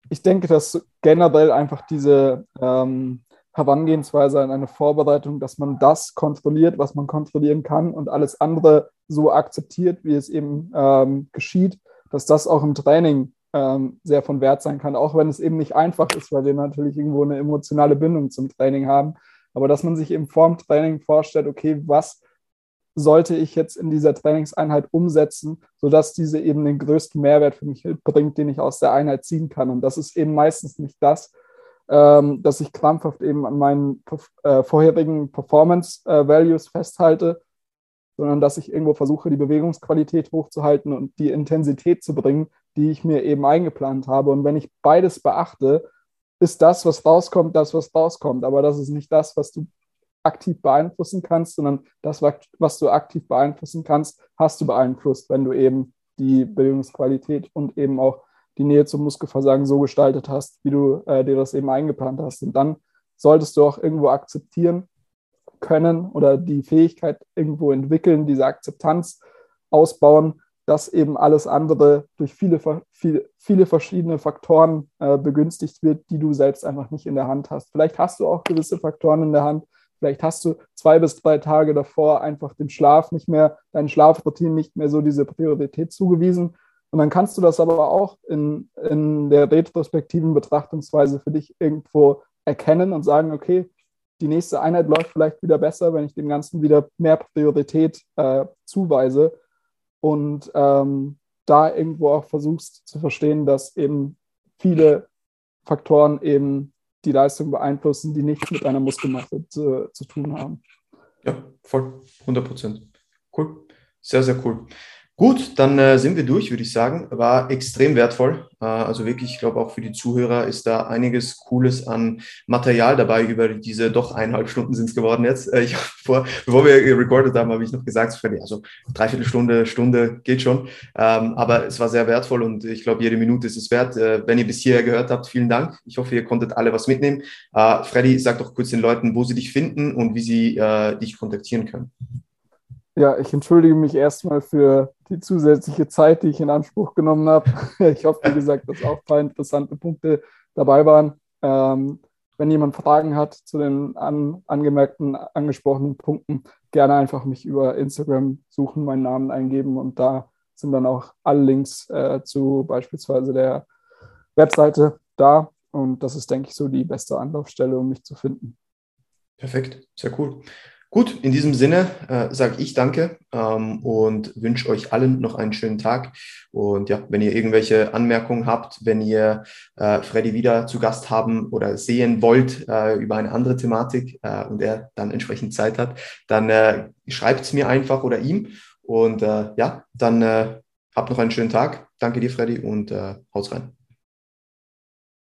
ich denke, dass generell einfach diese ähm, Herangehensweise an eine Vorbereitung, dass man das kontrolliert, was man kontrollieren kann und alles andere so akzeptiert, wie es eben ähm, geschieht, dass das auch im Training ähm, sehr von Wert sein kann, auch wenn es eben nicht einfach ist, weil wir natürlich irgendwo eine emotionale Bindung zum Training haben. Aber dass man sich eben vorm Training vorstellt, okay, was sollte ich jetzt in dieser Trainingseinheit umsetzen, sodass diese eben den größten Mehrwert für mich bringt, den ich aus der Einheit ziehen kann. Und das ist eben meistens nicht das, ähm, dass ich krampfhaft eben an meinen äh, vorherigen Performance-Values äh, festhalte, sondern dass ich irgendwo versuche, die Bewegungsqualität hochzuhalten und die Intensität zu bringen, die ich mir eben eingeplant habe. Und wenn ich beides beachte, ist das, was rauskommt, das, was rauskommt. Aber das ist nicht das, was du aktiv beeinflussen kannst, sondern das, was du aktiv beeinflussen kannst, hast du beeinflusst, wenn du eben die Bewegungsqualität und eben auch die Nähe zum Muskelversagen so gestaltet hast, wie du äh, dir das eben eingeplant hast. Und dann solltest du auch irgendwo akzeptieren können oder die Fähigkeit irgendwo entwickeln, diese Akzeptanz ausbauen, dass eben alles andere durch viele, viele, viele verschiedene Faktoren äh, begünstigt wird, die du selbst einfach nicht in der Hand hast. Vielleicht hast du auch gewisse Faktoren in der Hand. Vielleicht hast du zwei bis drei Tage davor einfach den Schlaf nicht mehr, deinen Schlafroutinen nicht mehr so diese Priorität zugewiesen. Und dann kannst du das aber auch in, in der retrospektiven Betrachtungsweise für dich irgendwo erkennen und sagen, okay, die nächste Einheit läuft vielleicht wieder besser, wenn ich dem Ganzen wieder mehr Priorität äh, zuweise und ähm, da irgendwo auch versuchst zu verstehen, dass eben viele Faktoren eben die Leistung beeinflussen, die nichts mit einer Muskelmasse zu, zu tun haben. Ja, voll, 100 Prozent. Cool, sehr, sehr cool. Gut, dann äh, sind wir durch, würde ich sagen. War extrem wertvoll. Äh, also wirklich, ich glaube auch für die Zuhörer ist da einiges Cooles an Material dabei über diese doch eineinhalb Stunden sind es geworden jetzt. Äh, ich vor, bevor wir recorded haben, habe ich noch gesagt, also dreiviertel Stunde, Stunde geht schon. Ähm, aber es war sehr wertvoll und ich glaube, jede Minute ist es wert. Äh, wenn ihr bis hierher gehört habt, vielen Dank. Ich hoffe, ihr konntet alle was mitnehmen. Äh, Freddy, sag doch kurz den Leuten, wo sie dich finden und wie sie äh, dich kontaktieren können. Ja, ich entschuldige mich erstmal für die zusätzliche Zeit, die ich in Anspruch genommen habe. Ich hoffe, wie gesagt, dass auch ein paar interessante Punkte dabei waren. Ähm, wenn jemand Fragen hat zu den an, angemerkten, angesprochenen Punkten, gerne einfach mich über Instagram suchen, meinen Namen eingeben und da sind dann auch alle Links äh, zu beispielsweise der Webseite da. Und das ist, denke ich, so die beste Anlaufstelle, um mich zu finden. Perfekt, sehr cool. Gut, in diesem Sinne äh, sage ich danke ähm, und wünsche euch allen noch einen schönen Tag. Und ja, wenn ihr irgendwelche Anmerkungen habt, wenn ihr äh, Freddy wieder zu Gast haben oder sehen wollt äh, über eine andere Thematik äh, und er dann entsprechend Zeit hat, dann äh, schreibt es mir einfach oder ihm. Und äh, ja, dann äh, habt noch einen schönen Tag. Danke dir, Freddy, und äh, haut rein.